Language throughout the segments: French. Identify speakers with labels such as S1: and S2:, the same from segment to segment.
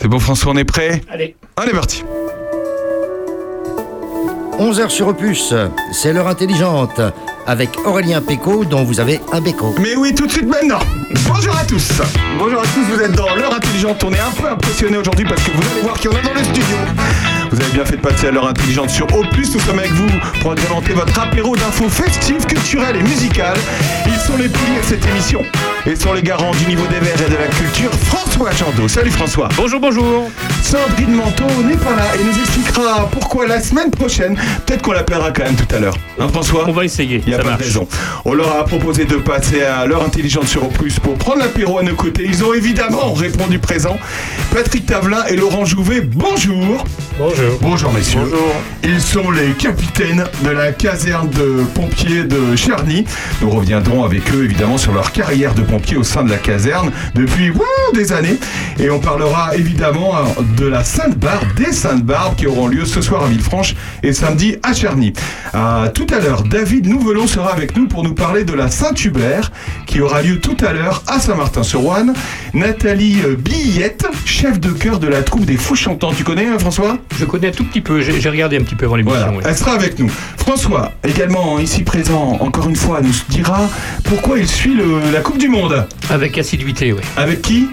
S1: C'est bon François, on est prêt
S2: Allez.
S1: Allez, parti
S3: 11h sur Opus, c'est l'heure intelligente, avec Aurélien Péco, dont vous avez un béco.
S1: Mais oui, tout de suite maintenant. Bonjour à tous. Bonjour à tous, vous êtes dans l'heure intelligente. On est un peu impressionné aujourd'hui parce que vous allez voir qu'il y en a dans le studio. Vous avez bien fait de passer à l'heure intelligente sur Opus. Nous sommes avec vous pour agrémenter votre apéro d'infos festives, culturelles et musicales. Ils sont les piliers de cette émission et sont les garants du niveau des verts et de la culture. François Chandeau. Salut François.
S2: Bonjour, bonjour.
S1: Sandrine Manteau n'est pas là et nous expliquera pourquoi la semaine prochaine, peut-être qu'on l'appellera quand même tout à l'heure. Hein François
S2: On va essayer.
S1: il n'y a
S2: ça
S1: pas
S2: marche.
S1: de raison. On leur a proposé de passer à l'heure intelligente sur Opus pour prendre l'apéro à nos côtés. Ils ont évidemment répondu présent. Patrick Tavelin et Laurent Jouvet, bonjour.
S2: Bonjour.
S1: Bonjour messieurs.
S2: Bonjour.
S1: Ils sont les capitaines de la caserne de pompiers de Charny. Nous reviendrons avec eux évidemment sur leur carrière de pompiers au sein de la caserne depuis wouh, des années. Et on parlera évidemment euh, de la Sainte-Barbe, des Saintes-Barbes qui auront lieu ce soir à Villefranche et samedi à Charny. Euh, tout à l'heure, David Nouvelon sera avec nous pour nous parler de la Saint-Hubert qui aura lieu tout à l'heure à Saint-Martin-sur-Ouane. Nathalie euh, Billette, chef de chœur de la troupe des Fous Chantants. Tu connais hein, François?
S2: Je connais un tout petit peu, j'ai regardé un petit peu avant l'émission.
S1: voilà, elle sera avec nous. François, également ici présent, encore une fois, nous dira pourquoi il suit le- la Coupe du Monde.
S2: Avec assiduité, oui.
S1: Avec qui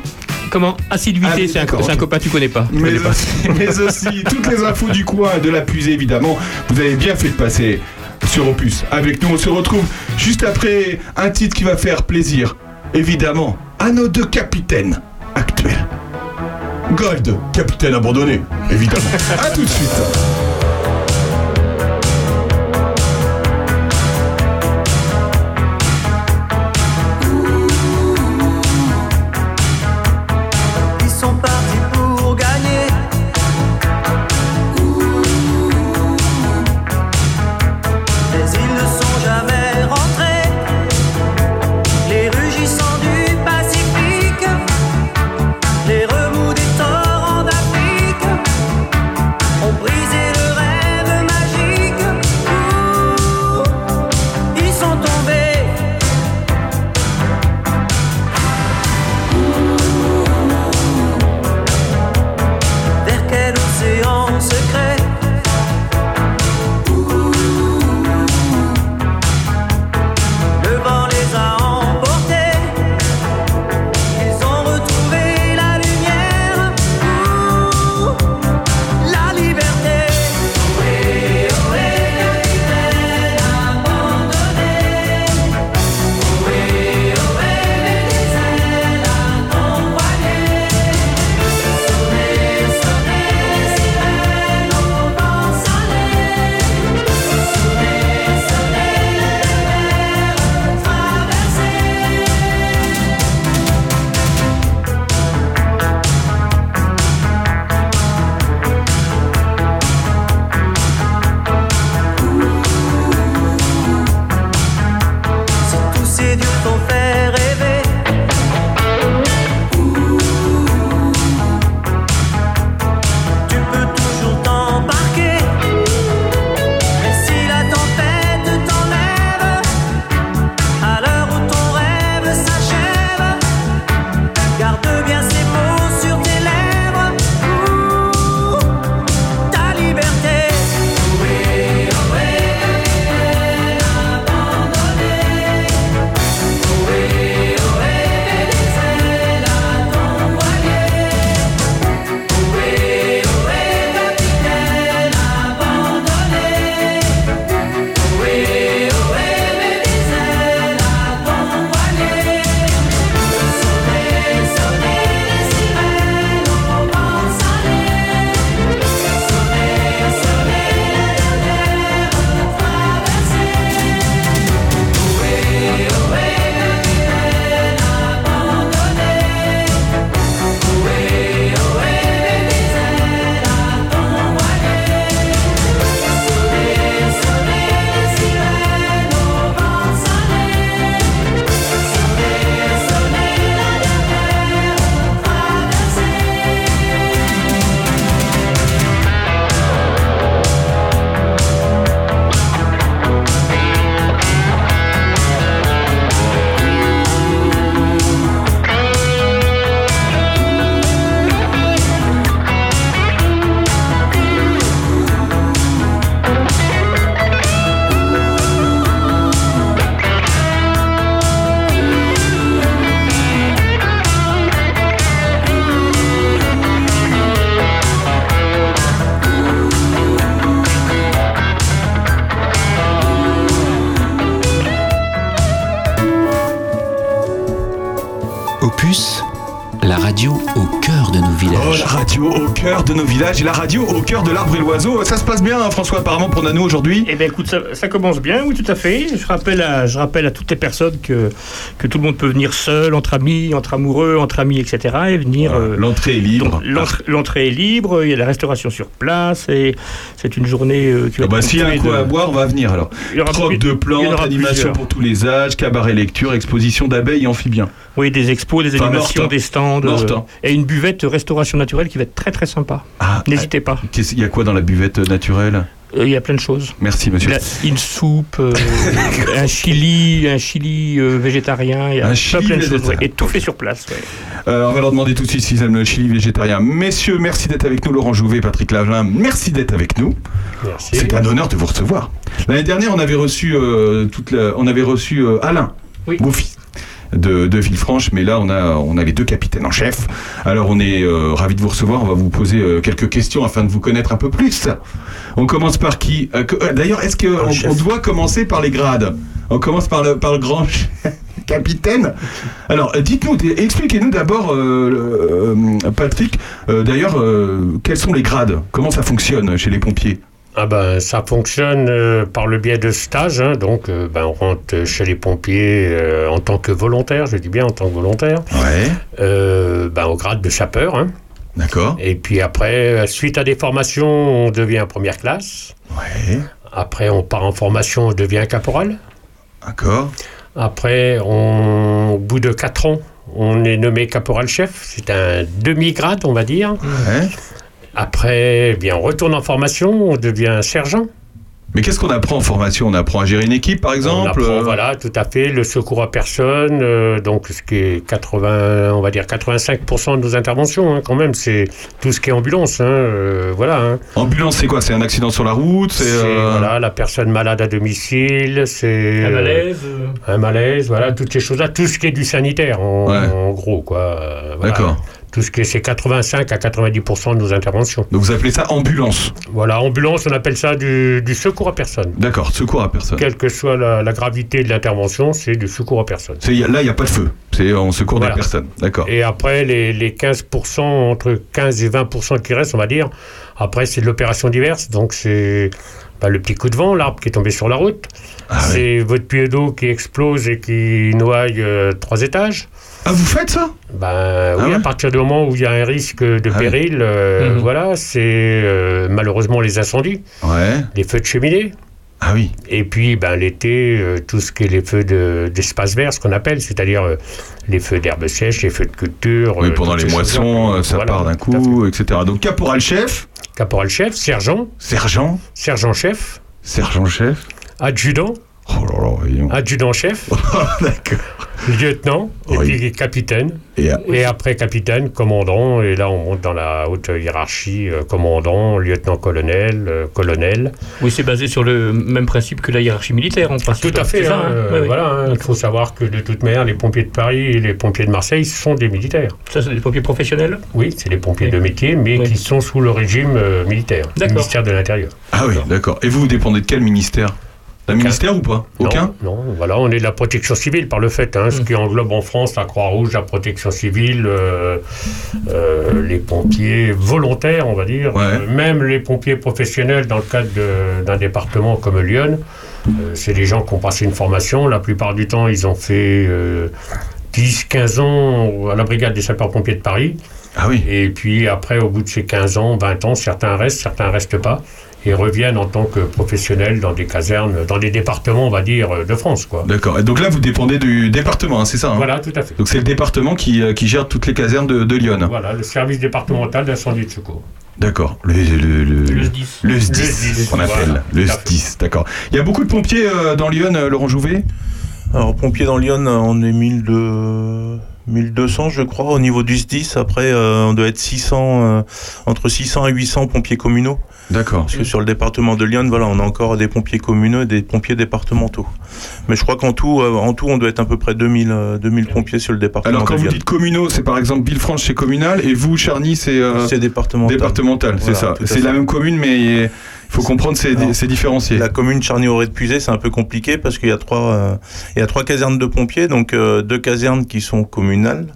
S2: Comment Assiduité,
S1: Ah
S2: c'est un, un copain tu connais pas. Tu
S1: mais
S2: connais pas.
S1: aussi, mais aussi toutes les infos du coin et de la puiser, évidemment. Vous avez bien fait de passer sur Opus. Avec nous, on se retrouve juste après un titre qui va faire plaisir, évidemment, à nos deux capitaines actuels. Gold, capitaine abandonné, évidemment. à tout de suite. Ukraine
S4: villages
S1: et la radio au cœur de l'arbre et l'oiseau. Ça se passe bien, hein, François, apparemment, pour Nano aujourd'hui
S2: Eh bien, écoute, ça, ça commence bien, oui, tout à fait. Je rappelle à, je rappelle à toutes les personnes que, que tout le monde peut venir seul, entre amis, entre amoureux, entre amis, etc. et venir. euh,
S1: L'entrée est libre.
S2: l'entrée- est libre, il y a la restauration sur place et c'est une journée euh, qui va
S1: Ah bah, S'il y a un
S2: de-
S1: à boire, on va venir alors.
S2: Il y aura
S1: Troc
S2: plus-
S1: de plantes, animation
S2: plusieurs.
S1: pour tous les âges, cabaret lecture, exposition d'abeilles et amphibiens.
S2: Oui, des expos, des
S1: Enfin,
S2: animations,
S1: hein.
S2: des stands euh,
S1: hein.
S2: et une buvette restauration naturelle qui va être très très sympa.
S1: Ah,
S2: N'hésitez pas,
S1: qu'est-ce- Il y a quoi dans la buvette naturelle?
S2: Euh, il y a plein de choses.
S1: Merci, monsieur.
S2: La- une soupe, euh, un chili, un chili euh, végétarien, il y a
S1: Un
S2: plein,
S1: chili
S2: plein de choses. ouais. Et tout fait sur place. ouais.
S1: Euh, on va leur demander tout de suite s'ils aiment le chili végétarien. Messieurs, merci d'être avec nous. Laurent Jouvet, Patrick Lavelin, merci d'être avec nous. C'est un honneur de vous recevoir. L'année dernière, on avait reçu, euh, toute la- on avait reçu euh, Alain
S2: Oui.
S1: Gouffi de, de Villefranche, mais là, on a, on a les deux capitaines en chef. Alors, on est euh, ravis de vous recevoir. On va vous poser euh, quelques questions afin de vous connaître un peu plus. On commence par qui Euh, euh, D'ailleurs, est-ce qu'on on doit commencer par les grades? On commence par le, par le grand capitaine. Alors, dites-nous, expliquez-nous d'abord, euh, euh, Patrick, euh, d'ailleurs, quels sont les grades? Comment ça fonctionne chez les pompiers?
S5: Ah ben, ça fonctionne euh, par le biais de stages. hein. donc, euh, ben, on rentre chez les pompiers euh, en tant que volontaire, je dis bien en tant que volontaire,
S1: Ouais,
S5: ben, au grade de sapeur. hein.
S1: d'accord.
S5: Et puis après, suite à des formations, on devient première classe.
S1: Ouais,
S5: Après, on part en formation, on devient caporal.
S1: d'accord.
S5: Après, on- au bout de 4 ans, on est nommé caporal-chef. C'est un demi-grade, on va dire.
S1: Ouais.
S5: Après, eh bien, on retourne en formation, on devient sergent.
S1: Mais qu'est-ce qu'on apprend en formation? On apprend à gérer une équipe, par
S5: On
S1: exemple
S5: apprend,
S1: euh,
S5: voilà, tout à fait, le secours à personne, euh, donc ce qui est 80, on va dire 85% de nos interventions, hein, quand même, c'est tout ce qui est ambulance, hein, euh, voilà. hein.
S1: Ambulance, c'est quoi? C'est un accident sur la route C'est euh,
S5: voilà, la personne malade à domicile, c'est
S2: Un malaise. euh,
S5: un malaise, voilà, toutes ces choses-là, tout ce qui est du sanitaire, en,
S1: Ouais.
S5: en gros, quoi. euh, voilà.
S1: D'accord.
S5: Tout ce qui est, c'est 85 à 90% de nos interventions.
S1: Donc vous appelez ça ambulance
S5: Voilà, ambulance, on appelle ça du, du secours à personne.
S1: D'accord, secours à personne.
S5: Quelle que soit la, la gravité de l'intervention, c'est du secours à personne.
S1: Là, il n'y a pas de feu. C'est on secours
S5: Voilà.
S1: des personnes. D'accord.
S5: Et après, les, les 15%, entre 15 et 20% qui restent, on va dire, après, c'est de l'opération diverse. Donc, c'est bah, le petit coup de vent, l'arbre qui est tombé sur la route.
S1: Ah,
S5: c'est votre puits d'eau qui explose et qui noie euh, trois étages.
S1: Ah, vous faites ça?
S5: Ben oui,
S1: ouais
S5: à partir du moment où il y a un risque de
S1: Ah
S5: péril, euh,
S2: Mhm.
S5: voilà, c'est euh, malheureusement les incendies,
S1: Ouais.
S5: les feux de cheminée.
S1: Ah oui.
S5: Et puis, ben, l'été, euh, tout ce qui est les feux de- d'espace vert, ce qu'on appelle, c'est-à-dire euh, les feux d'herbe sèche, les feux de culture.
S1: Oui,
S5: euh,
S1: pendant les moissons, ça
S5: Voilà,
S1: part d'un coup, etc. Donc caporal-chef.
S5: Caporal-chef, sergent,
S1: sergent,
S5: sergent-chef,
S1: sergent-chef.
S5: adjudant,
S1: Oh là là, voyons.
S5: adjudant-chef,
S1: D'accord.
S5: lieutenant, et
S1: Oui.
S5: puis capitaine.
S1: Et,
S5: Et après capitaine, commandant, et là on monte dans la haute hiérarchie, euh, commandant, lieutenant-colonel, euh, colonel.
S2: Oui, c'est basé sur le même principe que la hiérarchie militaire, en principe.
S5: Tout à fait, hein,
S2: hein
S5: euh,
S2: Ouais, ouais.
S5: voilà. hein, Il faut savoir que de toute manière, les pompiers de Paris et les pompiers de Marseille sont des militaires.
S2: Ça, c'est des pompiers professionnels?
S5: Oui, c'est des pompiers
S2: Oui.
S5: de métier, mais
S2: Oui.
S5: qui sont sous le régime euh, militaire, du
S2: D'accord.
S5: ministère de l'Intérieur.
S1: Ah oui, d'accord. Et vous, vous dépendez de quel ministère? D'un ministère ou pas Aucun
S5: non, non, voilà, on est de la protection civile par le fait, hein, ce
S2: Mm.
S5: qui englobe en France la Croix-Rouge, la protection civile, euh, euh, les pompiers volontaires, on va dire,
S1: Ouais.
S5: euh, même les pompiers professionnels dans le cadre d'un département comme Lyon. c'est des gens qui ont passé une formation. La plupart du temps, ils ont fait euh, 10, 15 ans à la brigade des sapeurs-pompiers de Paris.
S1: Ah oui.
S5: Et puis après, au bout de ces 15 ans, 20 ans, certains restent, certains restent pas, et reviennent en tant que professionnels dans des casernes, dans des départements, on va dire, de France, quoi.
S1: D'accord. Et donc là, vous dépendez du département, hein, c'est ça hein?
S5: Voilà, tout à fait.
S1: Donc c'est le département qui, euh, qui gère toutes les casernes de, de Lyon.
S5: Voilà, le service départemental d'incendie de secours.
S1: D'accord. Le, le, le,
S2: Le SDIS.
S1: Le SDIS,
S5: Le SDIS,
S1: qu'on appelle.
S5: voilà,
S1: le. SDIS, d'accord. Il y a beaucoup de pompiers euh, dans Lyon, euh, Laurent Jouvet?
S6: Alors, pompiers dans Lyon, on est 1200, 1200 je crois, au niveau du SDIS. Après, euh, on doit être 600, euh, entre 600 et 800 pompiers communaux.
S1: D'accord.
S6: Parce que sur le département de Lyon, voilà, on a encore des pompiers communaux et des pompiers départementaux. Mais je crois qu'en tout, euh, en tout, on doit être à peu près 2000, euh, 2000 pompiers sur le département
S1: Alors quand
S6: de
S1: vous
S6: Lyon.
S1: dites communaux, c'est par exemple Villefranche, c'est communal, et vous, Charny, c'est euh,
S6: C'est départemental.
S1: départemental, c'est ça. C'est la même commune, mais faut comprendre ces,
S6: Alors,
S1: ces différenciés.
S6: La commune Charny-Auré de Puisé, c'est un peu compliqué parce qu'il y a trois, euh, il y a trois casernes de pompiers, donc euh, deux casernes qui sont communales,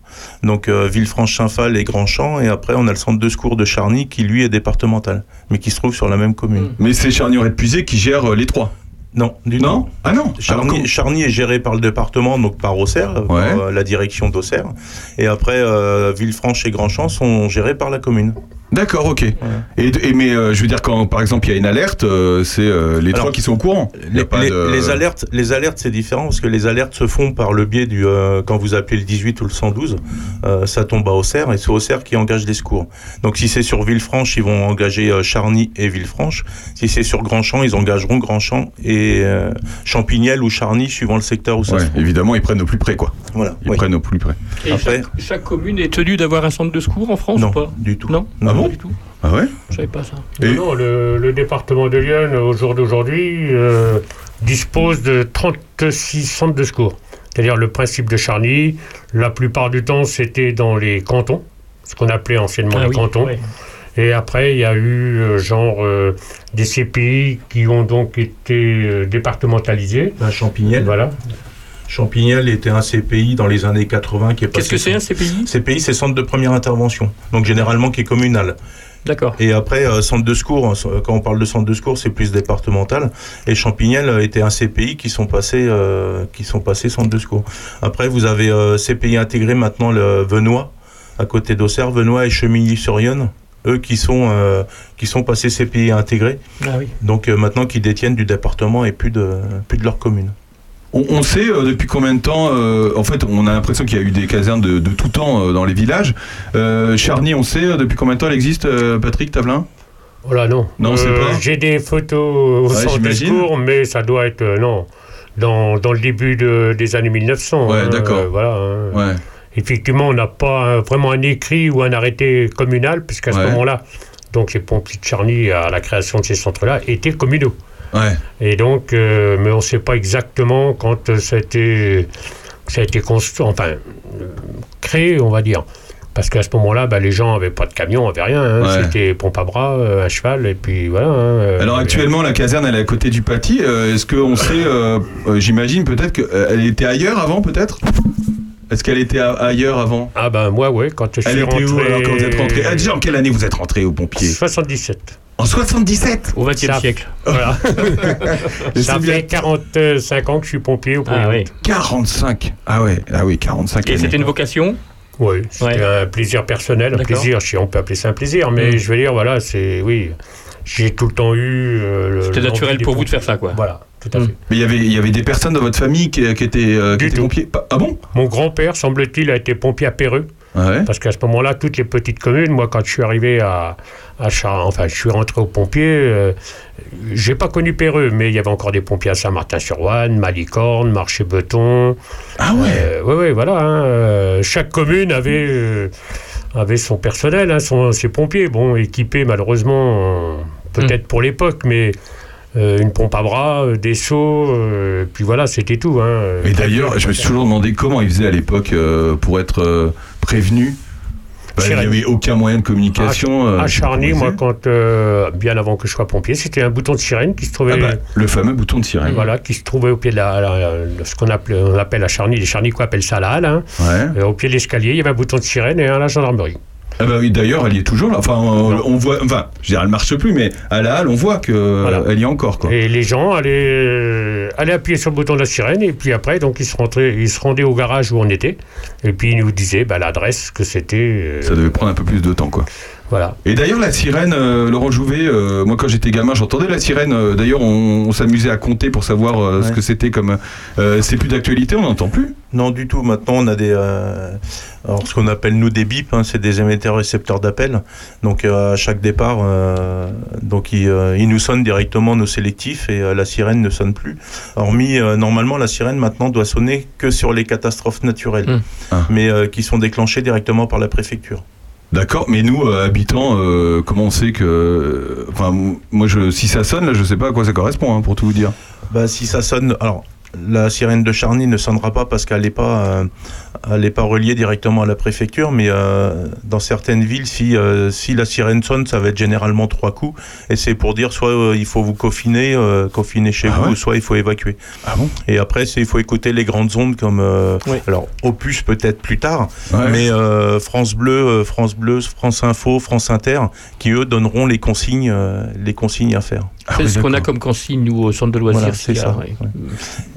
S6: donc euh, Villefranche-Saint-Phal et Grandchamp, et après on a le centre de secours de Charny qui lui est départemental, mais qui se trouve sur la même commune.
S1: Mais c'est Charny de Puisé qui gère euh, les trois.
S6: Non, du
S1: Non?
S6: tout.
S1: Ah non? Alors,
S6: Charny, est géré par le département, donc par Auxerre,
S1: Ouais.
S6: euh, la direction d'Auxerre, et après euh, Villefranche et Grandchamp sont gérés par la commune.
S1: D'accord, ok. Et, et- mais euh, je veux dire, quand par exemple il y a une alerte, euh, c'est euh, les
S6: Alors,
S1: trois qui sont au courant.
S6: Les,
S1: pas
S6: les-
S1: de-
S6: les alertes, les alertes, c'est différent parce que les alertes se font par le biais du euh, quand vous appelez le 18 ou le 112, euh, ça tombe à Auxerre et c'est Auxerre qui engage les secours. Donc si c'est sur Villefranche, ils vont engager euh, Charny et Villefranche. Si c'est sur Grandchamp, ils engageront Grandchamp et euh, Champignelles ou Charny suivant le secteur où ça
S1: Ouais,
S6: se trouve.
S1: évidemment, ils prennent au plus près, quoi.
S6: Voilà.
S1: Ils
S6: oui.
S1: prennent au plus près.
S2: Et
S6: Après-
S2: chaque, chaque commune est tenue d'avoir un centre de secours en France
S6: Non,
S2: ou pas
S6: du tout.
S2: Non
S1: Ah bon
S2: Pas du tout.
S1: Ah ouais
S2: Je savais pas ça.
S1: Et-
S5: Non, non, le, le département de Lyon, au jour d'aujourd'hui, euh, dispose de 36 centres de secours. C'est-à-dire le principe de Charny, la plupart du temps, c'était dans les cantons, ce qu'on appelait anciennement
S2: Ah
S5: les
S2: oui,
S5: cantons.
S2: ouais.
S5: Et après, il y a eu euh, genre euh, des CPI qui ont donc été euh, départementalisés.
S6: Un Champignelles.
S5: Voilà.
S6: Champignelles était un CPI dans les années 80 qui est
S2: Qu'est-ce que c'est un CPI
S6: CPI, c'est centre de première intervention, donc généralement qui est communal.
S2: D'accord.
S6: Et après, euh, centre de secours, hein, quand on parle de centre de secours, c'est plus départemental. Et Champignelles euh, était un CPI qui sont passés, euh, qui sont passés centre de secours. Après, vous avez euh, CPI intégré maintenant le Venois, à côté d'Auxerre, Venois et Chemilly-sur-Yonne, eux qui sont, qui sont passés CPI intégrés,
S2: Ah oui.
S6: donc maintenant qui détiennent du département et plus de, plus de leur commune.
S1: On, on sait euh, depuis combien de temps, euh, en fait, on a l'impression qu'il y a eu des casernes de, de tout temps euh, dans les villages. Charny, on sait depuis combien de temps elle existe, Patrick Tablin
S5: Voilà, non.
S1: Non, on sait pas.
S5: J'ai des photos au
S1: Ouais,
S5: centre secours, mais ça doit être, non, dans, dans le début de- des années 1900.
S1: Ouais,
S5: hein,
S1: d'accord.
S5: voilà. hein.
S1: Ouais.
S5: Effectivement, on n'a pas vraiment un écrit ou un arrêté communal, puisqu'à ce moment-là, donc les pompiers de Charny, à la création de ces centres-là, étaient communaux.
S1: Ouais.
S5: Et donc, euh, mais on ne sait pas exactement quand euh, ça a été, ça a été construit, enfin, créé, on va dire. Parce qu'à ce moment-là, bah, les gens n'avaient pas de camion, n'avaient rien. hein.
S1: Ouais.
S5: C'était pompe à bras, euh, un cheval, et puis voilà. hein, euh,
S1: Alors actuellement, la caserne, elle est à côté du Paty. Est-ce qu'on sait, j'imagine peut-être qu'elle était ailleurs avant, peut-être? Est-ce qu'elle était ailleurs avant?
S5: Ah ben moi, ouais, quand je
S1: Elle
S5: suis
S1: était
S5: rentré...
S1: où alors quand vous êtes rentré? Ah, Déjà, en quelle année vous êtes rentré aux pompiers
S5: 77.
S1: En 77
S2: Au XXe
S5: Ça-
S2: siècle.
S5: Voilà. Ça fait 45 ans que je suis pompier au
S2: Ah oui.
S1: 45 Ah ouais, ah oui, 45
S2: Et c'était une vocation
S5: Oui, c'était un plaisir personnel, un plaisir, si on peut appeler ça un plaisir, mais
S2: Mm.
S5: je veux dire, voilà, c'est, oui, j'ai tout le temps eu... euh,
S2: C'était naturel pour vous de
S5: pompiers.
S2: faire ça, quoi.
S5: Voilà, tout à
S2: Mm.
S5: fait.
S1: Mais il y avait, il y avait des personnes dans votre famille qui, qui étaient, euh, qui étaient pompiers? Ah bon?
S5: Mon grand-père, semble-t-il, a été pompier à Péreux,
S1: Ouais.
S5: parce qu'à ce moment-là, toutes les petites communes, moi, quand je suis arrivé à, à Char- enfin, je suis rentré aux pompiers, euh, j'ai pas connu Péreux, mais il y avait encore des pompiers à Saint-Martin-sur-Ouane, Malicorne, Marché-Beton,
S1: Ah ouais
S5: Euh, oui, oui, voilà. hein, euh, chaque commune avait, euh, avait son personnel, hein, son- ses pompiers, bon, équipés malheureusement, euh, peut-être pour l'époque, mais euh, une pompe à bras, euh, des seaux, euh, puis voilà, c'était tout. Hein,
S1: Et d'ailleurs, je me suis toujours demandé comment ils faisaient à l'époque euh, pour être euh, prévenus. Bah, il n'y avait aucun moyen de communication. euh,
S5: À
S1: pas
S5: Charny, moi, quand, euh, bien avant que je sois pompier, c'était un bouton de sirène qui se trouvait,
S1: Ah bah, le fameux bouton de sirène.
S5: voilà, qui se trouvait au pied de la, la- la- ce qu'on appelle, on appelle à Charny, les Charnicois appellent ça la halle, hein.
S1: Ouais.
S5: Euh, au pied de l'escalier, il y avait un bouton de sirène et un à la gendarmerie.
S1: Ah bah oui, d'ailleurs, elle y est toujours là. Enfin, on, on voit. Enfin, je veux dire, elle marche plus, mais à la halle, on voit que
S5: Voilà.
S1: elle y est encore, quoi.
S5: Et les gens allaient, euh, allaient appuyer sur le bouton de la sirène et puis après, donc ils se, rentraient, ils se rendaient au garage où on était et puis ils nous disaient bah, l'adresse que c'était. euh,
S1: Ça devait prendre un peu plus de temps, quoi.
S5: Voilà.
S1: Et d'ailleurs, la sirène, euh, Laurent Jouvet, euh, moi quand j'étais gamin, j'entendais la sirène. euh, d'ailleurs, on, on s'amusait à compter pour savoir euh, ce que c'était comme. euh, c'est plus d'actualité, on n'entend plus.
S6: Non, du tout. Maintenant, on a des, euh, alors ce qu'on appelle nous des bips, hein, c'est des émetteurs récepteurs d'appel. Donc euh, à chaque départ, euh, donc ils, euh, ils nous sonnent directement nos sélectifs et euh, la sirène ne sonne plus. Hormis euh, normalement, la sirène maintenant doit sonner que sur les catastrophes naturelles,
S2: Hum.
S1: Ah.
S6: mais euh, qui sont déclenchées directement par la préfecture.
S1: D'accord, mais nous, euh, habitants, euh, comment on sait que. Enfin, moi, si ça sonne, là, je sais pas à quoi ça correspond, hein, pour tout vous dire.
S6: Bah, si ça sonne, alors la sirène de Charny ne sonnera pas parce qu'elle n'est pas, euh, elle est pas reliée directement à la préfecture, mais euh, dans certaines villes, si, euh, si la sirène sonne, ça va être généralement trois coups. Et c'est pour dire soit euh, il faut vous confiner, euh, confiner chez
S1: Ah
S6: vous,
S1: ouais
S6: soit il faut évacuer.
S1: Ah bon
S6: Et après, il faut écouter les grandes ondes comme, euh,
S2: Oui.
S6: alors Opus peut-être plus tard,
S1: Ouais.
S6: mais euh, France Bleu, France Bleu, France Info, France Inter, qui eux donneront les consignes, euh, les consignes à faire.
S1: Ah
S2: C'est
S1: oui,
S2: ce qu'on a comme consigne, nous, au centre de loisirs.
S6: Voilà, c'est ça,
S2: ouais.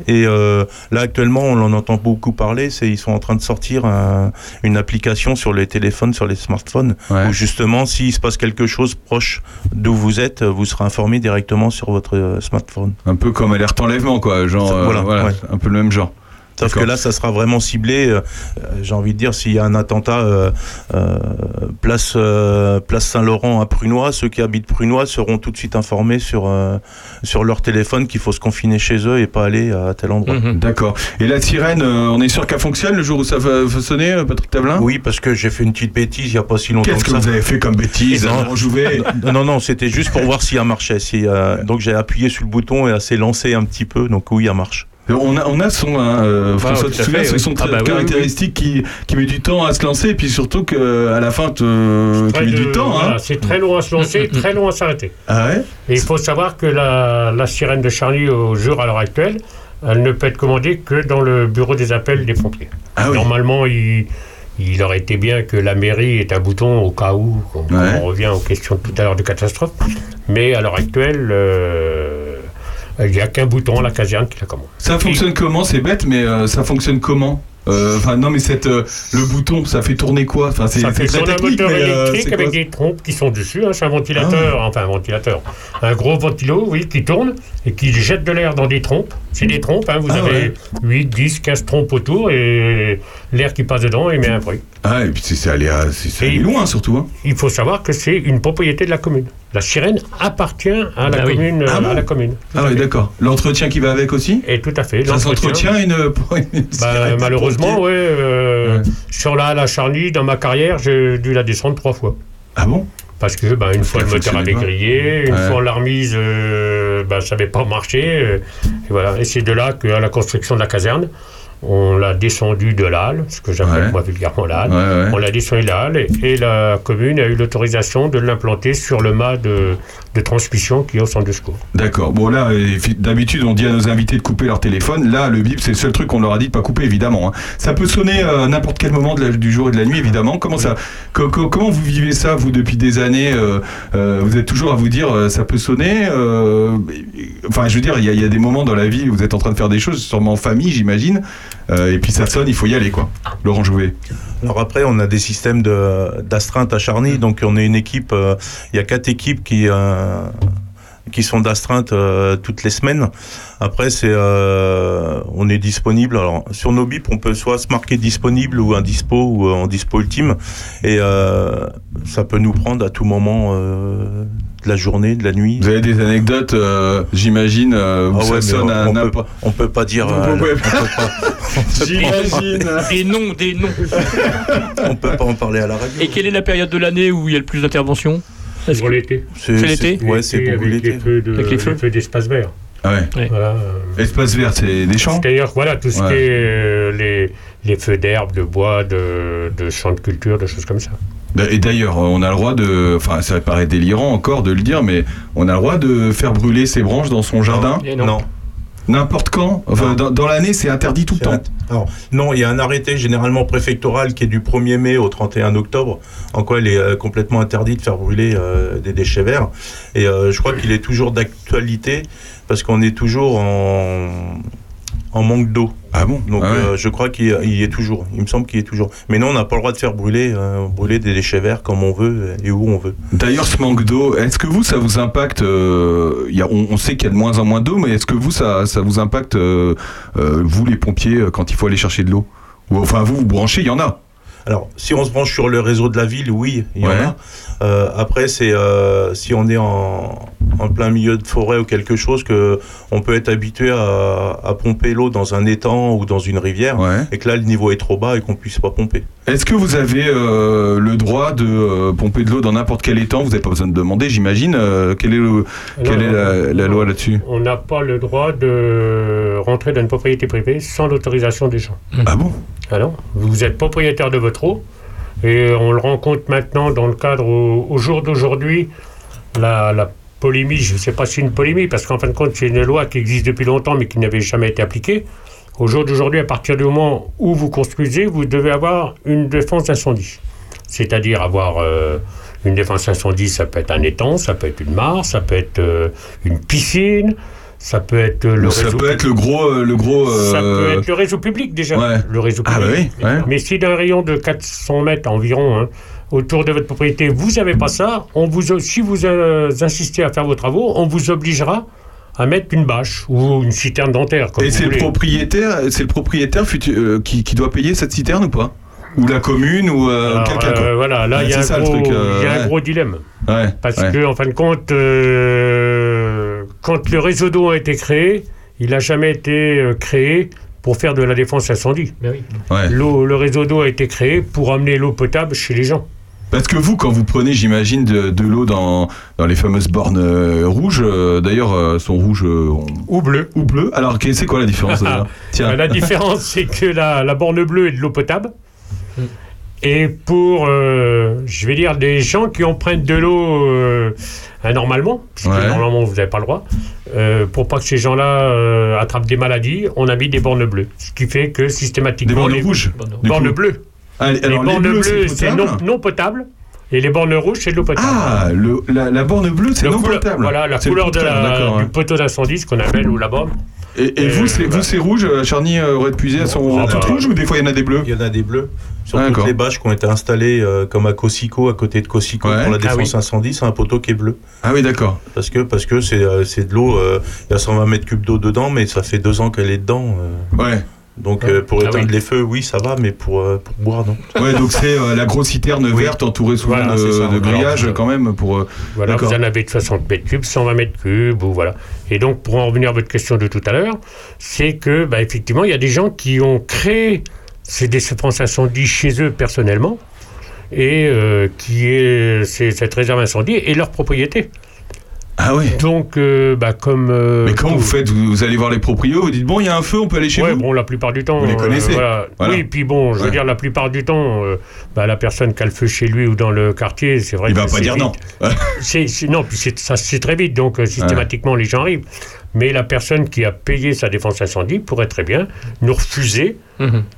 S6: Et euh, là actuellement, on en entend beaucoup parler. C'est ils sont en train de sortir un- une application sur les téléphones, sur les smartphones,
S1: Ouais.
S6: où justement, s'il se passe quelque chose proche d'où vous êtes, vous serez informé directement sur votre euh, smartphone.
S1: Un peu comme alerte enlèvement, quoi. Genre, euh,
S6: voilà,
S1: voilà,
S6: ouais.
S1: un peu le même genre.
S6: Sauf que là, ça sera vraiment ciblé. euh, euh, J'ai envie de dire, s'il y a un attentat euh, euh, place euh, place Saint-Laurent à Prunois, ceux qui habitent Prunois seront tout de suite informés sur euh, sur leur téléphone qu'il faut se confiner chez eux et pas aller à tel endroit.
S2: Mhm.
S1: D'accord. Et la sirène, euh, on est sûr qu'elle fonctionne le jour où ça va, va sonner, Patrick Tablin
S6: Oui, parce que j'ai fait une petite bêtise il y a pas si longtemps
S1: Qu'est-ce
S6: que
S1: que
S6: ça.
S1: vous avez fait comme bêtise
S6: Non. Non, non, non, c'était juste pour voir si elle marchait. Si, euh, donc j'ai appuyé sur le bouton et elle s'est lancée un petit peu. Donc oui, elle marche.
S1: On a, on a son, hein, euh, François,
S2: tout
S1: tu te souviens,
S2: oui.
S1: son
S2: Ah bah oui, oui,
S1: caractéristique Qui, qui met du temps à se lancer, et puis surtout qu'à la fin, te, qui
S5: Près
S1: met
S5: de-
S1: du temps.
S5: voilà,
S1: Hein.
S5: C'est très long à se lancer,
S2: Mm, mm,
S5: très long à s'arrêter.
S1: Ah ouais?
S5: Et il faut savoir que la, la sirène de Charlie au jour à l'heure actuelle, elle ne peut être commandée que dans le bureau des appels des pompiers.
S1: Ah.
S5: Normalement, il, il aurait été bien que la mairie ait un bouton au cas où, on,
S1: Ouais.
S5: on revient aux questions tout à l'heure de catastrophe. Mais à l'heure actuelle, euh, il n'y a qu'un bouton à la caserne qui la commande.
S1: Ça fonctionne comment? C'est bête, mais euh, ça fonctionne comment? Euh, Enfin, non, mais cette, euh, le bouton, ça fait tourner quoi? Enfin, c'est très
S5: tourner un
S1: technique,
S5: moteur
S1: mais euh,
S5: électrique avec des trompes qui sont dessus. hein, c'est un ventilateur,
S1: Ah.
S5: enfin un ventilateur. Un gros ventilo, oui, qui tourne et qui jette de l'air dans des trompes. C'est des trompes, hein, vous
S1: Ah
S5: avez
S1: ouais.
S5: 8, 10, 15 trompes autour et l'air qui passe dedans émet un bruit.
S1: Ah, et puis c'est allé, à- c'est- allé loin surtout. Hein.
S5: Il faut savoir que c'est une propriété de la commune. La sirène appartient à la
S2: Ah oui.
S5: commune.
S1: Ah
S5: à la commune.
S1: Ah
S5: fait.
S1: d'accord. L'entretien qui va avec aussi?
S5: Et tout à fait.
S1: Ça
S5: l'entretien.
S1: s'entretient une, une
S5: Bah,
S1: cigarette
S5: malheureusement, ouais, euh,
S1: Ouais.
S5: Sur la, la dans ma carrière, j'ai dû la descendre trois fois.
S1: Ah bon?
S5: Parce que bah, une
S1: Parce
S5: fois le moteur avait grillé, une
S1: Ouais.
S5: fois on l'a remise, euh, bah, ça n'avait pas marché. euh, et voilà. Et c'est de là qu'à la construction de la caserne, on l'a descendu de halle, ce que j'appelle
S1: Ouais.
S5: moi vulgairement.
S1: Ouais, ouais.
S5: On l'a descendu de halle et, et la commune a eu l'autorisation de l'implanter sur le mât de, de transmission qui est au centre de secours.
S1: D'accord. Bon, là, d'habitude, on dit à nos invités de couper leur téléphone. Là, le bip, c'est le seul truc qu'on leur a dit de pas couper, évidemment. hein. Ça peut sonner euh, à n'importe quel moment de la- du jour et de la nuit, évidemment. Comment, ça, co- co- comment vous vivez ça, vous, depuis des années euh, euh, Vous êtes toujours à vous dire, euh, ça peut sonner Enfin, je veux dire, il y, y a des moments dans la vie où vous êtes en train de faire des choses, sûrement en famille, j'imagine. Euh, et puis ça sonne, il faut y aller, quoi. Laurent Jouvet.
S6: Alors après, on a des systèmes de- d'astreinte à Charny, donc on est une équipe, euh, il y a quatre équipes qui, euh, qui sont d'astreinte euh, toutes les semaines. Après, c'est, euh, on est disponible. Alors sur nos bips, on peut soit se marquer disponible ou indispo ou euh, en dispo ultime, et euh, ça peut nous prendre à tout moment euh, de la journée, de la nuit.
S1: Vous avez des anecdotes, euh, j'imagine, euh, où
S6: Ah
S1: ça
S6: ouais, mais
S1: sonne à
S6: on, on peut on peut pas dire, euh,
S1: pouvez
S6: on peut pas,
S1: J'imagine.
S2: Des noms, des noms.
S6: on peut pas en parler à la radio.
S2: Et quelle est la période de l'année où il y a le plus d'interventions?
S5: Pour l'été.
S6: C'est
S2: l'été
S6: Ouais, c'est
S5: L'été
S6: pour
S5: avec
S6: l'été.
S5: les feux de-
S2: Avec les feux.
S5: d'espace vert.
S1: Ah ouais.
S5: Voilà. euh,
S1: Espace vert, c'est des champs
S5: C'est-à-dire, voilà, tout ce
S1: Ouais.
S5: qui est euh, les, les feux d'herbe, de bois, de, de champs de culture, de choses comme ça.
S1: Et d'ailleurs, on a le droit de. Enfin, ça paraît délirant encore de le dire, mais on a le droit de faire brûler ses branches dans son jardin?
S2: Et non.
S6: Non.
S1: N'importe quand Enfin,
S6: Non.
S1: dans, dans l'année, c'est interdit tout le temps.
S6: non, il y a un arrêté généralement préfectoral qui est du 1er mai au 31 octobre, en quoi il est euh, complètement interdit de faire brûler euh, des déchets verts. Et euh, je crois qu'il est toujours d'actualité parce qu'on est toujours en, en manque d'eau.
S1: Ah bon?
S6: Donc
S1: Ah ouais.
S6: euh, je crois qu'il y- est toujours. Il me semble qu'il y est toujours. Mais non, on n'a pas le droit de faire brûler, euh, brûler des déchets verts comme on veut et où on veut.
S1: D'ailleurs, ce manque d'eau, est-ce que vous, ça vous impacte euh, il y a- on, on sait qu'il y a de moins en moins d'eau, mais est-ce que vous, ça, ça vous impacte, vous les pompiers, quand il faut aller chercher de l'eau? Ou enfin, vous, vous branchez, il y en a.
S6: Alors, si on se branche sur le réseau de la ville, oui, il y
S1: Ouais.
S6: en a. Euh, après, c'est euh, si on est en, en plein milieu de forêt ou quelque chose que on peut être habitué à, à pomper l'eau dans un étang ou dans une rivière
S1: Ouais.
S6: et que là le niveau est trop bas et qu'on puisse pas pomper.
S1: Est-ce que vous avez euh, le droit de euh, pomper de l'eau dans n'importe quel étang? Vous n'avez pas besoin de demander, j'imagine. Euh, quelle est, le- quelle
S5: Non,
S1: est la, la loi là-dessus?
S5: On n'a pas le droit de rentrer dans une propriété privée sans l'autorisation des gens.
S1: Ah bon?
S5: Alors, vous êtes propriétaire de votre eau et on le rencontre maintenant dans le cadre au, jour d'aujourd'hui, la, la polémie, je ne sais pas si une polémie, parce qu'en fin de compte, c'est une loi qui existe depuis longtemps mais qui n'avait jamais été appliquée. Au jour d'aujourd'hui, à partir du moment où vous construisez, vous devez avoir une défense incendie. C'est-à-dire avoir euh, une défense incendie, ça peut être un étang, ça peut être une mare, ça peut être euh, une piscine, ça peut être euh, le
S1: Ça
S5: réseau
S1: peut être le gros, euh, le gros.
S5: ça
S1: euh,
S5: peut être le réseau public déjà.
S1: ouais.
S5: Le réseau
S1: Ah bah
S5: public.
S1: oui. ouais.
S5: Mais si d'un rayon de 400 mètres environ hein, autour de votre propriété, vous n'avez pas ça, on vous, si vous euh, insistez à faire vos travaux, on vous obligera à mettre une bâche ou une citerne dentaire. Comme
S1: Et c'est le propriétaire, c'est le propriétaire euh, qui, qui doit payer cette citerne ou pas? Ou la commune ou euh, quelqu'un
S5: euh, voilà, là il y a, un,
S1: ça,
S5: gros,
S1: truc, euh,
S5: y a un gros dilemme.
S1: Ouais.
S5: Parce
S1: ouais.
S5: que, en fin de compte, euh, quand le réseau d'eau a été créé, il n'a jamais été euh, créé pour faire de la défense incendie.
S1: Ouais.
S5: L'eau- le réseau d'eau a été créé pour amener l'eau potable chez les gens.
S1: Parce que vous, quand vous prenez, j'imagine, de, de l'eau dans, dans les fameuses bornes euh, rouges, euh, d'ailleurs, euh, sont rouges euh, on-
S5: Ou bleu.
S1: ou bleues. Alors, que- c'est quoi la différence Tiens.
S5: La différence, c'est que la, la borne bleue est de l'eau potable. Et pour, euh, je vais dire, des gens qui empruntent de l'eau euh, anormalement, puisque
S1: Ouais.
S5: normalement vous n'avez pas le droit, euh, pour pas que ces gens-là euh, attrapent des maladies, on a mis des bornes bleues. Ce qui fait que
S1: Des
S5: systématiquement.
S1: bornes
S5: les
S1: rouges.
S5: bornes bleues.
S1: Ah,
S5: Les bornes bleues, c'est non, non potable. Et les bornes rouges, c'est de l'eau potable.
S1: Ah, le, la, la borne bleue, c'est
S5: couleur-
S1: potable.
S5: Voilà, la couleur de la- du poteau d'incendie, ce qu'on appelle, ou la borne.
S1: Et, et vous, c'est,
S5: bah.
S1: vous, c'est rouge, euh, Charny euh, aurait puisé, elles sont
S5: Ah,
S1: toutes rouges ou des fois il y en a des bleus
S6: Il y en a des bleus sur
S1: Ah,
S6: toutes les bâches qui ont été installées euh, comme à Cosico, à côté de Cosico
S1: Ouais.
S6: pour la
S5: Ah
S6: défense
S5: oui.
S6: incendie, c'est un poteau qui est bleu.
S1: Ah oui, d'accord.
S6: Parce que parce que c'est euh, c'est de l'eau, euh, il y a 120 mètres cubes d'eau dedans, mais ça fait deux ans qu'elle est dedans. euh.
S1: Ouais.
S6: Donc euh, pour
S5: Ah
S6: éteindre
S5: oui.
S6: les feux, oui, ça va, mais pour, euh, pour boire, non.
S1: Ouais, donc c'est euh, la grosse citerne
S6: Oui.
S1: verte entourée souvent
S6: Voilà,
S1: de,
S6: ça.
S1: de grillage quand même pour. euh,
S5: Voilà, vous en avez de 60 mètres cubes, 120 mètres cubes, ou voilà. Et donc, pour en revenir à votre question de tout à l'heure, c'est que, bah, effectivement, il y a des gens qui ont créé ces défenses incendie chez eux personnellement, et euh, qui est c'est- cette réserve incendie est leur propriété.
S1: Ah ouais.
S5: Donc, euh, bah, comme. euh,
S1: Mais
S5: tout-
S1: vous faites? Vous, vous allez voir les proprios, vous dites bon, il y a un feu, on peut aller chez
S5: Ouais,
S1: vous
S5: bon, la plupart du temps.
S1: Vous les
S5: euh,
S1: connaissez.
S5: voilà.
S1: Voilà.
S5: Oui, puis bon, je veux dire, la plupart du temps, euh, bah, la personne qui a le feu chez lui ou dans le quartier, c'est vrai
S1: Il
S5: que
S1: va pas
S5: c'est
S1: dire
S5: vite.
S1: non.
S5: C'est- non, puis c'est- ça c'est très vite, donc euh, systématiquement les gens arrivent. Mais la personne qui a payé sa défense incendie pourrait très bien nous refuser,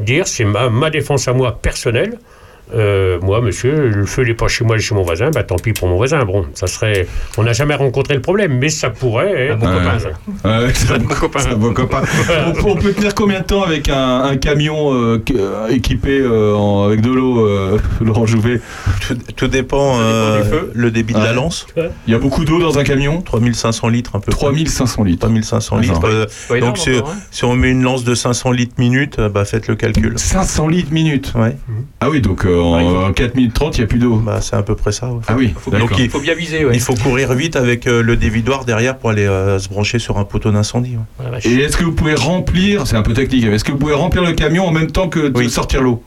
S5: dire c'est ma, ma défense à moi personnelle. Euh, moi, monsieur, le feu n'est pas chez moi, il est chez mon voisin, bah tant pis pour mon voisin. Bon, ça serait. On n'a jamais rencontré le problème, mais ça pourrait être.
S2: bon
S1: Ouais.
S2: copain, ça.
S1: Ouais, c'est un
S2: Mon copain.
S1: c'est un bon copain. on, peut- on peut tenir combien de temps avec un, un camion euh, euh, équipé euh, en- avec de l'eau, euh, Laurent Jouvet?
S6: Tout, tout dépend euh,
S5: du feu.
S6: le débit de la lance,
S1: Il y a beaucoup d'eau dans un camion?
S6: 3500 litres un peu.
S1: 3500 litres.
S6: 3500 litres.
S1: D'accord.
S6: euh,
S2: Pas énorme
S6: donc si,
S2: encore, hein.
S6: si on met une lance de 500 litres minute, bah faites le calcul.
S1: 500 litres minute.
S6: Ouais,
S1: Ah oui, donc euh, en,
S5: Ouais, il faut-
S1: en 4 minutes 30, il n'y a plus d'eau.
S6: bah c'est à peu près ça. ouais.
S1: Ah oui,
S2: Faut,
S1: d'accord.
S6: Donc, il-
S2: faut bien viser, ouais.
S6: Il faut courir vite avec euh, le dévidoir derrière pour aller euh, se brancher sur un poteau d'incendie. ouais.
S1: Et est-ce que vous pouvez remplir, c'est un peu technique, est-ce que vous pouvez remplir le camion en même temps que de
S6: Oui.
S1: sortir l'eau?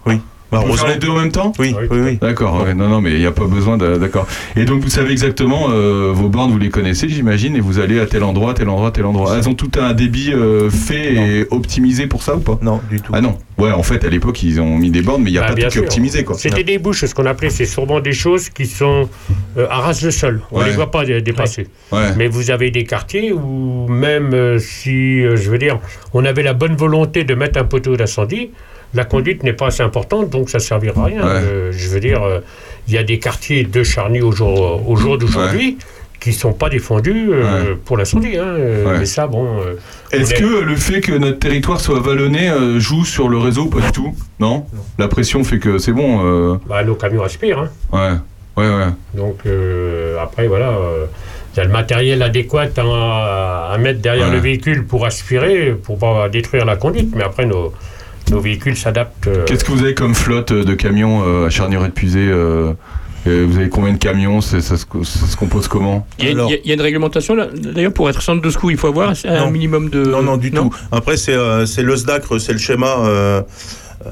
S6: Bah,
S1: Vous faire
S6: heureusement.
S1: les deux en même temps
S6: Oui,
S5: Oui,
S6: oui, oui.
S1: D'accord, ouais, non, non, mais il n'y a pas besoin de. D'accord. Et donc vous savez exactement, euh, vos bornes, vous les connaissez, j'imagine, et vous allez à tel endroit, tel endroit, tel endroit. Elles ont tout un débit euh, fait et optimisé pour ça ou pas?
S6: Non, du tout.
S1: Ah non. Ouais, en fait, à l'époque, ils ont mis des bornes, mais il n'y a
S5: Ah,
S1: pas tout qui optimisé, quoi.
S5: C'était des bouches, ce qu'on appelait, c'est sûrement des choses qui sont euh, à ras de sol. On ne
S1: Ouais.
S5: les voit pas dé- dépasser.
S1: Ouais.
S5: Mais vous avez des quartiers où même euh, si, euh, je veux dire, on avait la bonne volonté de mettre un poteau d'incendie, la conduite n'est pas assez importante, donc ça ne servira à rien.
S1: Ouais.
S5: Euh, je veux dire, euh, il y a des quartiers de Charny au jour, au jour d'aujourd'hui qui ne sont pas défendus euh, pour l'incendie. hein. Euh,
S1: Ouais.
S5: Mais ça, bon... euh,
S1: Est-ce
S5: est-
S1: que le fait que notre territoire soit vallonné joue sur le réseau Pas du tout? Non? La pression fait que c'est bon.
S5: bah, nos camions aspirent. hein.
S1: Ouais. Ouais, ouais.
S5: Donc après, voilà, il y a le matériel adéquat à, à mettre derrière
S1: Ouais.
S5: le véhicule pour aspirer, pour pas détruire la conduite. Mais après, nos, nos véhicules s'adaptent. euh,
S1: Qu'est-ce que vous avez comme flotte euh, de camions euh, à euh, Euh, vous avez combien de camions C'est- ça, se, ça se compose comment?
S2: Il y, a,
S6: Alors-
S2: il y a- il y a une réglementation D'ailleurs, pour être centre de secours, il faut avoir un
S6: Non.
S2: minimum de.
S6: Non, non, du tout. Après, c'est euh, c'est le SDACRE, c'est le schéma. euh, euh,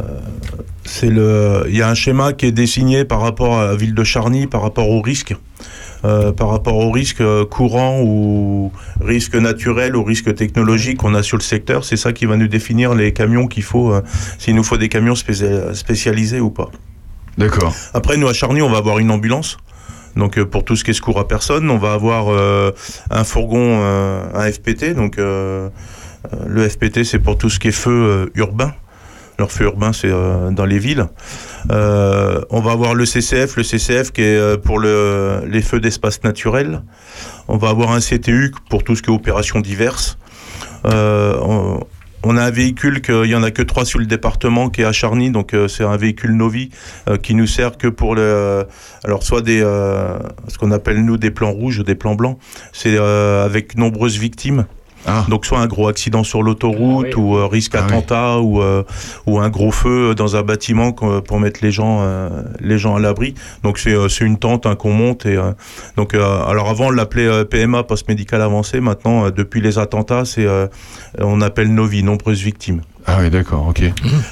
S6: c'est le. Il y a un schéma qui est dessiné par rapport à la ville de Charny, par rapport au risque. Euh, par rapport aux risques euh, courants ou risques naturels ou risques technologiques qu'on a sur le secteur, c'est ça qui va nous définir les camions qu'il faut, euh, s'il nous faut des camions spécia- spécialisés ou pas.
S1: D'accord.
S6: Après, nous, à Charny, on va avoir une ambulance. Donc, pour tout ce qui est secours à personne, on va avoir euh, un fourgon, un FPT. Donc, le FPT, c'est pour tout ce qui est feu urbain. Alors, feu urbain, c'est euh, dans les villes. Euh, on va avoir le CCF, le CCF qui est euh, pour le, les feux d'espace naturel. On va avoir un CTU pour tout ce qui est opérations diverses. On, a un véhicule qu'il y en a que trois sur le département qui est à donc c'est un véhicule Novi qui nous sert que pour le, alors soit des, ce qu'on appelle nous des plans rouges ou des plans blancs, c'est avec nombreuses victimes.
S1: Ah.
S6: Donc soit un gros accident sur l'autoroute
S2: Ah oui.
S6: ou euh, risque
S1: Ah oui.
S6: attentat ou euh, ou un gros feu dans un bâtiment qu'on- pour mettre les gens euh, les gens à l'abri. Donc c'est euh, c'est une tente hein, qu'on monte et euh, donc euh, alors avant on l'appelait euh, PMA post médical avancé. Maintenant euh, depuis les attentats c'est euh, on appelle Novi nombreuses victimes.
S1: Ah oui, d'accord, ok.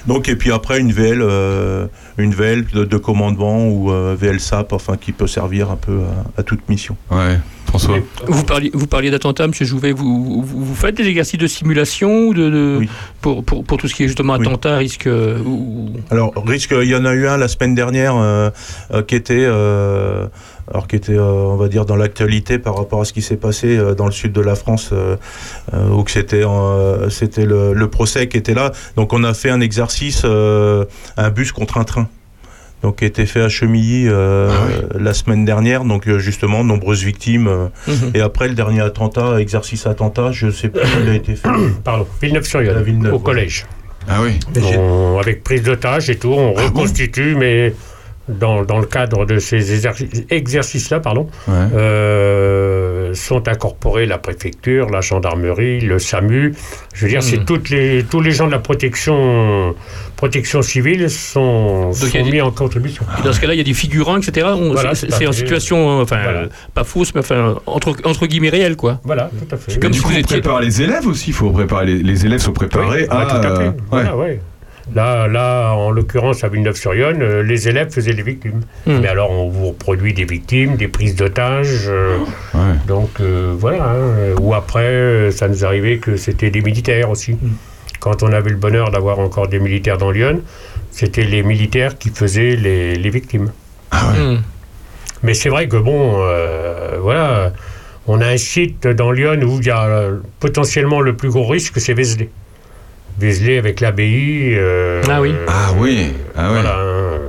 S6: Donc et puis après une VL, euh, une VL de, de commandement ou euh, VL SAP, enfin qui peut servir un peu à, à toute mission.
S1: Ouais, François.
S2: Vous parliez, vous parliez d'attentats, M. Jouvet. Vous, vous, vous faites des exercices de simulation de, de-
S6: Oui.
S2: pour, pour, pour tout ce qui est justement
S6: Oui.
S2: attentat, risque. euh, ou-
S6: Alors risque, il y en a eu un la semaine dernière euh, euh, qui était, euh, alors qui était, on va dire dans l'actualité par rapport à ce qui s'est passé dans le sud de la France, où c'était, c'était le, le procès qui était là. Donc on a fait un exercice, un bus contre un train. Donc qui a été fait à Chemilly euh,
S1: Ah
S6: la semaine dernière. Donc euh, justement nombreuses victimes. euh,
S2: Mhm.
S6: Et après, le dernier attentat, exercice attentat, je sais plus où il a été fait.
S5: Pardon, Villeneuve-sur-Yonne,
S6: Villeneuve,
S5: au collège.
S1: Ah oui.
S5: On- avec prise d'otage et tout, on
S1: Ah bon
S5: reconstitue, mais dans, dans le cadre de ces exerci- exercices-là, pardon,
S1: Ouais.
S5: euh, sont incorporés la préfecture, la gendarmerie, le SAMU. Je veux dire, c'est
S2: Mhm.
S5: toutes les, tous les gens de la protection, protection civile sont,
S2: Donc, il y a
S5: sont
S2: des-
S5: mis en contribution.
S2: Dans ce cas-là, il y a des figurants, etc.
S5: Voilà,
S2: c'est en situation, euh, enfin,
S5: Voilà.
S2: euh, pas fausse, mais enfin, entre, entre guillemets réelle, quoi.
S5: Voilà, tout à fait.
S2: Comme
S1: du
S2: si
S1: coup,
S2: vous
S1: on
S2: étiez-
S1: prépare les élèves aussi. Il faut préparer les, les élèves sont préparés
S5: Ah,
S1: à.
S5: tout à fait.
S1: euh,
S5: Voilà, ouais. Là, là, en l'occurrence, à Villeneuve-sur-Yonne, euh, les élèves faisaient les victimes.
S2: Hmm.
S5: Mais alors, on vous reproduit des victimes, des prises d'otages. euh,
S1: ouais.
S5: donc, euh, voilà. hein. Ou après, euh, ça nous arrivait que c'était des militaires aussi.
S2: Hmm.
S5: Quand on avait le bonheur d'avoir encore des militaires dans Lyon, c'était les militaires qui faisaient les, les victimes.
S1: Ah ouais.
S2: Hmm.
S5: Mais c'est vrai que bon, euh, voilà, on a un site dans Lyon où il y a potentiellement le plus gros risque, c'est Vézelay. Vézelay avec l'abbaye. euh,
S2: Ah oui.
S1: Ah oui. Ah ouais.
S5: Voilà. hein.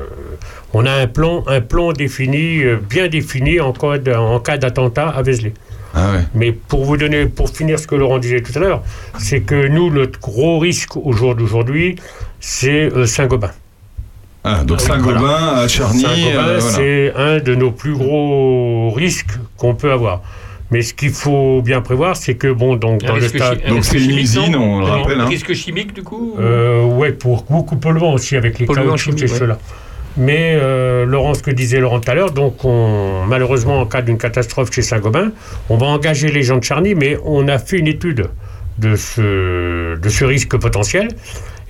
S5: On a un plan, un plan défini, euh, bien défini en cas d'- en cas d'attentat à Vézelay.
S1: Ah ouais.
S5: Mais pour vous donner, pour finir ce que Laurent disait tout à l'heure, c'est que nous, notre gros risque au jour d'aujourd'hui, c'est euh, Saint-Gobain.
S1: Ah, donc
S5: Ah oui,
S1: Saint-Gobain, à Charny.
S5: Saint-Gobain,
S1: euh, voilà.
S5: c'est un de nos plus gros risques qu'on peut avoir. Mais ce qu'il faut bien prévoir, c'est que, bon, donc, dans le stade.
S1: Donc c'est une usine, on le
S2: Un
S1: rappelle. hein.
S2: Risque chimique, du coup
S5: Euh, ouais, pour beaucoup de polluants aussi, avec les
S2: Polluants
S5: caoutchoucs et
S2: ouais.
S5: cela. Mais, euh, Laurent, ce que disait Laurent tout à l'heure, donc, on, malheureusement, en cas d'une catastrophe chez Saint-Gobain, on va engager les gens de Charny, mais on a fait une étude de ce, de ce risque potentiel.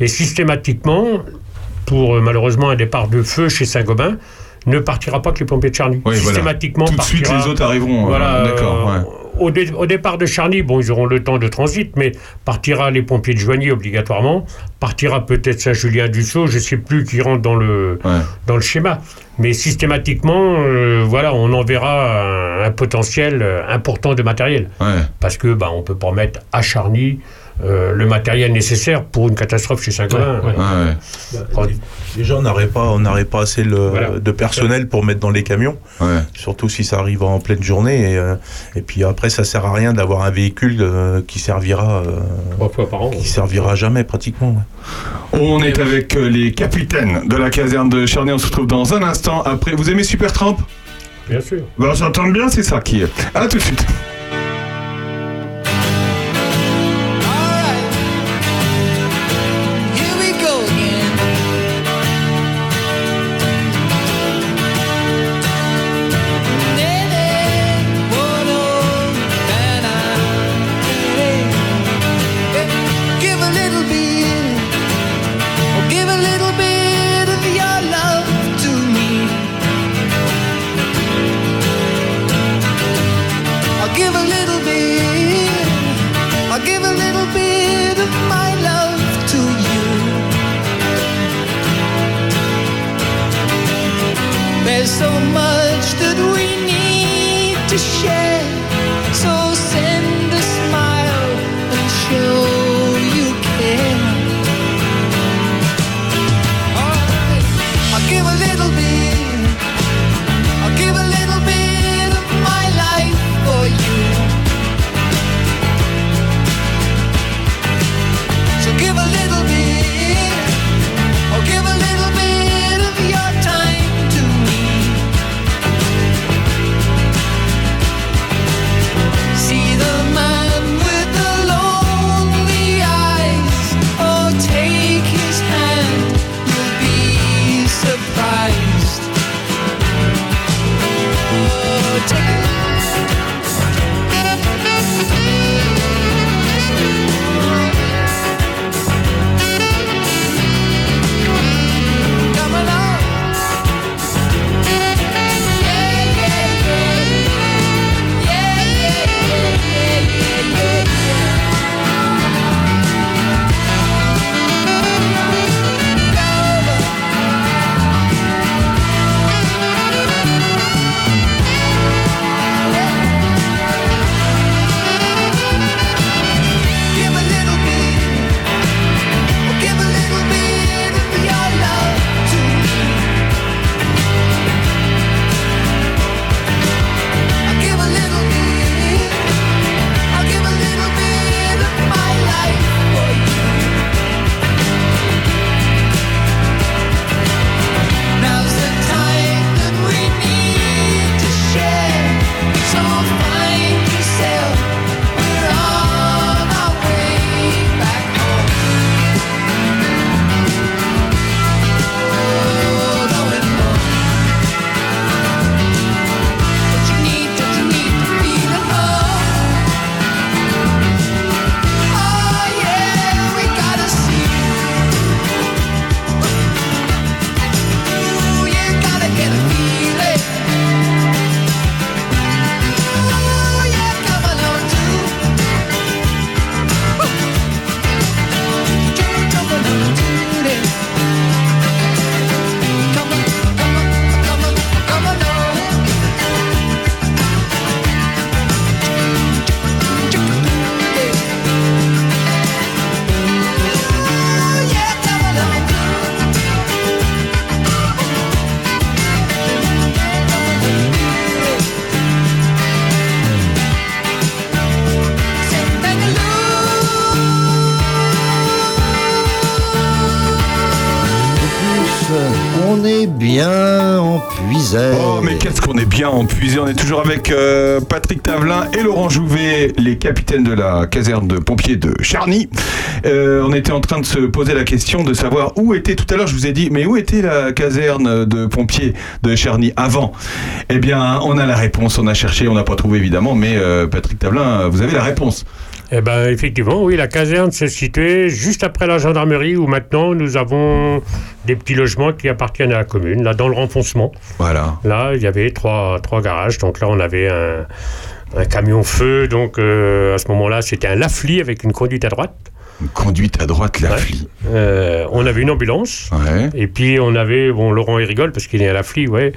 S5: Et systématiquement, pour euh, malheureusement un départ de feu chez Saint-Gobain, ne partira pas que les pompiers de Charny.
S1: Oui, voilà.
S5: systématiquement,
S1: Tout de suite,
S5: partira-
S1: les autres arriveront. euh,
S5: voilà,
S1: D'accord.
S5: euh,
S1: ouais.
S5: au, dé- au départ de Charny, bon, ils auront le temps de transit, mais partira les pompiers de Joigny obligatoirement, partira peut-être Saint-Julien-du-Sault, je ne sais plus qui rentre dans le,
S1: Ouais.
S5: dans le schéma. Mais systématiquement, euh, voilà, on enverra un, un potentiel important de matériel.
S1: Ouais.
S5: Parce que bah, on ne peut pas mettre à Charny euh, le matériel nécessaire pour une catastrophe chez Saint-Gobain.
S2: Ouais, ouais.
S1: Ouais.
S5: Oh,
S6: Déjà, on n'aurait pas, on n'aurait pas assez le-
S5: Voilà.
S6: de personnel pour mettre dans les camions,
S1: Ouais.
S6: surtout si ça arrive en pleine journée. Et, euh, et puis après, ça sert à rien d'avoir un véhicule euh, qui servira,
S5: Trois fois par an.
S6: qui servira jamais pratiquement. ouais.
S1: On est avec les capitaines de la caserne de Charny. On se retrouve dans un instant. Après, vous aimez Super Tramp?
S5: Bien sûr.
S1: Bah, j'entends bien, c'est ça qui est. À tout de suite.
S4: So much that we need to share. On
S3: est
S1: toujours avec euh, Patrick Tavelin et Laurent Jouvet, les capitaines de la caserne de pompiers de Charny. Euh, on était en train de se poser la question de savoir où était, tout à l'heure je vous ai dit, mais où était la caserne de pompiers de Charny avant? Eh bien, on a la réponse, on a cherché, on n'a pas trouvé évidemment, mais euh, Patrick Tavelin, vous avez la réponse.
S5: Eh ben, effectivement, oui, la caserne s'est située juste après la gendarmerie où maintenant nous avons des petits logements qui appartiennent à la commune, là dans le renfoncement.
S1: Voilà.
S5: Là, il y avait trois, trois garages. Donc là, on avait un, un camion feu. Donc euh, à ce moment-là, c'était un Lafli avec une conduite à droite.
S1: Une conduite à droite, la
S5: Ouais. Euh, on avait une ambulance.
S1: Ouais.
S5: Et puis on avait, bon, Laurent il rigole parce qu'il est à la flie, ouais.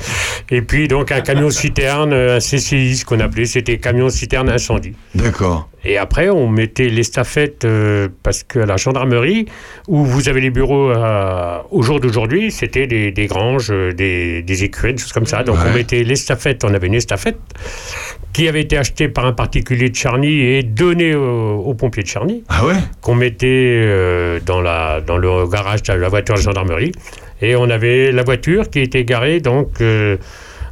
S5: Et puis donc un camion citerne, un CCI, ce qu'on appelait, c'était camion citerne incendie.
S1: D'accord.
S5: Et après, on mettait l'estafette euh, parce que la gendarmerie, où vous avez les bureaux euh, au jour d'aujourd'hui, c'était des, des granges, euh, des, des écuries, des choses comme ça. Donc
S1: Ouais.
S5: on mettait l'estafette, on avait une estafette qui avait été achetée par un particulier de Charny et donnée aux, aux pompiers de Charny,
S1: Ah ouais?
S5: qu'on mettait euh, dans, la, dans le garage de la voiture de gendarmerie. Et on avait la voiture qui était garée donc euh,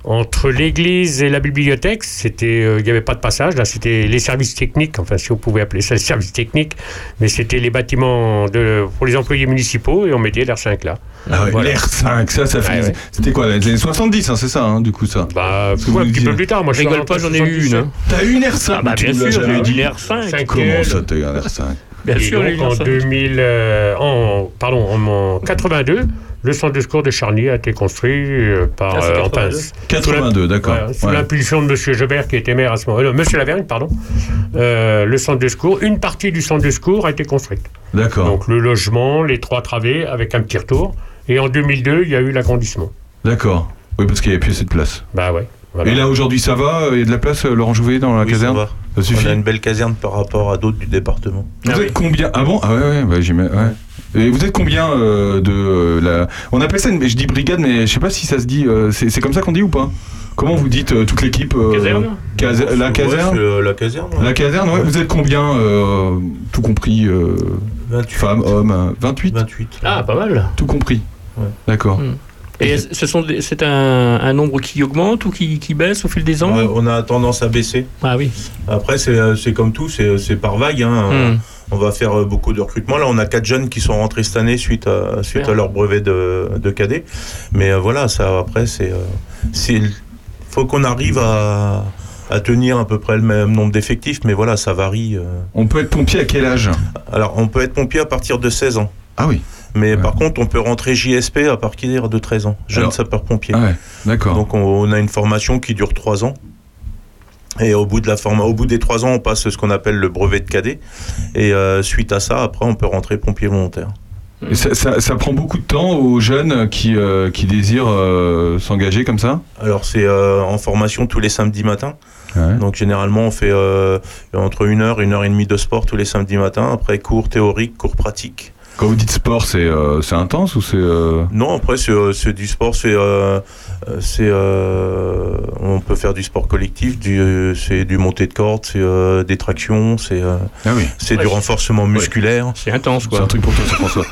S5: entre l'église et la bibliothèque. C'était, euh, il n'y avait pas de passage. Là, c'était les services techniques. Enfin, si on pouvait appeler ça les services techniques, mais c'était les bâtiments de, pour les employés municipaux et on mettait l'R5 là.
S1: Ah ouais,
S5: Voilà.
S1: L'R5, ça, ça fait.
S5: Ouais, ouais.
S1: C'était quoi, les années 70, hein, c'est ça, hein, du coup, ça?
S5: Bah, ouais, un petit peu plus tard. Moi, je
S2: Rigole pas, j'en ai eu une. hein.
S1: T'as eu une R5
S2: Ah bah bien sûr, j'ai eu
S1: dit.
S2: une R5.
S5: Cinq.
S1: Comment ça, t'as eu un R5
S2: Bien
S5: Et
S2: sûr,
S5: donc, en
S2: R5.
S5: 2000, euh, en, pardon, en, en 82, le centre de secours de Charny a été construit euh, par
S2: Ah, c'est
S5: euh,
S2: 82.
S5: Empince.
S1: 82, d'accord.
S5: Voilà, sous
S1: Ouais.
S5: l'impulsion de M. Jobert qui était maire à ce moment-là, Monsieur Lavergne, pardon, euh, le centre de secours, une partie du centre de secours a été construite.
S1: D'accord.
S5: Donc le logement, les trois travées avec un petit retour. Et en 2002, il y a eu l'agrandissement.
S1: D'accord. Oui, parce qu'il n'y avait plus assez de place.
S5: Bah ouais. Voilà.
S1: Et là, aujourd'hui, ça va Il y a de la place, euh, Laurent Jouvet, dans la
S6: Oui, ça
S1: caserne
S6: va.
S1: Ça suffit
S6: On a une belle caserne par rapport à d'autres du département.
S1: Vous
S2: Ah
S1: êtes
S2: oui.
S1: combien Ah bon Ah ouais, ouais, bah, j'imagine, ouais. Et vous êtes combien euh, de euh, la... On appelle ça, une... je dis brigade, mais je sais pas si ça se dit. euh, c'est c'est comme ça qu'on dit ou pas Comment vous dites euh, toute l'équipe euh,
S2: Caserne
S1: La
S6: Ouais,
S1: caserne
S6: La caserne. ouais.
S1: La caserne, ouais. Vous êtes combien euh, Tout compris euh,
S6: 28.
S1: Femmes, hommes euh, 28
S6: 28.
S2: Ah, pas mal.
S1: Tout compris.
S6: Ouais.
S1: D'accord.
S2: Mm. Et ce sont c'est un, un nombre qui augmente ou qui, qui baisse au fil des ans
S6: Ouais, on a tendance à baisser.
S2: Ah oui.
S6: Après, c'est euh, c'est comme tout, c'est c'est par vague. hein.
S2: Mm.
S6: On va faire euh, beaucoup de recrutements. Là, on a quatre jeunes qui sont rentrés cette année suite à, suite à leur brevet de, de cadet. Mais euh, voilà, ça après, c'est. c'est- faut qu'on arrive à, à tenir à peu près le même nombre d'effectifs, mais voilà, ça varie.
S1: On peut être pompier à quel âge?
S6: Alors, on peut être pompier à partir de 16 ans.
S1: Ah oui.
S6: Mais
S1: Ouais.
S6: par contre, on peut rentrer JSP à partir de 13 ans, jeune sapeur-pompier.
S1: Ah ouais. D'accord.
S6: Donc on, on a une formation qui dure trois ans. Et au bout, de la forma- au bout des trois ans, on passe ce qu'on appelle le brevet de cadet. Et euh, suite à ça, après, on peut rentrer pompier volontaire.
S1: Et ça, ça- ça prend beaucoup de temps aux jeunes qui, euh, qui désirent euh, s'engager comme ça?
S6: Alors c'est euh, en formation tous les samedis matins.
S1: Ouais.
S6: Donc généralement, on fait entre une heure, une heure et demie de sport tous les samedis matins. Après, cours théorique, cours pratique.
S1: Quand vous dites sport, c'est euh, c'est intense ou c'est. euh,
S6: Non, après, c'est euh, c'est du sport, c'est. euh, euh, c'est, euh, on peut faire du sport collectif, du, euh, c'est du montée de corde, c'est euh, des tractions, c'est euh,
S1: Ah oui.
S6: c'est
S2: Ouais,
S6: du renforcement musculaire.
S2: C'est intense,
S1: C'est un
S2: quoi.
S1: truc pour toi, François.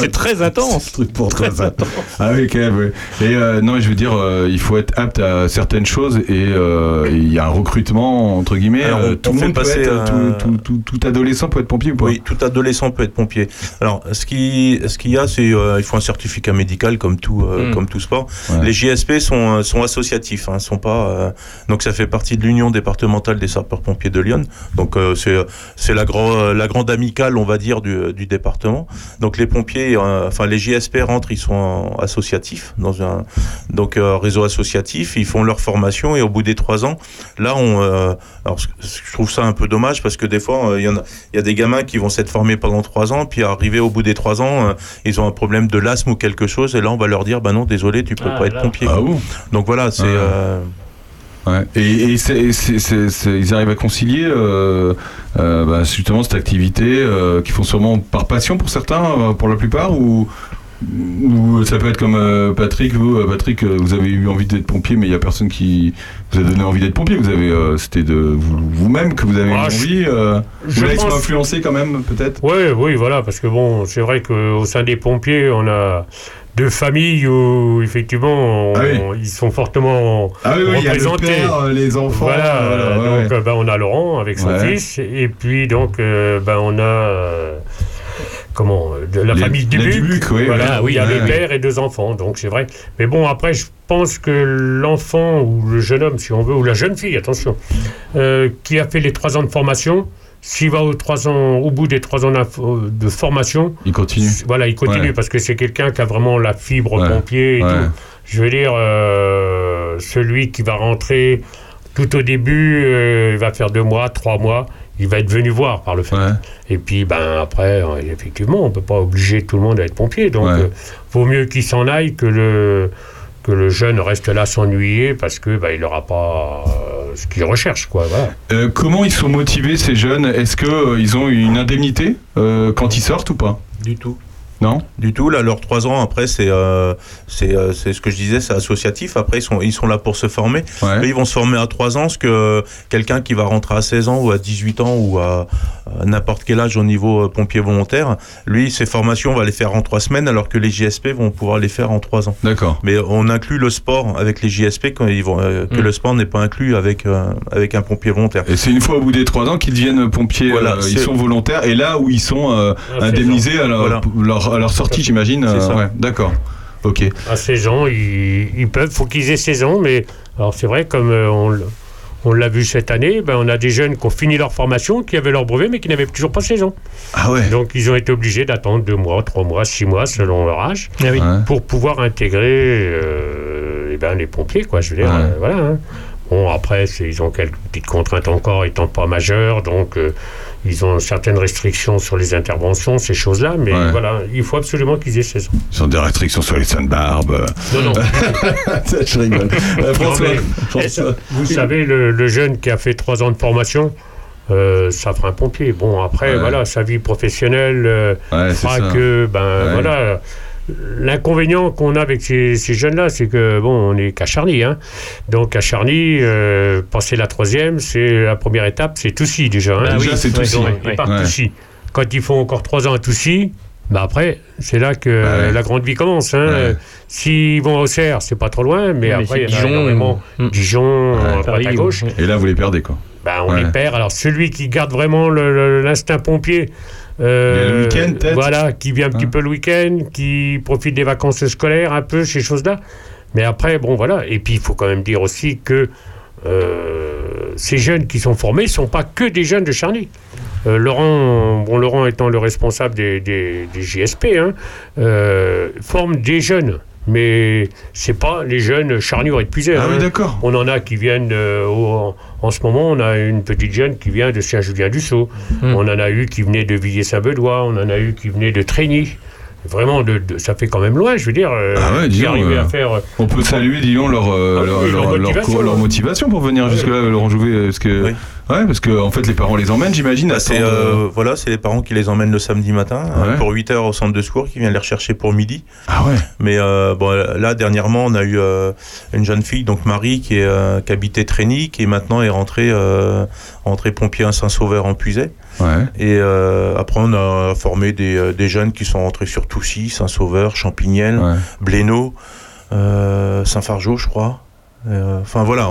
S2: C'est très intense.
S1: C'est un truc pour toi,
S2: Très intense.
S1: Ah oui, quand même, oui. Et euh, non, je veux dire, euh, il faut être apte à certaines choses et euh, il y a un recrutement, entre guillemets.
S6: Alors,
S1: euh, tout le monde peut
S6: passer,
S1: être,
S6: euh,
S1: tout, tout, tout, tout adolescent peut être pompier ou pas?
S6: Oui, tout adolescent peut être pompier. Alors, ce qui, ce qu'il y a, c'est euh, il faut un certificat médical comme tout, euh,
S2: Mm.
S6: comme tout sport.
S1: Ouais.
S6: Les JSP sont, euh, sont associatifs, hein, sont pas. euh, donc, ça fait partie de l'Union départementale des sapeurs-pompiers de Lyon. Donc, euh, c'est, c'est la, grand, la grande amicale, on va dire, du, du département. Donc, les pompiers, euh, enfin, les JSP rentrent, ils sont associatifs dans un donc euh, réseau associatif. Ils font leur formation et au bout des trois ans, là, on. euh, alors, je trouve ça un peu dommage parce que des fois, euh, il y en a, il y a des gamins qui vont s'être formés pendant trois ans, puis arriver au bout des trois ans, euh, ils ont un problème de l'asthme ou quelque chose, et là, on va leur dire, bah non, désolé, tu peux
S2: Ah,
S6: pas être
S2: là.
S6: pompier.
S1: Ah
S6: Donc voilà, c'est.
S1: Ah.
S6: euh,
S1: Ouais. Et, et c'est- c'est- c'est- ils arrivent à concilier euh, euh, bah, justement cette activité euh, qu'ils font sûrement par passion pour certains, euh, pour la plupart, ou, ou ça peut être comme euh, Patrick, vous, euh, Patrick, euh, vous avez eu envie d'être pompier, mais il y a personne qui vous a donné envie d'être pompier. Vous avez, euh, c'était de vous- vous-même que vous avez
S5: Ah,
S1: envie. euh,
S5: je
S1: vous l'avez
S5: pense-
S1: influencé quand même, peut-être?
S5: Oui, oui, voilà, parce que bon, c'est vrai qu'au sein des pompiers, on a deux familles où effectivement on-
S1: Ah oui.
S5: ils sont fortement
S1: Ah oui, oui, il y a le
S5: représentés.
S1: père, euh, les enfants.
S5: Voilà, donc
S1: ouais.
S5: ben, on a Laurent avec son
S1: Ouais.
S5: fils, et puis donc ben, on a comment euh, de la
S1: Les-
S5: famille Dubuc,
S1: Dubuc, oui,
S5: voilà.
S2: Ah
S5: où il y a
S1: Ouais,
S5: les
S1: ouais.
S5: pères et deux enfants, donc c'est vrai. Mais bon, après, je pense que l'enfant ou le jeune homme, si on veut, ou la jeune fille, attention, euh, qui a fait les trois ans de formation, s'il va aux trois ans, au bout des trois ans de formation,
S1: Il continue.
S5: voilà, il continue
S1: Ouais.
S5: parce que c'est quelqu'un qui a vraiment la fibre
S1: Ouais.
S5: pompier et
S1: Ouais.
S5: tout. Je veux dire, euh, celui qui va rentrer tout au début, euh, il va faire deux mois, trois mois, il va être venu voir par le fait.
S1: Ouais.
S5: Et puis, ben après, euh, effectivement, on peut pas obliger tout le monde à être pompier. Donc,
S1: Ouais.
S5: euh, vaut mieux qu'il s'en aille que le que le jeune reste là s'ennuyer parce que ben, il n'aura pas euh, ce qu'il recherche, quoi. Voilà.
S1: Euh, comment ils sont motivés ces jeunes? Est-ce que euh, ils ont une indemnité euh, quand ils sortent ou pas?
S6: Du tout.
S1: Non
S6: Du tout, là, leurs trois ans, après, c'est euh, c'est euh, c'est ce que je disais, c'est associatif. Après, ils sont, ils sont là pour se former. Eux,
S1: Ouais.
S6: ils vont se former à 3 ans, ce que quelqu'un qui va rentrer à 16 ans ou à 18 ans ou à, à n'importe quel âge au niveau euh, pompier volontaire, lui, ses formations, on va les faire en 3 semaines, alors que les JSP vont pouvoir les faire en 3 ans.
S1: D'accord.
S6: Mais on inclut le sport avec les JSP quand ils vont, euh, que
S2: Mm.
S6: le sport n'est pas inclus avec, avec un pompier volontaire.
S1: Et c'est une fois au bout des trois ans qu'ils deviennent pompiers,
S6: Voilà,
S1: ils sont volontaires, et là où ils sont indemnisés à leur,
S6: Voilà.
S1: leur, à leur sortie, j'imagine.
S6: C'est
S1: euh,
S6: ça.
S1: ouais, D'accord. Ok.
S5: À 16 ans, ils, ils peuvent, faut qu'ils aient 16 ans, mais alors c'est vrai, comme euh, on, l'a vu cette année, ben, on a des jeunes qui ont fini leur formation, qui avaient leur brevet, mais qui n'avaient toujours pas 16 ans.
S1: Ah ouais.
S5: Donc ils ont été obligés d'attendre deux mois, trois mois, six mois, selon leur âge,
S2: Ah oui.
S1: Ouais.
S5: pour pouvoir intégrer euh, eh ben, les pompiers, quoi. Je veux dire,
S1: Ouais.
S5: euh, voilà. hein. Bon, après, ils ont quelques petites contraintes encore, étant pas majeurs, donc euh, ils ont certaines restrictions sur les interventions, ces choses-là, mais
S1: Ouais.
S5: voilà, il faut absolument qu'ils aient 16 ans.
S1: Ils ont des restrictions sur les seins de barbe.
S5: Non, non.
S1: je rigole. Euh, François,
S5: Non, mais-
S1: François.
S5: Vous savez, le, le jeune qui a fait trois ans de formation, euh, ça fera un pompier. Bon, après,
S1: Ouais.
S5: voilà, sa vie professionnelle euh,
S1: Ouais,
S5: fera que, ben voilà. L'inconvénient qu'on a avec ces, ces jeunes-là, c'est que, bon, on est qu'à Charny. Hein. Donc, à Charny, euh, passer la troisième, c'est la première étape, c'est Toussy déjà. Hein.
S2: Ah
S1: Déjà,
S2: oui,
S1: c'est Toussy.
S2: ouais,
S5: Ils
S2: ouais.
S5: partent
S1: Ouais.
S5: Toussy. Quand ils font encore trois ans à Toussy, bah après, c'est là que
S1: Bah ouais.
S5: la grande vie commence. Hein.
S1: Ouais.
S5: Euh, S'ils vont à Auxerre, c'est pas trop loin, mais
S2: Mais
S5: après, il y a
S2: Dijon,
S5: énormément.
S2: mm.
S5: Dijon,
S1: Ouais.
S5: à droite
S2: Paris,
S5: à gauche.
S1: Et là, vous les perdez, quoi.
S5: Ben, on
S1: Ouais.
S5: les perd. Alors, celui qui garde vraiment l'instinct pompier. Euh,
S1: le week-end, peut-être
S5: Voilà, qui vient un petit
S1: Hein.
S5: peu le week-end, qui profite des vacances scolaires, un peu, ces choses-là. Mais après, bon, voilà. Et puis, il faut quand même dire aussi que euh, ces jeunes qui sont formés ne sont pas que des jeunes de Charny. Euh, Laurent, bon, Laurent étant le responsable des, des- des JSP, hein, euh, forme des jeunes. Mais c'est pas les jeunes charniers épuisés.
S1: Ah
S5: hein.
S1: oui, d'accord.
S5: On en a qui viennent, euh, au- en, en ce moment, on a une petite jeune qui vient de Saint-Julien-du-Sault.
S2: Mm.
S5: On en a eu qui venait de Villiers-Saint-Benoît. On en a eu qui venait de Trény. Vraiment, de, de- ça fait quand même loin, je veux dire. euh,
S1: Ah ouais, disons, euh,
S5: à faire. euh,
S1: On peut saluer, disons, leur, euh,
S5: Ah
S1: leur,
S5: leur
S1: leur-
S5: motivation.
S1: leur motivation pour venir jusque-là, Laurent Jouvet. Parce que,
S6: Oui.
S1: ouais, parce que, en fait, les parents les emmènent, j'imagine.
S6: Bah, c'est
S1: euh,
S6: euh, voilà, c'est les parents qui les emmènent le samedi matin
S1: Ouais.
S6: pour 8 heures au centre de secours, qui viennent les rechercher pour midi.
S1: Ah ouais.
S6: Mais euh, bon, là dernièrement, on a eu euh, une jeune fille, donc Marie, qui, est, euh, qui habitait Trény, qui maintenant est rentrée, euh, rentrée pompier à Saint-Sauveur en Puiset.
S1: Ouais.
S6: Et euh, après, on a formé des, euh, des jeunes qui sont rentrés sur Toussy, Saint-Sauveur, Champignelles,
S1: ouais.
S6: Blénaud, euh, Saint-Fargeau, je crois. Euh, Enfin voilà,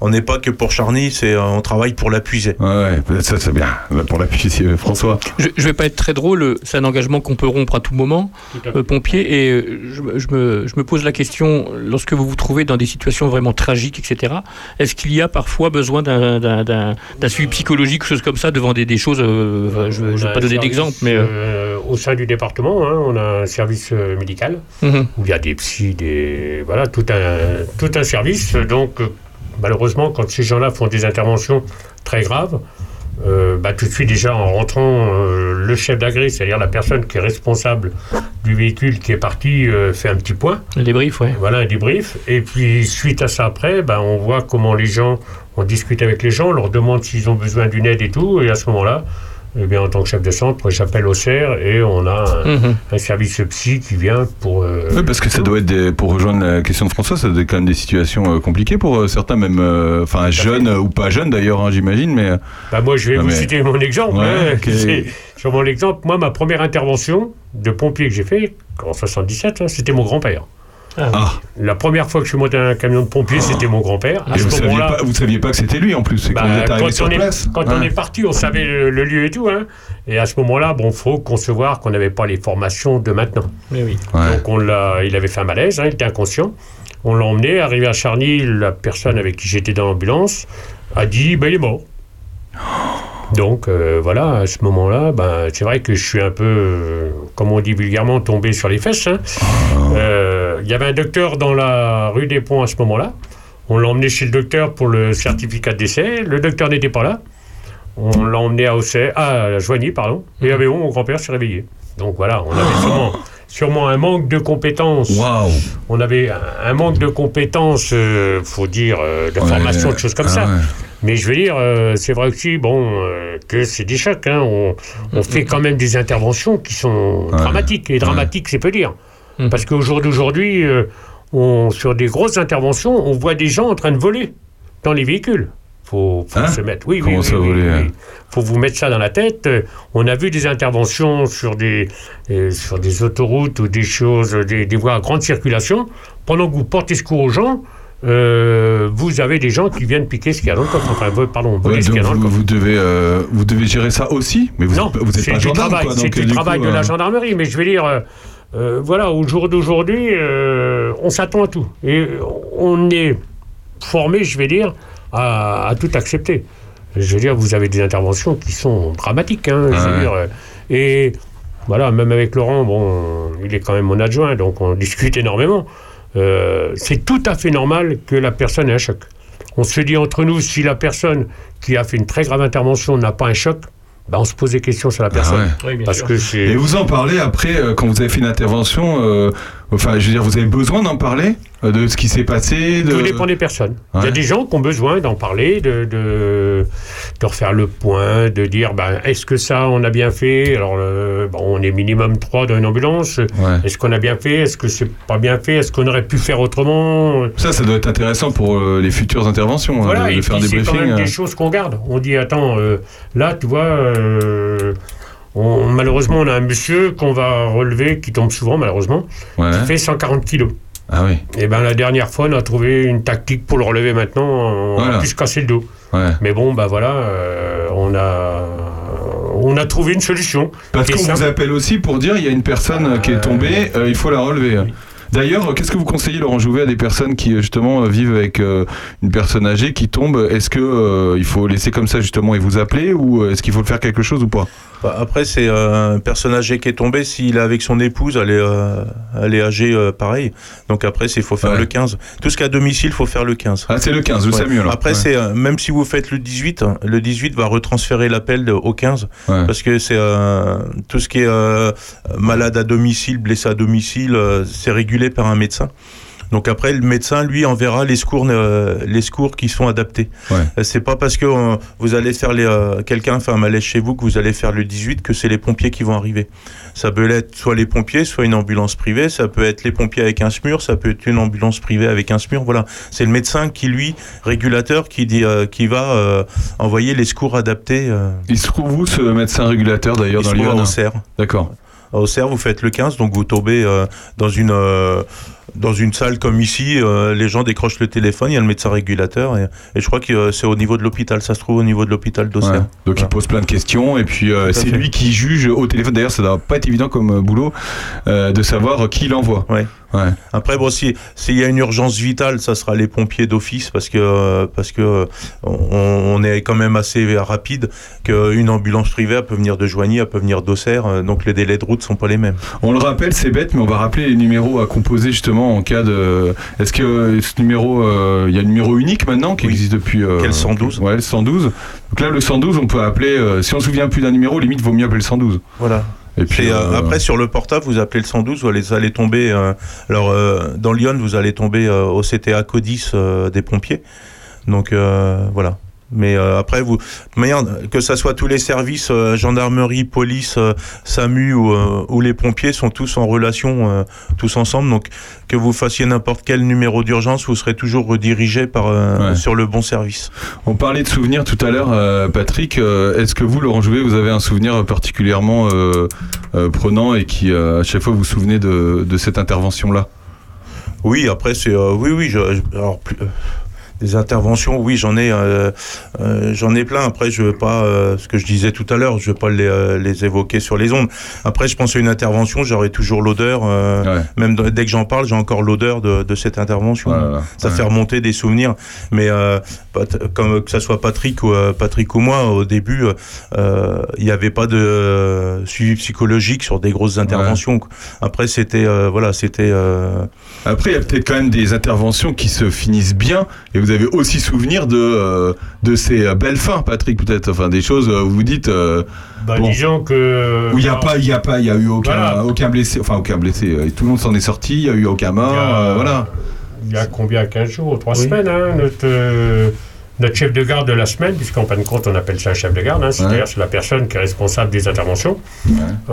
S6: on- n'est pas que pour Charny, c'est euh, on travaille pour la Puiset.
S1: Ouais, ça c'est bien. Pour l'appui, c'est, euh, François.
S2: Je, je vais pas être très drôle, c'est un engagement qu'on peut rompre à tout moment, euh, pompier, et je, me- je me, je me pose la question, lorsque vous vous trouvez dans des situations vraiment tragiques, etc., est-ce qu'il y a parfois besoin d'un, suivi psychologique, chose comme ça, devant des, des choses, euh, enfin, je ne vais pas donner d'exemple, mais... euh,
S5: au sein du département, hein, on a un service médical
S2: mhm.
S5: où il y a des psys, des voilà, tout un tout un service. Donc malheureusement, quand ces gens-là font des interventions très graves, euh, bah, tout de suite déjà en rentrant, euh, le chef d'agré, c'est-à-dire la personne qui est responsable du véhicule qui est parti, euh, fait un petit point.
S2: Le débrief, ouais.
S5: Voilà un débrief. Et puis suite à ça après, ben, on voit comment les gens, on discute avec les gens, on leur demande s'ils ont besoin d'une aide et tout. Et à ce moment-là, eh bien, en tant que chef de centre, j'appelle au CER et on a un,
S2: Mhm.
S5: un service psy qui vient pour. euh,
S1: Oui, parce que ça doit être des, pour rejoindre la question de François, ça doit être quand même des situations euh, compliquées pour euh, certains, même, euh, enfin jeunes ou pas jeunes d'ailleurs, hein, j'imagine, mais.
S5: bah, moi, je vais
S1: Non,
S5: vous
S1: mais-
S5: citer mon exemple.
S1: Ouais,
S5: hein.
S1: ok.
S5: C'est- Sur mon exemple, moi, ma première intervention de pompier que j'ai fait en 77, hein, c'était mon grand-père.
S1: Ah,
S5: La première fois que je suis monté dans un camion de pompier, c'était mon grand-père. À
S1: et
S5: ce
S1: vous saviez,
S5: moment-là,
S1: pas, vous saviez pas que c'était lui en plus, quand
S5: Bah, quand
S1: sur
S5: on est,
S1: place.
S5: quand on
S1: Ouais.
S5: est parti, on savait le, le lieu et tout. Hein. Et à ce moment-là, bon, faut concevoir qu'on n'avait pas les formations de maintenant.
S2: Mais oui.
S1: Ouais.
S5: Donc on l'a, il avait fait un malaise, hein, il était inconscient. On l'a emmené, arrivé à Charny, la personne avec qui j'étais dans l'ambulance a dit, ben il est mort. Donc euh, voilà, à ce moment-là, ben, c'est vrai que je suis un peu, euh, comme on dit vulgairement, tombé sur les fesses. hein. Euh, Il y avait un docteur dans la rue des Ponts à ce moment-là. On l'a emmené chez le docteur pour le certificat de décès. Le docteur n'était pas là. On l'a emmené à Auxerre, à Joigny, pardon. Et à Véon, mon grand-père s'est réveillé. Donc voilà, on avait sûrement, sûrement un manque de compétences.
S1: Waouh!
S5: On avait un, un manque de compétences, euh, faut dire, de
S1: Ouais,
S5: formation, de choses comme
S1: ah
S5: ça. Mais je veux dire, euh, c'est vrai aussi, bon, euh, que c'est des chocs. Hein. On, on fait quand même des interventions qui sont
S1: Ouais.
S5: dramatiques. Et dramatiques, c'est peu dire.
S2: Mhm.
S5: Parce qu'au jour d'aujourd'hui, euh, sur des grosses interventions, on voit des gens en train de voler dans les véhicules. Faut, faut
S1: Hein?
S5: se mettre. Oui,
S1: Comment
S5: oui,
S1: ça,
S5: oui, oui,
S1: voler,
S5: oui.
S1: hein?
S5: Faut vous mettre ça dans la tête. On a vu des interventions sur des, sur des autoroutes ou des choses, des, des voies à grande circulation. Pendant que vous portez secours aux gens, euh, vous avez des gens qui viennent piquer ce qu'il y a dans le coffre. Enfin, pardon, voler
S1: Ouais,
S5: ce qu'il y a
S1: donc
S5: dans le
S1: vous,
S5: coffre.
S1: vous devez, euh, vous devez gérer ça aussi, mais vous
S5: non,
S1: êtes, vous êtes
S5: c'est
S1: pas
S5: du
S1: gendarme,
S5: travail,
S1: quoi.
S5: c'est du travail
S1: coup,
S5: de la
S1: euh,
S5: gendarmerie. Mais je veux dire, euh, voilà, au jour d'aujourd'hui, on s'attend à tout. Et on est formé, je vais dire, à, à tout accepter. Je veux dire, vous avez des interventions qui sont dramatiques. hein, je veux
S1: Ouais.
S5: dire, et voilà, même avec Laurent, bon, il est quand même mon adjoint, donc on discute énormément. Euh, c'est tout à fait normal que la personne ait un choc. On se dit entre nous, si la personne qui a fait une très grave intervention n'a pas un choc, ben on se pose des questions sur la personne.
S1: ouais.
S2: Oui, bien
S5: Parce
S2: sûr.
S5: que
S1: Et vous en parlez après, euh, quand vous avez fait une intervention, euh, enfin, je veux dire, vous avez besoin d'en parler euh, de ce qui s'est passé de...
S5: Tout dépend des personnes. Il y a des gens qui ont besoin d'en parler, de, de, de refaire le point, de dire ben, est-ce que ça on a bien fait? Alors, euh, bon, on est minimum trois dans une ambulance.
S1: Ouais.
S5: Est-ce qu'on a bien fait? Est-ce que c'est pas bien fait? Est-ce qu'on aurait pu faire autrement?
S1: Ça, ça doit être intéressant pour euh, les futures interventions, hein,
S5: Voilà,
S1: de, de
S5: et
S1: faire des
S5: c'est quand
S1: briefings.
S5: même des choses qu'on garde. On dit, attends, euh, là, tu vois, on- malheureusement, on a un monsieur qu'on va relever, qui tombe souvent, malheureusement,
S1: Ouais.
S5: qui fait 140 kilos.
S1: Ah oui,
S5: Et ben la dernière fois, on a trouvé une tactique pour le relever maintenant, on
S1: Voilà.
S5: a pu se casser le dos.
S1: ouais.
S5: Mais bon, bah voilà, euh, on, a, on a trouvé une solution.
S1: Parce qu'on vous appelle aussi pour dire il y a une personne euh, qui est tombée, euh, il faut la relever. D'ailleurs, euh, qu'est-ce que vous conseillez, Laurent Jouvet, à des personnes qui euh, justement euh, vivent avec une personne âgée qui tombe? Est-ce que il faut laisser comme ça justement et vous appeler ou est-ce qu'il faut faire quelque chose ou pas?
S6: Bah, après, c'est un personne âgé qui est tombé. S'il est avec son épouse, elle est, elle est âgée pareil. Donc après, il faut faire
S1: Ouais.
S6: le 15. Tout ce qu'à domicile, il faut faire le 15.
S1: Ah, c'est le 15, le
S6: Ouais.
S1: SAMU alors.
S6: Après,
S1: Ouais.
S6: c'est même si vous faites le 18, hein, le 18 va retransférer l'appel au 15
S1: Ouais.
S6: parce que c'est euh, tout ce qui est euh, malade à domicile, blessé à domicile, c'est régulé par un médecin. Donc après, le médecin, lui, enverra les secours, euh, les secours qui sont adaptés.
S1: Ouais.
S6: Euh, C'est pas parce que euh, vous allez faire les, euh, quelqu'un fait un malaise chez vous que vous allez faire le 18 que c'est les pompiers qui vont arriver. Ça peut être soit les pompiers, soit une ambulance privée. Ça peut être les pompiers avec un SMUR, ça peut être une ambulance privée avec un SMUR. Voilà, c'est le médecin qui lui, régulateur, qui dit, qui va envoyer les secours adaptés.
S1: Il se trouve où ce médecin régulateur d'ailleurs
S6: il
S1: dans
S6: Auxerre.
S1: D'accord.
S6: À Auxerre, vous faites le 15, donc vous tombez euh, dans une euh, dans une salle comme ici. euh, les gens décrochent le téléphone, il y a le médecin régulateur, et, et je crois que euh, c'est au niveau de l'hôpital. Ça se trouve au niveau de l'hôpital
S1: Ouais.
S6: d'Auxerre.
S1: Donc il pose plein de questions et puis euh, c'est lui qui juge au téléphone. D'ailleurs, ça doit pas être évident comme boulot de savoir qui l'envoie.
S6: Ouais.
S1: Ouais.
S6: Après, bon, si- s'il y a une urgence vitale, ça sera les pompiers d'office parce que euh, parce que euh, on, on est quand même assez rapide qu'une ambulance privée elle peut venir de Joigny, elle peut venir d'Auxerre, euh, donc les délais de route sont pas les mêmes.
S1: On le rappelle, c'est bête, mais on va rappeler les numéros à composer justement en cas de. Est-ce que ce numéro, euh, il y a un numéro unique maintenant qui
S6: Oui.
S1: existe depuis. euh,
S6: Quel 112?
S1: Ouais, le 112. Donc là, le 112, on peut appeler. euh, si on se souvient plus d'un numéro, limite, vaut mieux appeler le 112.
S6: Voilà.
S1: Et puis
S6: euh,
S1: euh,
S6: après, sur le portable, vous appelez le 112, vous allez, tomber. euh, alors, euh, dans Lyon, vous allez tomber au CTA Codis des pompiers. Donc, voilà. Mais euh, après, vous, manière, que ça soit tous les services, euh, gendarmerie, police, euh, SAMU ou, ou les pompiers sont tous en relation, tous ensemble. Donc, que vous fassiez n'importe quel numéro d'urgence, vous serez toujours redirigé par,
S1: Ouais.
S6: sur le bon service.
S1: On parlait de souvenirs tout à l'heure, Patrick. Est-ce que vous, Laurent Jouvet, vous avez un souvenir particulièrement prenant et qui, à chaque fois, vous vous souvenez de, de cette intervention-là?
S6: Oui, après c'est euh, oui oui, je, je- alors plus, des interventions, oui, j'en ai euh, euh, j'en ai plein. Après, je veux pas euh, ce que je disais tout à l'heure, je veux pas les, les évoquer sur les ondes. Après, je pense à une intervention, j'aurai toujours l'odeur
S1: Ouais.
S6: même dès que j'en parle, j'ai encore l'odeur de, de cette intervention.
S1: Voilà.
S6: Ça
S1: Ouais.
S6: fait remonter des souvenirs. Mais comme que ça soit Patrick ou Patrick ou moi, au début, il n'y avait pas de suivi psychologique sur des grosses interventions. Après, c'était voilà, c'était
S1: Après, il y a peut-être quand même des interventions qui se finissent bien, et vous avez aussi souvenir de, euh, de ces euh, belles fins, Patrick, peut-être, enfin des choses euh, où vous dites euh,
S5: Bah,
S1: Bon.
S5: Disons que.
S1: où il n'y a pas, il y a pas, il y a eu aucun,
S5: Voilà.
S1: aucun blessé, enfin aucun blessé, tout le monde s'en est sorti, il y a eu aucun mort,
S5: il y a-
S1: euh, voilà.
S5: Il y a combien 15 jours, 3
S1: Oui.
S5: semaines, hein, notre, euh, notre chef de garde de la semaine, puisqu'en fin de compte, on appelle ça un chef de garde, hein, c'est-à-dire
S1: Ouais.
S5: c'est la personne qui est responsable des interventions. On,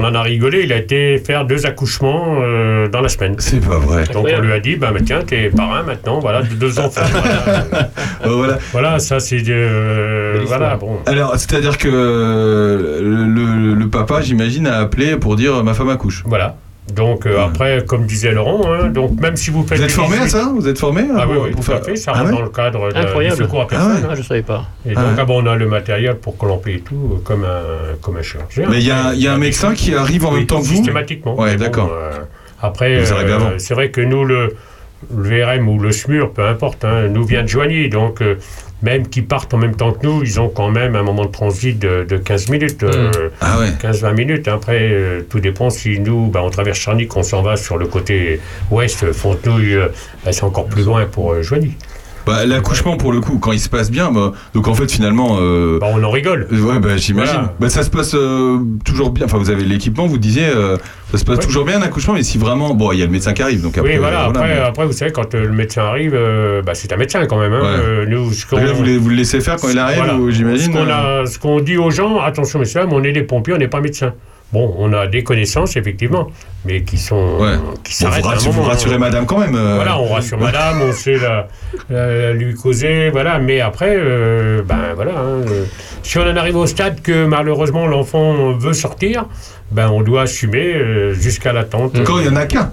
S5: on en a rigolé, il a été faire deux accouchements euh, dans la semaine.
S1: C'est pas vrai.
S5: Donc on lui a dit, bah, mais tiens, t'es parrain maintenant, voilà, de deux enfants. voilà.
S1: Voilà.
S5: Voilà, ça c'est. euh, voilà, bon.
S1: Alors, c'est-à-dire que le, le- le papa, j'imagine, a appelé pour dire ma femme accouche.
S5: Voilà. Donc euh,
S1: Ouais.
S5: après, comme disait Laurent, hein, donc même si vous faites.
S1: Vous êtes formé à
S5: 18
S1: ça Vous êtes formé
S5: Ah
S1: pour-
S5: oui, oui,
S1: pour
S5: tout à
S1: faire-
S5: fait, ça
S1: Ah
S5: rentre
S1: ouais
S5: dans le cadre de- du
S2: Incroyable.
S5: secours à
S1: Ah
S5: personne.
S1: ouais.
S2: Ah, je savais pas.
S5: Et
S1: Ah
S5: donc,
S1: ouais.
S5: ah bon, on a le matériel pour colomper et tout, euh, comme un, comme un chirurgien.
S1: Mais il y a, il y a un médecin qui arrive en même temps que vous
S5: Systématiquement.
S1: Ouais,
S5: Mais bon,
S1: d'accord.
S5: euh, après,
S1: Vous arrivez
S5: euh,
S1: avant.
S5: c'est vrai que nous, le, le VRM ou le SMUR, peu importe, hein, nous vient de Joigny. Donc, euh, même qu'ils partent en même temps que nous, ils ont quand même un moment de transit de, de 15 minutes, euh,
S1: Ah ouais.
S5: 15-20 minutes. Après, euh, tout dépend si nous, bah, on traverse Charny, qu'on s'en va sur le côté ouest, Fontenouille, euh, bah, c'est encore plus loin pour euh, Joigny.
S1: Bah, l'accouchement pour le coup, quand il se passe bien, bah, donc en fait finalement. euh,
S5: Bah, on en rigole.
S1: euh, Ouais, bah j'imagine.
S5: Voilà.
S1: Bah, ça se passe euh, toujours bien. Enfin, vous avez l'équipement, vous disiez, euh, ça se passe
S5: Ouais.
S1: toujours bien un accouchement, mais si vraiment. Bon, il y a le médecin qui arrive, donc après.
S5: oui, voilà. après,
S1: mais-
S5: après, vous savez, quand le médecin arrive, bah, c'est un médecin quand même. hein.
S1: Ouais.
S5: Nous, ce qu'on-
S1: Là, vous, les- vous le laissez faire quand il arrive,
S5: Voilà.
S1: j'imagine
S5: Ce qu'on dit aux gens, attention messieurs, on est des pompiers, on n'est pas médecins. Bon, on a des connaissances, effectivement, mais qui sont.
S1: Ouais.
S5: qui
S1: Bon,
S5: s'arrêtent
S1: vous,
S5: à un
S1: rassurez,
S5: moment.
S1: vous rassurez madame quand même. euh,
S5: Voilà, on rassure madame, on sait la, la- lui causer, voilà, mais après, euh, ben voilà, hein, euh, si on en arrive au stade que malheureusement l'enfant veut sortir, ben on doit assumer euh, jusqu'à l'attente.
S1: Quand il y en a qu'un.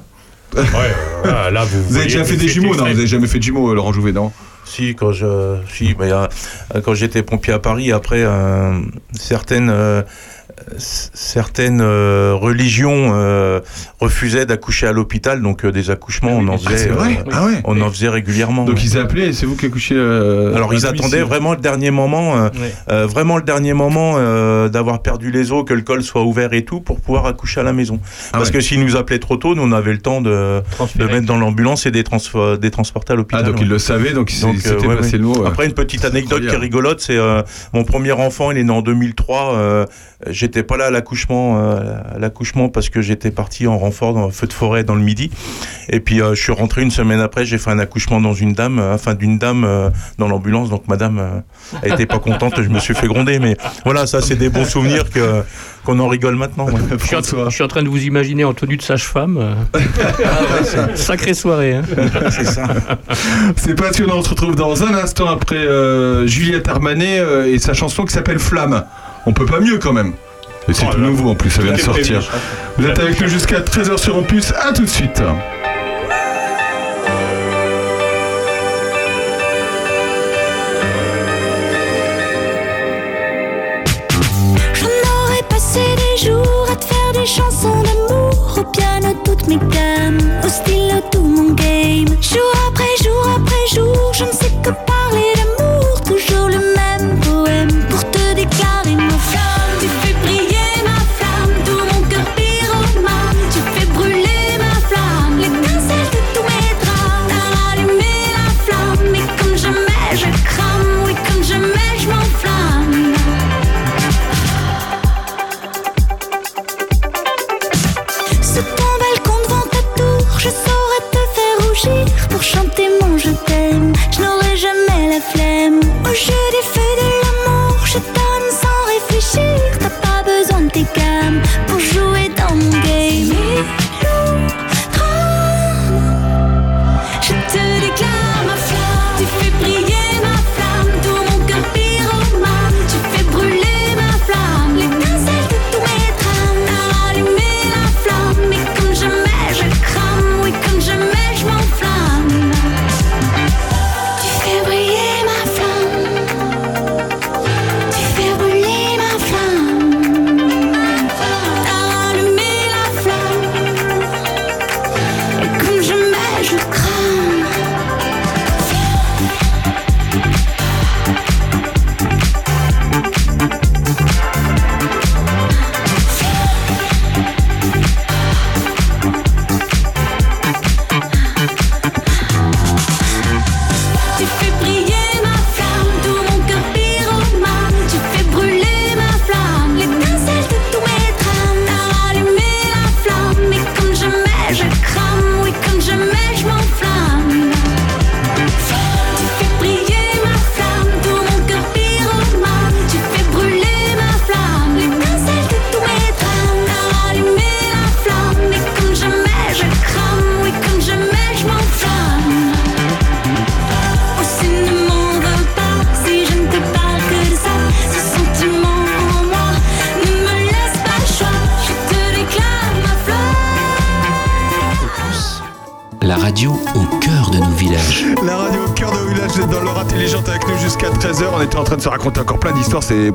S5: Ouais, voilà, là, vous,
S1: Vous avez déjà fait des jumeaux, non. Vous avez jamais fait de jumeaux, euh, Laurent Jouvet, non
S6: Si, quand je, si, mais euh, quand j'étais pompier à Paris, après euh, certaines euh, certaines euh, religions euh, refusaient d'accoucher à l'hôpital, donc euh, des accouchements, on en
S1: Ah,
S6: faisait,
S1: Ah ouais
S6: on en faisait régulièrement.
S1: Donc
S6: ouais.
S1: ils appelaient, c'est vous qui accouchez euh,
S6: Alors ils
S1: domicile.
S6: attendaient vraiment le dernier moment, euh,
S2: Ouais.
S6: euh, vraiment le dernier moment euh, d'avoir perdu les os, que le col soit ouvert et tout pour pouvoir accoucher à la maison.
S1: Ah
S6: Parce
S1: ouais.
S6: que s'ils nous appelaient trop tôt, nous on avait le temps de, mettre dans l'ambulance et des, des transporter à l'hôpital.
S1: Ah, donc
S6: ouais.
S1: ils le savaient, donc ils
S6: euh,
S1: s'étaient
S6: ouais,
S1: passé
S6: ouais.
S1: le mot. ouais.
S6: Après, une petite anecdote qui est rigolote, c'est euh, mon premier enfant, il est né en 2003. euh, j'étais pas là à l'accouchement, euh, l'accouchement parce que j'étais parti en renfort dans un feu de forêt dans le midi. Et puis euh, je suis rentré une semaine après, j'ai fait un accouchement dans une dame, euh, enfin d'une dame euh, dans l'ambulance. Donc madame, euh, elle était pas contente, je me suis fait gronder. Mais voilà, ça c'est des bons souvenirs que qu'on en rigole maintenant. ouais.
S2: Je suis, en,
S1: François.
S2: je suis en train de vous imaginer en tenue de sage-femme. Sacrée soirée. Hein.
S6: c'est ça.
S1: C'est passionnant, on se retrouve dans un instant après euh, Juliette Armanet euh, et sa chanson qui s'appelle Flamme. On peut pas mieux quand même. Et c'est
S6: Oh
S1: tout nouveau en plus, ça vient de
S6: est prévu,
S1: sortir. Vous êtes avec nous jusqu'à 13h sur Opus, à tout de suite.
S7: J'en aurais passé des jours à te faire des chansons d'amour. Au piano toutes mes gammes, au stylo tout mon game. Jour après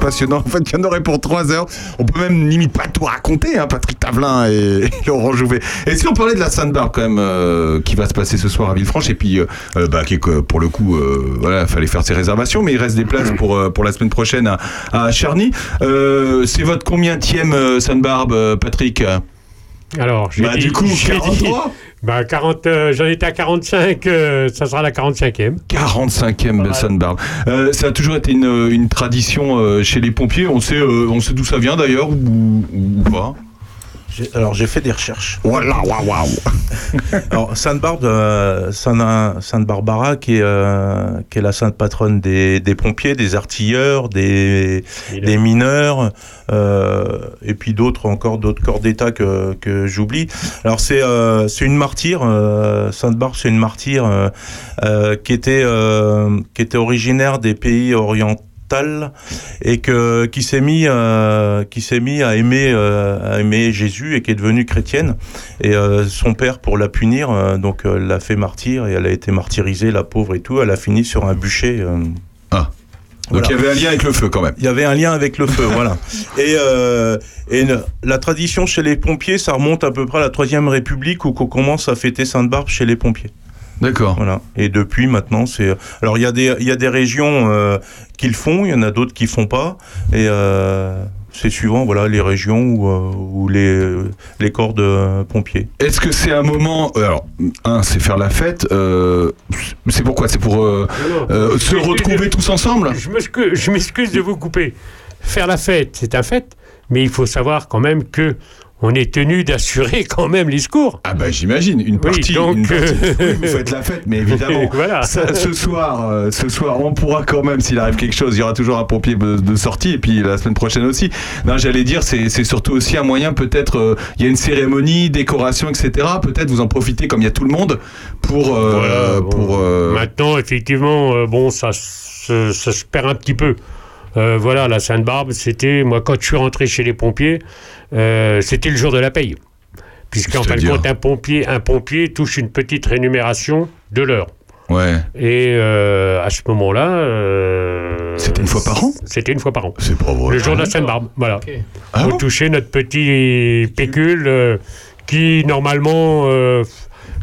S1: passionnant. En fait, il y en aurait pour 3 heures. On peut même limite pas tout raconter, hein, Patrick Tavelin et, et Laurent Jouvet. Et si on parlait de la Sainte-Barbe quand même, euh, qui va se passer ce soir à Villefranche, et puis euh, euh, bah, qui pour le coup, euh, voilà, fallait faire ses réservations, mais il reste des places pour, pour la semaine prochaine à, à Charny. C'est votre combienième euh, Sainte-Barbe, euh, Patrick?
S5: Alors, j'ai
S1: Bah, du coup,
S5: j'ai dit-
S1: 43
S5: bah, 40, euh, J'en étais à 45, euh, ça sera la 45e.
S1: 45e Sainte-Barbe. Euh, ça a toujours été une, une tradition euh, chez les pompiers. On sait, on sait d'où ça vient d'ailleurs ou, ou pas?
S6: Alors j'ai fait des recherches.
S1: Voilà, waouh, waouh.
S6: Alors Sainte-Barbe, euh, Saint- Sainte-Barbara, qui est, euh, qui est la sainte patronne des, des pompiers, des artilleurs, des, des mineurs, euh, et puis d'autres encore, d'autres corps d'État que, que j'oublie. Alors c'est euh, c'est une martyre, euh, Sainte-Barbe, c'est une martyre euh, euh, qui était euh, qui était originaire des pays orientaux et que qui s'est mis euh, qui s'est mis à aimer euh, à aimer Jésus et qui est devenue chrétienne et euh, son père pour la punir euh, donc euh, l'a fait martyr et elle a été martyrisée la pauvre et tout elle a fini sur un bûcher euh,
S1: Ah. Donc il y avait un lien avec le feu quand même.
S6: il y avait un lien avec le feu, voilà. Et, euh, et une- la tradition chez les pompiers, ça remonte à peu près à la Troisième République où qu'on commence à fêter Sainte-Barbe chez les pompiers.
S1: D'accord.
S6: Voilà. Et depuis maintenant, c'est. Alors il y a des il y a des régions euh, qui le font, il y en a d'autres qui font pas, et euh, c'est suivant voilà les régions ou euh, ou les les corps de pompiers.
S1: Est-ce que c'est un moment Alors, un, c'est faire la fête. euh, c'est pourquoi? C'est pour euh, euh, se retrouver tous ensemble?
S5: Je m'excuse- je m'excuse de vous couper. Faire la fête, c'est un fait, mais il faut savoir quand même que on est tenu d'assurer quand même les secours.
S1: Ah bah j'imagine une partie.
S5: donc,
S1: une partie.
S5: euh,
S1: Oui, vous faites la fête, mais évidemment.
S5: Voilà.
S1: ça, ce soir, euh, ce soir, on pourra quand même, s'il arrive quelque chose, il y aura toujours un pompier de, de sortie, et puis la semaine prochaine aussi. Non, j'allais dire, c'est surtout aussi un moyen, peut-être, euh, il y a une cérémonie, décoration, etc. Peut-être vous en profitez comme il y a tout le monde pour
S5: Voilà, bon.
S1: pour.
S5: Maintenant, effectivement, bon, ça, se- ça se perd un petit peu. Voilà, la Sainte-Barbe, c'était, moi, quand je suis rentré chez les pompiers, euh, c'était le jour de la paye. Puisqu'en fin de compte, un pompier, un pompier touche une petite rémunération de l'heure.
S1: Ouais.
S5: Et euh, à ce moment-là. euh,
S1: C'était une fois par an?
S5: C'était une fois par an.
S1: C'est pas vrai.
S5: Le jour de la Sainte-Barbe, voilà.
S1: Ah
S5: On
S1: bon?
S5: touchait notre petit pécule euh, qui, normalement, euh,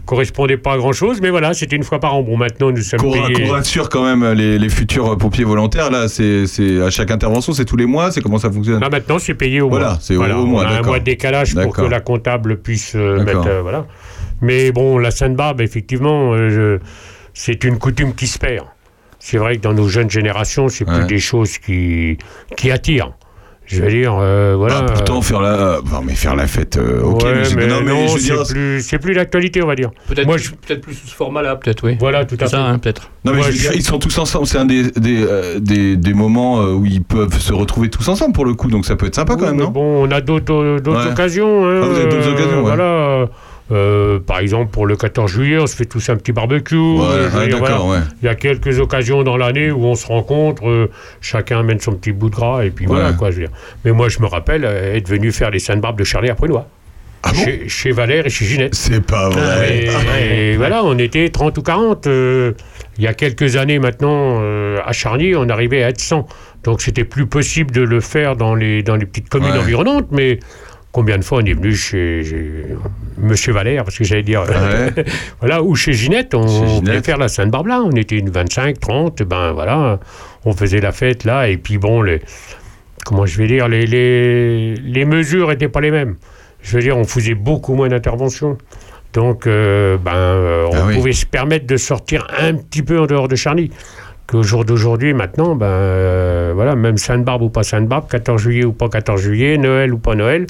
S5: correspondait pas à grand-chose, mais voilà, c'était une fois par an. Bon, maintenant, nous sommes
S1: Qu'on
S5: payés.
S1: qu'on rassure quand même les, les futurs pompiers volontaires, là, c'est à chaque intervention, c'est tous les mois, c'est comment ça fonctionne?
S5: Là, maintenant, c'est payé au mois.
S1: Voilà, c'est au- au mois,
S5: On a un mois de décalage pour que la comptable puisse euh, mettre. euh, voilà. Mais bon, la Sainte-Barbe, effectivement, euh, c'est une coutume qui se perd. C'est vrai que dans nos jeunes générations, c'est
S1: Ouais.
S5: plus des choses qui, qui attirent. Je veux dire, euh, voilà.
S1: Ah, pourtant, faire la, non, mais faire la fête, euh, ok,
S5: Ouais,
S1: mais, non, mais
S5: non,
S1: je veux dire,
S5: c'est plus, c'est plus l'actualité, on va dire.
S2: Peut-être
S5: Moi, je-
S2: peut-être plus sous ce format-là, peut-être, oui.
S5: Voilà, tout à
S2: C'est
S5: fait.
S2: ça, hein, peut-être.
S1: non, mais
S5: Moi,
S1: je veux
S5: je-
S1: dire, ils sont tous ensemble, c'est un des, des, euh, des, des moments euh, où ils peuvent se retrouver tous ensemble pour le coup, donc ça peut être sympa quand même, non?
S5: Bon, on a d'autres d'autres
S1: Ouais.
S5: occasions. hein,
S1: Ah, vous avez d'autres
S5: euh,
S1: occasions, ouais.
S5: Voilà. Euh, par exemple, pour le 14 juillet, on se fait tous un petit barbecue.
S1: Ouais,
S5: euh, je veux
S1: ouais,
S5: dire,
S1: d'accord,
S5: voilà.
S1: ouais.
S5: Il y a quelques occasions dans l'année où on se rencontre, euh, chacun amène son petit bout de gras, et puis voilà, quoi, je veux dire. Mais moi, je me rappelle être venu faire les Sainte-Barbe de Charlie après Loire.
S1: Ah bon?
S5: Chez, chez Valère et chez Ginette.
S1: C'est pas vrai.
S5: Et, et voilà, on était 30 ou 40. euh, il y a quelques années maintenant, euh, à Charny, on arrivait à être 100. Donc c'était plus possible de le faire dans les, dans les petites communes
S1: Ouais.
S5: environnantes, mais combien de fois on est venu chez, chez Monsieur Valère, parce que j'allais dire,
S1: Ouais.
S5: voilà, ou chez Ginette, on
S1: Chez Ginette.
S5: venait faire la Sainte-Barbe là, on était une 25, 30, ben voilà, on faisait la fête là, et puis bon, les, comment je vais dire, les, les, les mesures n'étaient pas les mêmes. Je veux dire, on faisait beaucoup moins d'interventions. Donc, euh, ben, euh, on
S1: Ah oui.
S5: pouvait se permettre de sortir un petit peu en dehors de Charny. Qu'au jour d'aujourd'hui, maintenant, ben, euh, voilà, même Sainte-Barbe ou pas Sainte-Barbe, 14 juillet ou pas 14 juillet, Noël ou pas Noël,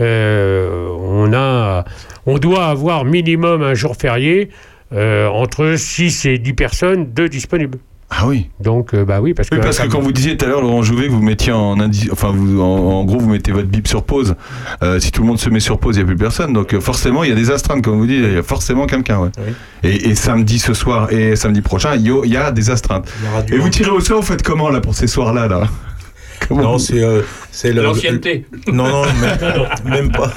S5: euh, on, a, on doit avoir minimum un jour férié euh, entre 6 et 10 personnes, de disponibles.
S1: Ah oui.
S5: Donc, euh, bah oui, parce que.
S1: Parce que quand vous disiez tout à l'heure, Laurent Jouvet, que vous mettiez en indi... enfin, vous, en, en gros, vous mettez votre bip sur pause. Euh, si tout le monde se met sur pause, il n'y a plus personne. Donc, euh, forcément, il y a des astreintes, comme vous dites. Il y a forcément quelqu'un, ouais.
S6: Oui.
S1: Et, et samedi ce soir et samedi prochain, il y a- des astreintes.
S6: Il y aura du
S1: Et vous tirez au sort, vous faites comment, là, pour ces soirs-là, là? Comment
S6: Non,
S1: vous-
S6: c'est euh,
S2: L'ancienneté.
S6: Non, non, même, même pas.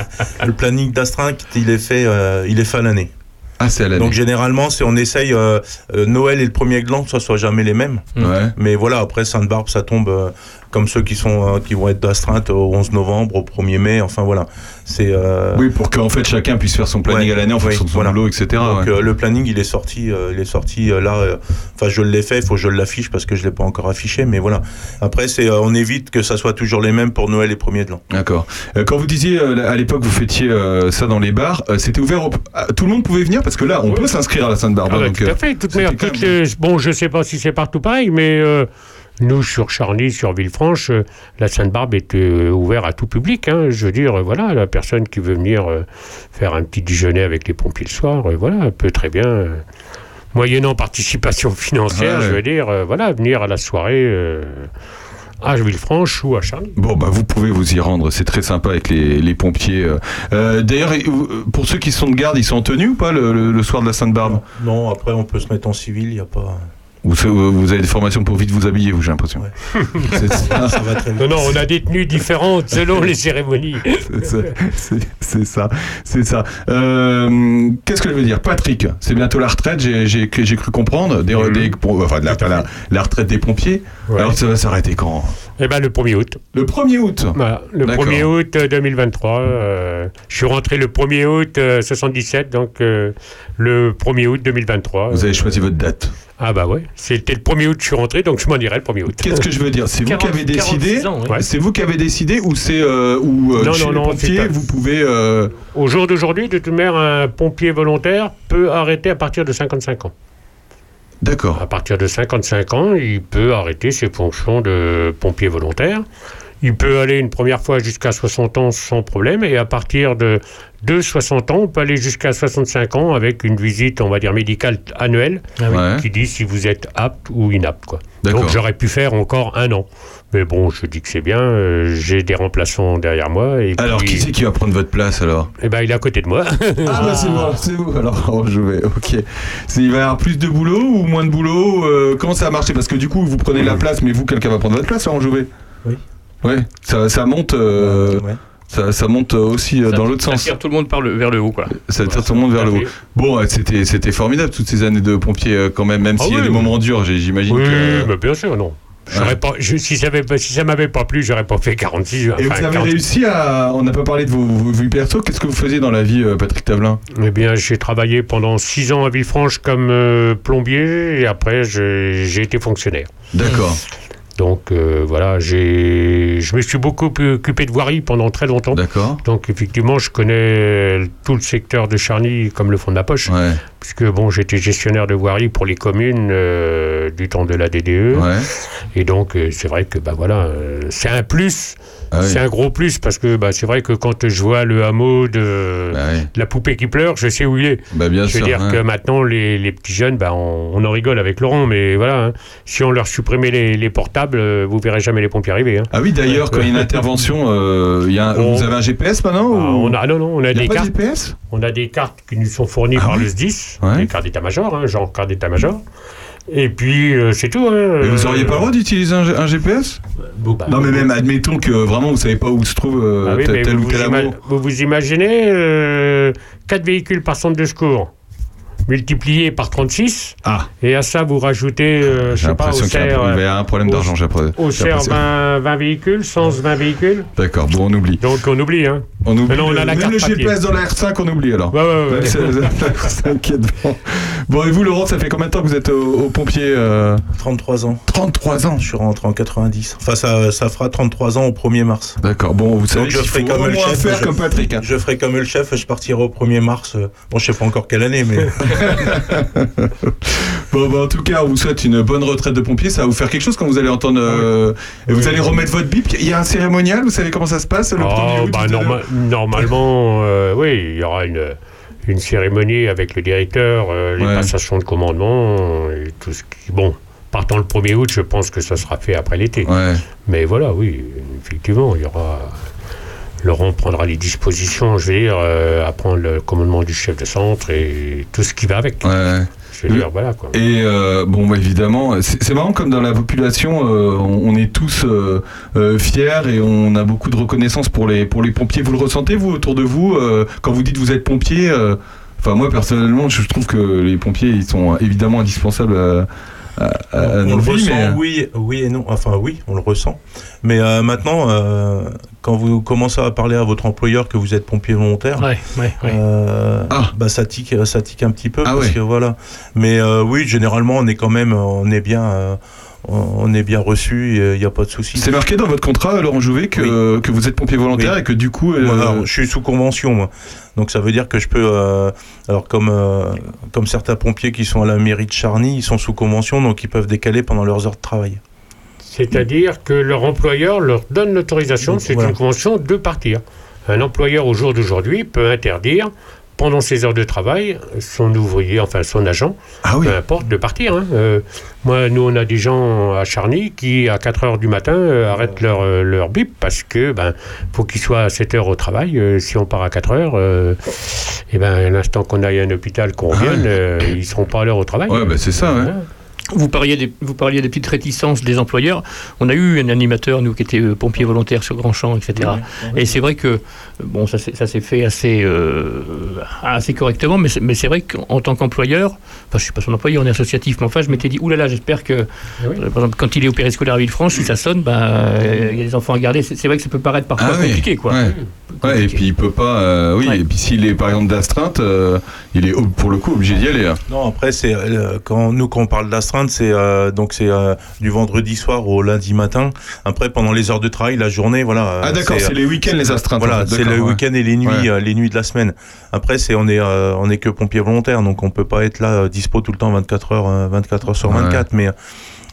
S6: Le planning d'astreinte, il est fait, euh, il est fait à l'année.
S1: Ah, c'est à l'année.
S6: Donc généralement, c'est on essaye euh, euh, Noël et le premier gland, que ce soit jamais les mêmes.
S1: Ouais.
S6: Mais voilà, après Sainte-Barbe, ça tombe euh, comme ceux qui sont euh, qui vont être d'astreinte au 11 novembre, au 1er mai. Enfin voilà, c'est. euh,
S1: Oui, pour qu'en fait chacun puisse faire son planning
S6: Ouais,
S1: à l'année en
S6: oui,
S1: fonction de son
S6: voilà.
S1: boulot, etc.
S6: Donc
S1: ouais.
S6: euh, le planning, il est sorti, euh, il est sorti euh, là. euh, Enfin, je l'ai fait, il faut que je l'affiche parce que je l'ai pas encore affiché. Mais voilà. Après, c'est euh, on évite que ça soit toujours les mêmes pour Noël et premier de l'an.
S1: D'accord. Euh, quand vous disiez euh, à l'époque vous fêtiez euh, ça dans les bars, euh, c'était ouvert au... tout le monde pouvait venir parce que là on peut s'inscrire à la Sainte-Barbe.
S5: Ah bah, tout à fait. Toute
S1: c'était
S5: manière,
S1: quand
S5: toutes
S1: même-
S5: les- bon, je sais pas si c'est partout pareil, mais euh, nous, sur Charny, sur Villefranche, euh, la Sainte-Barbe est euh, ouverte à tout public. hein. Je veux dire, euh, voilà, la personne qui veut venir euh, faire un petit déjeuner avec les pompiers le soir, euh, voilà, elle peut très bien, euh, moyennant participation financière,
S1: Ouais.
S5: je veux dire, euh, voilà, venir à la soirée euh, à Villefranche ou à Charny.
S1: Bon, bah, vous pouvez vous y rendre, c'est très sympa avec les, les pompiers. euh. D'ailleurs, pour ceux qui sont de garde, ils sont en tenue ou pas le, le- le soir de la Sainte-Barbe?
S6: Non, après on peut se mettre en civil, il y a pas.
S1: Vous, vous avez des formations pour vite vous habiller, vous, j'ai l'impression.
S6: Ouais.
S1: C'est ça.
S6: Ça va très
S5: Non, non, on a des tenues différentes selon les cérémonies.
S1: C'est ça, c'est- ça. Euh, Qu'est-ce que je veux dire? Patrick, c'est bientôt la retraite, j'ai cru comprendre. Des,
S5: Mhm.
S1: des- pour- enfin, de la, pas la, la retraite des pompiers.
S5: Ouais.
S1: Alors ça va s'arrêter quand?
S5: Eh ben, le 1er août.
S1: Le 1er août?
S5: Voilà, le
S1: D'accord.
S5: 1er août euh, 2023. euh, je suis rentré le 1er août euh, 77, donc euh, le 1er août 2023.
S1: Vous avez choisi votre date.
S5: Ah bah ouais, c'était le 1er août que je suis rentré, donc je m'en irai le 1er août.
S1: Qu'est-ce que je veux dire? C'est vous qui
S2: 40
S1: avez décidé
S2: 46 ans, oui.
S5: Ouais.
S1: C'est vous qui avez décidé ou c'est euh, ou euh,
S5: Non,
S1: chez
S5: non, non, pas-
S1: vous pouvez euh,
S5: Au jour d'aujourd'hui, de toute manière, un pompier volontaire peut arrêter à partir de 55 ans.
S1: D'accord.
S5: À partir de 55 ans, il peut arrêter ses fonctions de pompier volontaire. Il peut aller une première fois jusqu'à 60 ans sans problème, et à partir de, de 60 ans, on peut aller jusqu'à 65 ans avec une visite, on va dire, médicale annuelle,
S1: Ouais.
S5: qui dit si vous êtes apte ou inapte. Quoi. Donc j'aurais pu faire encore un an. Mais bon, je dis que c'est bien, euh, j'ai des remplaçants derrière moi. Et
S1: Alors
S5: puis,
S1: qui c'est qui va prendre votre place alors?
S5: Eh ben, il est à côté de moi.
S1: Ah bah c'est moi, c'est vous. Alors oh, je vais. Ok. C'est- Il va y avoir plus de boulot ou moins de boulot euh, Comment ça va marcher? Parce que du coup vous prenez la place, mais vous quelqu'un va prendre votre place Laurent Jouvet
S6: Oui.
S1: Ouais. Ça, ça monte. euh,
S6: Ouais.
S1: Ça, ça monte aussi euh,
S2: Ça-
S1: dans l'autre
S2: ça
S1: sens.
S2: tire tout le monde par le, vers le haut, quoi.
S1: Ça tire tout le monde vers le haut. Bon, euh, c'était c'était formidable toutes ces années de pompiers euh, quand même, même
S5: Ah
S1: s'il y a des
S5: oui.
S1: moments durs. J'imagine
S5: Oui,
S1: que.
S5: mais bien sûr, non. Pas, je- si, ça si ça m'avait pas plu, j'aurais pas fait 46
S1: Et
S5: enfin,
S1: vous avez
S5: 40.
S1: réussi à. On n'a pas parlé de vos, vos vies perso. Qu'est-ce que vous faisiez dans la vie, euh, Patrick Tavelin?
S5: Eh bien, j'ai travaillé pendant 6 ans à Villefranche comme euh, plombier et après, j'ai j'ai été fonctionnaire.
S1: D'accord.
S5: Donc euh, voilà, j'ai, je me suis beaucoup occupé de voirie pendant très longtemps.
S1: D'accord.
S5: Donc effectivement, je connais tout le secteur de Charny comme le fond de ma poche,
S1: Ouais.
S5: puisque bon, j'étais gestionnaire de voirie pour les communes euh, du temps de la DDE.
S1: Ouais.
S5: Et donc, euh, c'est vrai que bah, voilà, c'est un plus,
S1: Ah oui.
S5: c'est un gros plus, parce que bah, c'est vrai que quand je vois le hameau de,
S1: Bah, oui.
S5: de la poupée qui pleure, je sais où il est.
S1: Bah, bien
S5: Je
S1: sûr.
S5: veux dire
S1: ouais.
S5: que maintenant, les, les petits jeunes, bah, on, on en rigole avec Laurent, mais voilà, hein, si on leur supprimait les, les portables, euh, vous verrez jamais les pompiers arriver. hein.
S1: Ah oui, d'ailleurs, quand il y a une intervention, euh, y a un-
S5: On-
S1: vous avez un GPS maintenant
S5: Ah,
S1: ou...
S5: on a, non, non, on a
S1: y
S5: des cartes.
S1: GPS
S5: On a des cartes qui nous sont fournies
S1: Ah
S5: par
S1: oui
S5: le SDIS,
S1: Ouais.
S5: des cartes d'état-major, hein, genre carte d'état-major. Et puis, euh, c'est tout. hein,
S1: Et vous
S5: euh,
S1: auriez pas le droit d'utiliser un, G- un GPS
S5: bah,
S1: Non, mais même admettons que vraiment vous savez pas où se trouve euh,
S5: Ah oui,
S1: tel,
S5: mais
S1: tel
S5: vous,
S1: ou tel
S5: vous ima-
S1: hameau.
S5: vous vous imaginez euh, 4 véhicules par centre de secours multiplié par 36
S1: Ah,
S5: et à ça vous rajoutez euh, je
S1: j'ai
S5: sais pas au
S1: l'impression qu'il y a un il y a un problème
S5: au-
S1: d'argent, j'ai
S5: au
S1: l'impression.
S5: 20, 20 véhicules 120 véhicules
S1: D'accord, bon, on oublie.
S5: donc on oublie hein
S1: On oublie
S5: Mais non, on a
S1: le-
S5: la
S1: même
S5: carte
S1: le
S5: papier.
S1: GPS dans la R5, on oublie alors.
S5: ouais ouais ouais,
S1: c'est- inquiète bon. Et vous, Laurent, ça fait combien de temps que vous êtes au, au pompier euh,
S6: 33 ans.
S1: 33 ans.
S6: Je suis rentré en 90. Enfin, ça, ça fera 33 ans au 1er mars.
S1: D'accord, bon, vous savez
S6: Donc, je ferai comme le chef,
S1: faire
S6: je-
S1: comme Patrick. hein.
S6: Je ferai comme le chef, je partirai au 1er mars. euh, Bon, je sais pas encore quelle année, mais
S1: Bon, bah, en tout cas, on vous souhaite une bonne retraite de pompier. Ça va vous faire quelque chose quand vous allez entendre. euh, et vous
S5: Oui.
S1: allez remettre votre bip. Il y a un cérémonial, vous savez comment ça se passe le
S5: Oh,
S1: 1er août,
S5: bah, norma- normalement euh, oui il y aura une une cérémonie avec le directeur euh, les
S1: Ouais.
S5: passations de commandement et tout ce qui bon partant le 1er août je pense que ça sera fait après l'été
S1: Ouais.
S5: Mais voilà, oui, effectivement, il y aura. Laurent prendra les dispositions, je veux dire, euh, à prendre le commandement du chef de centre et tout ce qui va avec.
S1: ouais.
S5: Je veux dire, voilà quoi.
S1: Et euh, bon, bah, évidemment, c'est marrant comme dans la population, euh, on, on est tous euh, fiers et on a beaucoup de reconnaissance pour les, pour les pompiers. Vous le ressentez, vous, autour de vous, quand vous dites vous êtes pompier Enfin, moi, personnellement, je trouve que les pompiers, ils sont évidemment indispensables à, à- à- à
S6: on
S1: nos
S6: le ressent,
S1: mais- euh,
S6: oui, oui et non. Enfin, oui, on le ressent. Mais euh, maintenant, euh, quand vous commencez à parler à votre employeur que vous êtes pompier volontaire,
S2: Ouais, ouais, ouais.
S6: euh,
S1: Ah.
S6: bah, ça tique, ça tique un petit peu.
S1: Ah
S6: parce
S1: ouais.
S6: que voilà. Mais euh, oui, généralement, on est quand même, on est bien, euh, on est bien reçu. Il n'y a pas de souci.
S1: C'est marqué dans votre contrat, Laurent Jouvet, que, que vous êtes pompier volontaire
S6: Oui.
S1: et que du coup. euh,
S6: Moi, alors, je suis sous convention, moi. Donc ça veut dire que je peux, euh, alors comme euh, comme certains pompiers qui sont à la mairie de Charny, ils sont sous convention, donc ils peuvent décaler pendant leurs heures de travail.
S5: C'est-à-dire que leur employeur leur donne l'autorisation, c'est
S6: Voilà.
S5: une convention, de partir. Un employeur au jour d'aujourd'hui peut interdire, pendant ses heures de travail, son ouvrier, enfin son agent,
S1: Ah oui.
S5: peu importe, de partir. hein. Euh, moi, nous, on a des gens à Charny qui, à 4 heures du matin, euh, arrêtent leur, euh, leur bip parce que ben faut qu'ils soient à 7 heures au travail. Si on part à 4 heures, et ben, à l'instant qu'on aille à un hôpital, qu'on
S1: Ah ouais.
S5: revienne, ils seront pas à l'heure au travail.
S1: Ouais, bah, c'est ça.
S2: Vous parliez, des, vous parliez des petites réticences des employeurs. On a eu un animateur, nous, qui était euh, pompier volontaire sur Grand Champ, etc. Et c'est vrai que, euh, bon, ça, s'est- fait assez, euh, assez correctement, mais c'est, vrai qu'en tant qu'employeur, enfin, je suis pas son employeur, on est associatif, mais enfin, je m'étais dit, oulala, j'espère que,
S5: oui.
S2: euh, par exemple, quand il est au périscolaire à Villefranche, si ça sonne, bah, euh, il y a des enfants à garder. C'est, vrai que ça peut paraître parfois
S1: Ah oui,
S2: compliqué, quoi.
S1: ouais. Ouais, et puis il peut pas. euh, oui,
S2: Ouais.
S1: et puis s'il est par exemple d'astreinte, euh, il est ob- pour le coup obligé d'y aller. hein.
S6: Non, après c'est euh, quand nous quand on parle d'astreinte, c'est euh, donc c'est euh, du vendredi soir au lundi matin. Après pendant les heures de travail, la journée, voilà. euh,
S1: Ah d'accord, c'est les week-ends les astreintes.
S6: Voilà,
S1: en fait,
S6: c'est le
S1: ouais.
S6: week-end et les nuits,
S1: Ouais.
S6: euh, les nuits de la semaine. Après, c'est on est euh, on est que pompier volontaire, donc on peut pas être là euh, dispo tout le temps 24 heures euh, 24 heures sur
S1: Ouais.
S6: 24. Mais euh,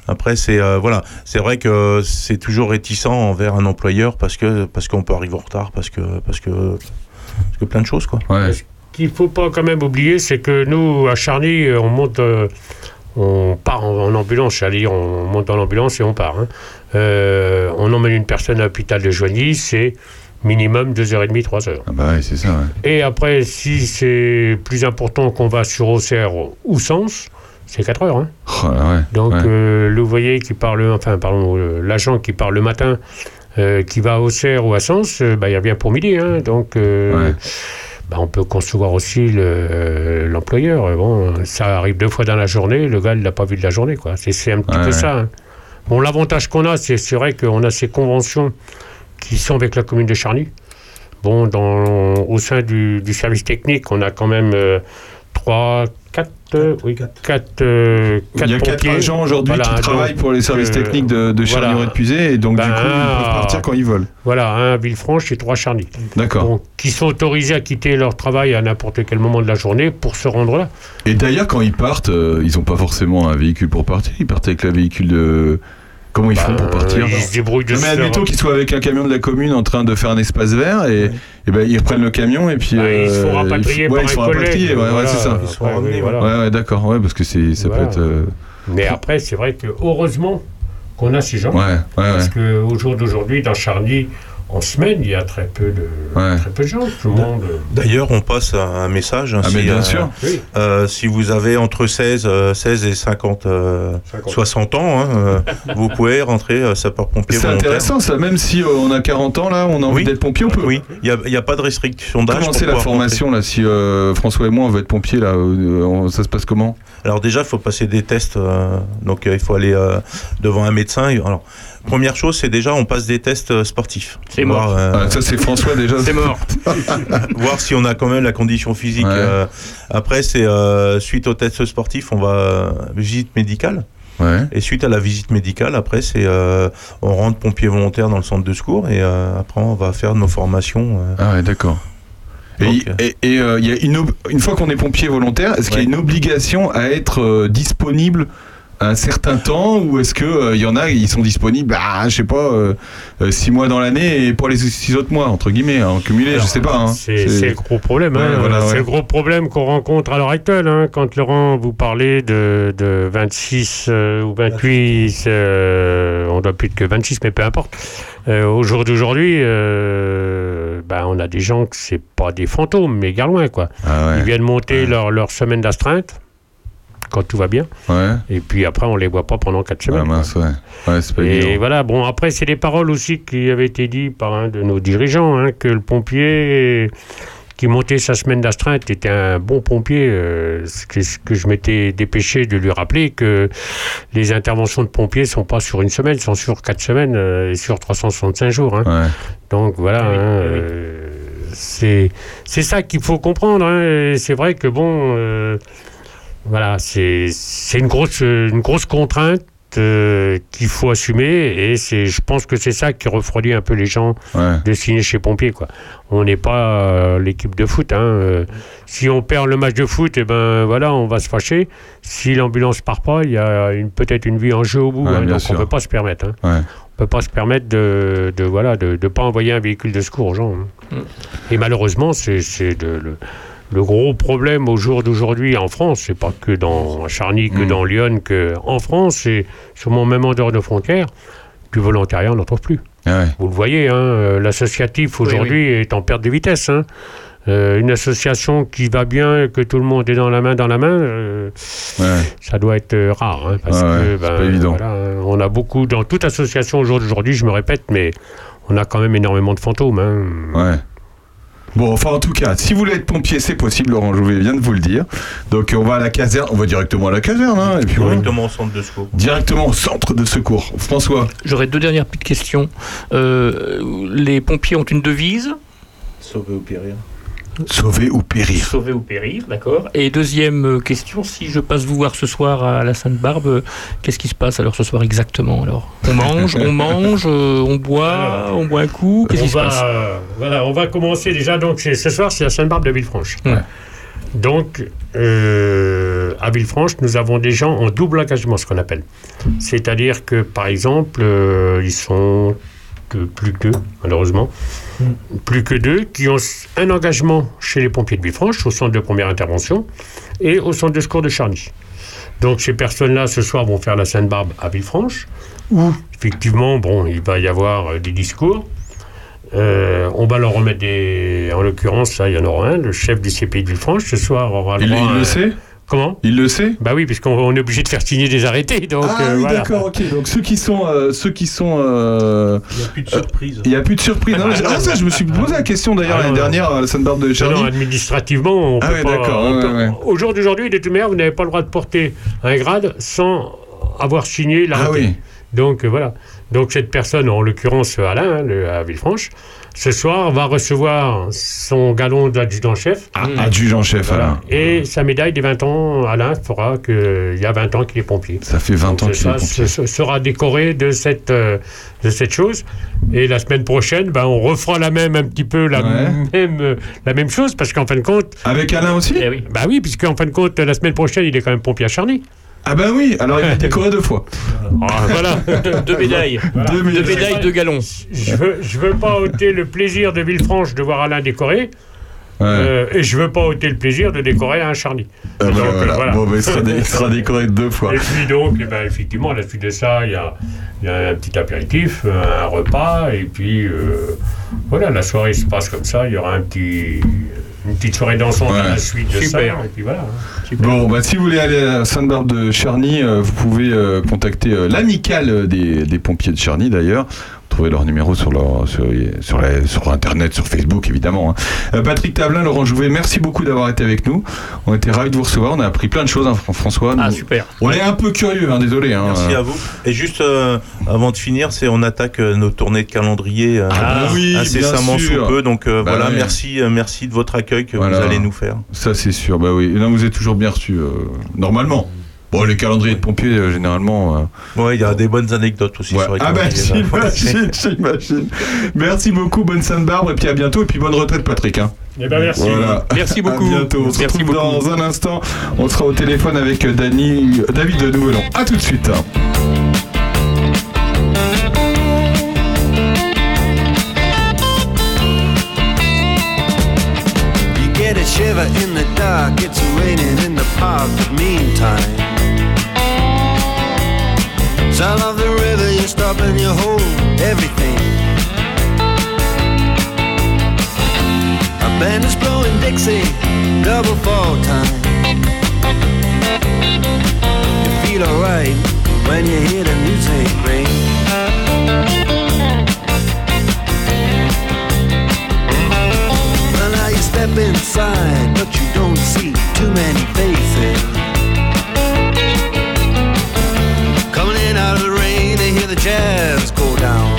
S6: après, c'est euh, voilà, c'est vrai que c'est toujours réticent envers un employeur parce que parce qu'on peut arriver en retard, parce que parce que parce que plein de choses quoi.
S1: Ouais.
S5: Ce qu'il faut pas quand même oublier, c'est que nous, à Charny, on monte, euh, on part en, en ambulance, c'est-à-dire on monte dans l'ambulance et on part. hein. Euh, on emmène une personne à l'hôpital de Joigny, c'est minimum 2h30, 3h.
S1: Ah bah ouais, c'est ça. ouais.
S5: Et après, si c'est plus important qu'on va sur Auxerre ou Sens, c'est 4 heures. hein.
S1: Oh ouais.
S5: Donc
S1: ouais.
S5: euh, l'ouvrier qui part le, enfin pardon, l'agent qui part le matin, euh, qui va à Auxerre ou à Sens, bah, il revient pour midi. hein. donc. Bah, on peut concevoir aussi le, euh, l'employeur. Bon, ça arrive deux fois dans la journée, le gars il l'a pas vu de la journée, quoi. C'est, un petit
S1: Ouais,
S5: peu
S1: ouais.
S5: ça. hein. Bon, l'avantage qu'on a, c'est, c'est vrai qu'on a ces conventions qui sont avec la commune de Charny. Bon, dans, au sein du, du service technique, on a quand même euh, trois, quatre, euh, oui, quatre, euh,
S1: Il y a quatre
S5: pompiers.
S1: agents aujourd'hui
S5: Voilà,
S1: qui travaillent pour les services techniques de, de
S5: voilà.
S1: Charnier et de Puisé et donc
S5: Ben,
S1: du coup ils peuvent partir quand ils veulent.
S5: Voilà, un à Villefranche et trois à Charny.
S1: D'accord.
S5: Donc, qui sont autorisés à quitter leur travail à n'importe quel moment de la journée pour se rendre là.
S1: Et d'ailleurs quand ils partent, euh, ils ont pas forcément un véhicule pour partir, ils partent avec le véhicule de. Comment ils font pour
S5: Ben,
S1: partir
S5: Ils se débrouillent de
S1: Non, mais
S5: se
S1: admettons qu'ils soient avec un camion de la commune en train de faire un espace vert et, et ben ils reprennent le camion et puis
S5: Bah, ils se
S1: euh,
S5: font rapatrier
S1: ils-
S5: par
S1: ouais, ils
S5: un
S1: se font rapatrier, ouais, c'est ça.
S6: Ils ouais.
S5: voilà.
S1: Ouais, ouais, d'accord, ouais, parce que ça
S5: Voilà.
S1: peut être. euh,
S5: Mais après, c'est vrai que heureusement qu'on a ces gens.
S1: Ouais, ouais,
S5: Parce
S1: ouais.
S5: qu'au jour d'aujourd'hui, dans Charny, en semaine, il y a très peu de,
S1: Ouais.
S5: très peu de gens. Tout le monde. euh,
S6: D'ailleurs, on passe un un message. hein,
S1: Ah,
S6: si,
S1: mais bien
S6: euh,
S1: sûr.
S5: Oui.
S6: Euh, si vous avez entre 16, euh, 16 et 50, euh,
S5: 50.
S6: 60 ans, hein, vous pouvez rentrer euh, sapeur-pompier
S1: C'est intéressant ça, même si euh, on a 40 ans là, on a envie
S6: Oui.
S1: d'être pompier, on peut.
S6: Oui, il n'y a, il y a pas de restriction d'âge.
S1: Comment c'est la formation là Si euh, François et moi on veut être pompier là, euh, on- ça se passe comment?
S6: Alors déjà, il faut passer des tests. euh, donc euh, il faut aller euh, devant un médecin. Alors, première chose, c'est déjà on passe des tests euh, sportifs.
S2: C'est
S6: Voir,
S2: mort.
S6: euh,
S1: Ah, Ça c'est François déjà.
S2: C'est mort.
S6: voir si on a quand même la condition physique.
S1: Ouais.
S6: euh, après, c'est euh, suite au test sportif, on va visite médicale.
S1: Ouais.
S6: Et suite à la visite médicale, après, c'est euh, on rentre pompier volontaire dans le centre de secours et euh, après, on va faire nos formations. euh.
S1: Ah ouais, d'accord. Et euh, il y a une, une fois qu'on est pompier volontaire, est-ce qu'il y a une obligation à être euh, disponible un certain temps ou est-ce que euh, y en a ils sont disponibles bah je sais pas euh, euh, six mois dans l'année et pour les six autres mois entre guillemets en cumulé je sais pas hein.
S5: C'est le gros problème.
S1: Ouais,
S5: hein.
S1: voilà,
S5: c'est
S1: ouais.
S5: le gros problème qu'on rencontre à l'heure actuelle. hein. Quand Laurent vous parlait de, de 26 euh, ou 28, euh, on doit plus que 26, mais peu importe. Au jour d'aujourd'hui, ben, on a des gens que c'est pas des fantômes, mais gare loin, quoi.
S1: ah ouais,
S5: Ils viennent monter leur semaine d'astreinte quand tout va bien,
S1: ouais.
S5: et puis après on les voit pas pendant 4
S1: Ah,
S5: semaines. quoi.
S1: mince ouais ouais c'est pas
S5: Et
S1: évident
S5: voilà, bon, après, c'est des paroles aussi qui avaient été dites par un de nos dirigeants, hein, que le pompier qui montait sa semaine d'astreinte était un bon pompier, euh, ce, que, ce que je m'étais dépêché de lui rappeler que les interventions de pompiers sont pas sur une semaine, sont sur quatre semaines euh, et sur 365 jours. hein.
S1: Ouais.
S5: Donc voilà, hein, euh, c'est c'est ça qu'il faut comprendre. hein, C'est vrai que bon, euh, voilà, c'est c'est une grosse une grosse contrainte. euh, qu'il faut assumer et c'est je pense que c'est ça qui refroidit un peu les gens
S1: Ouais.
S5: de signer chez Pompier quoi. On n'est pas euh, l'équipe de foot hein, euh, si on perd le match de foot et ben voilà, on va se fâcher. Si l'ambulance part pas, il y a une peut-être une vie en jeu au bout
S1: Ouais,
S5: hein, donc
S1: sûr.
S5: on peut pas se permettre hein.
S1: Ouais.
S5: On peut pas se permettre de, de voilà de, de pas envoyer un véhicule de secours aux gens. hein. Et malheureusement, c'est c'est de- le, le gros problème au jour d'aujourd'hui en France. C'est pas que dans Charny, que
S1: Mm.
S5: dans Lyon, que en France, c'est sûrement même en dehors de frontières. Du volontariat, on n'en trouve plus.
S1: Ah ouais.
S5: Vous le voyez, hein, euh, l'associatif aujourd'hui est en perte de vitesse. hein. Euh, une association qui va bien, que tout le monde est dans la main, dans la main, euh,
S1: Ouais.
S5: ça doit être euh, rare. hein, parce
S1: ouais,
S5: que, ben,
S1: pas évident.
S5: voilà, hein, on a beaucoup, dans toute association au jour d'aujourd'hui, je me répète, mais on a quand même énormément de fantômes. hein.
S1: Ouais. Bon, enfin, en tout cas, si vous voulez être pompier, c'est possible. Laurent Jouvet vient de vous le dire. Donc, on va à la caserne. On va directement à la caserne. Hein, et puis voilà.
S6: Directement au centre de secours.
S1: Directement au centre de secours. François.
S2: J'aurais deux dernières petites questions. Euh, les pompiers ont une devise?
S6: Sauver ou périr.
S1: Sauver ou périr.
S2: Sauver ou périr, d'accord. Et deuxième euh, question, si je passe vous voir ce soir à la Sainte-Barbe, euh, qu'est-ce qui se passe alors ce soir exactement alors? On mange, on mange, euh, on boit, on boit un coup, qu'est-ce qui se passe?
S5: euh, voilà, on va commencer déjà. Donc, ce soir, c'est à Sainte-Barbe de Villefranche.
S2: Ouais.
S5: Donc, euh, à Villefranche, nous avons des gens en double engagement, ce qu'on appelle. C'est-à-dire que, par exemple, euh, ils sont que plus que deux, malheureusement, plus que deux, qui ont un engagement chez les pompiers de Villefranche, au centre de première intervention, et au centre de secours de Charny. Donc, ces personnes-là, ce soir, vont faire la Sainte-Barbe à Villefranche, où, effectivement, bon, il va y avoir euh, des discours. Euh, on va leur remettre des. En l'occurrence, là, il y en aura un, le chef du CPI de Villefranche. Ce soir, aura le
S1: Il,
S5: droit
S1: il
S5: à-
S1: le sait?
S5: Comment
S1: Il le sait
S5: Bah oui, puisqu'on on est obligé de faire signer des arrêtés. Donc,
S1: Ah
S5: euh,
S1: oui,
S5: voilà.
S1: d'accord, ok. Donc, ceux qui sont. euh, ceux qui sont euh,
S6: Il n'y a plus de surprise.
S1: Il n'y a plus de surprise. Non, ah, ça, je me suis posé la question d'ailleurs
S5: Ah,
S1: l'année dernière à la Sainte-Barbe de
S5: Non,
S1: Charny.
S5: non, administrativement, on
S1: Ah
S5: peut pas.
S1: d'accord, ouais, ouais.
S5: Au jour d'aujourd'hui, de toute manière, vous n'avez pas le droit de porter un grade sans avoir signé l'arrêté.
S1: Ah oui.
S5: Donc voilà. Donc cette personne, en l'occurrence Alain, hein, le- à Villefranche, ce soir va recevoir son galon d'adjudant-chef.
S1: Ah, adjudant chef, Alain.
S5: Et sa médaille des 20 ans, Alain fera qu'il y a 20 ans qu'il est pompier.
S1: Ça fait 20 ans qu'il est
S5: ça
S1: pompier.
S5: ce- sera décoré de cette, euh, de cette chose. Et la semaine prochaine, ben, on refera la même, un petit peu la,
S1: Ouais.
S5: même, euh, la même chose, parce qu'en fin de compte,
S1: Avec Alain aussi?
S2: Eh oui.
S5: bah oui, puisqu'en fin de compte, la semaine prochaine, il est quand même pompier à Charny.
S1: Ah bah oui, alors il a décoré deux fois.
S5: Ah, voilà.
S2: Deux médailles.
S1: Deux
S2: Deux
S1: médailles.
S2: deux galons.
S5: Je veux, je veux pas ôter le plaisir de Villefranche de voir Alain décoré,
S1: Ouais.
S5: euh, et je veux pas ôter le plaisir de décorer un Charny.
S1: Bah
S5: donc,
S1: voilà.
S5: voilà.
S1: Bon, bah, il, sera dé- il sera décoré deux fois.
S5: Et puis donc, eh ben, effectivement, à la suite de ça, il y a, il y a un petit apéritif, un repas, et puis euh, voilà, la soirée se passe comme ça. Il y aura un petit, une petite soirée dansante
S1: Ouais.
S5: à la suite de
S2: Super.
S5: ça. Et puis voilà. hein.
S1: Bon, bah, si vous voulez aller à Sainte-Barbe de Charny, euh, vous pouvez euh, contacter euh, l'amicale des, des pompiers de Charny d'ailleurs. Vous trouvez leur numéro sur, leur, sur, sur, la- sur Internet, sur Facebook évidemment. hein. Euh, Patrick Tablin, Laurent Jouvet, merci beaucoup d'avoir été avec nous. On était ravis de vous recevoir. On a appris plein de choses, hein, Fran- François.
S2: Ah,
S1: Nous-
S2: super.
S1: On est un peu curieux, hein, désolé. hein.
S6: Merci à vous. Et juste euh, avant de finir, c'est on attaque euh, nos tournées de calendrier euh,
S1: Ah oui,
S6: incessamment sous peu. Donc euh,
S1: Bah
S6: voilà, merci, euh, merci de votre accueil que
S1: Voilà.
S6: vous allez nous faire.
S1: Ça, c'est sûr. Bah oui. Non, vous êtes toujours bien reçu, euh, normalement. Bon, les calendriers de pompiers, euh, généralement. euh,
S6: Ouais, il y a des bonnes anecdotes aussi
S1: Ouais.
S6: sur les
S1: Ah bah
S6: calendriers.
S1: j'imagine, j'imagine. Merci beaucoup, bonne Sainte-Barbe, et puis à bientôt, et puis bonne retraite Patrick. Hein.
S5: Eh ben, merci.
S1: Voilà.
S2: Merci beaucoup.
S1: À bientôt. On se
S2: Merci
S1: retrouve
S2: beaucoup.
S1: dans un instant. On sera au téléphone avec euh, Dany- euh, David de Nouvelon. A tout de suite.
S8: You get a shiver in the dark, it's raining in the park, but meantime. Sound of the river, you stop and you hold everything. A band is blowing Dixie, double fall time. You feel alright when you hear the music ring. Step inside, but you don't see too many faces. Jazz go down.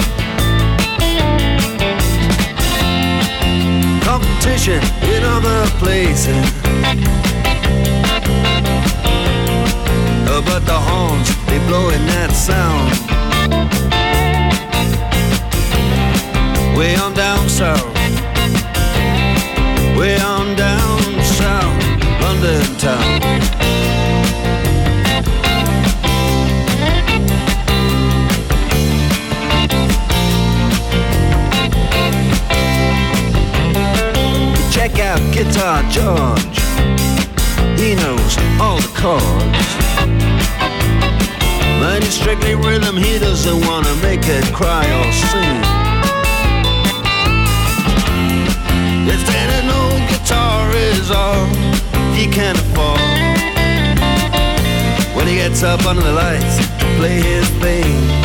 S8: Competition in other places. But the horns, they blowing that sound. Way on down south. Way on down south, London town. Out Guitar George. He knows all the chords. But it's strictly rhythm, he doesn't wanna make it cry or sing. If then an old guitar is all he can afford When he gets up under the lights play his thing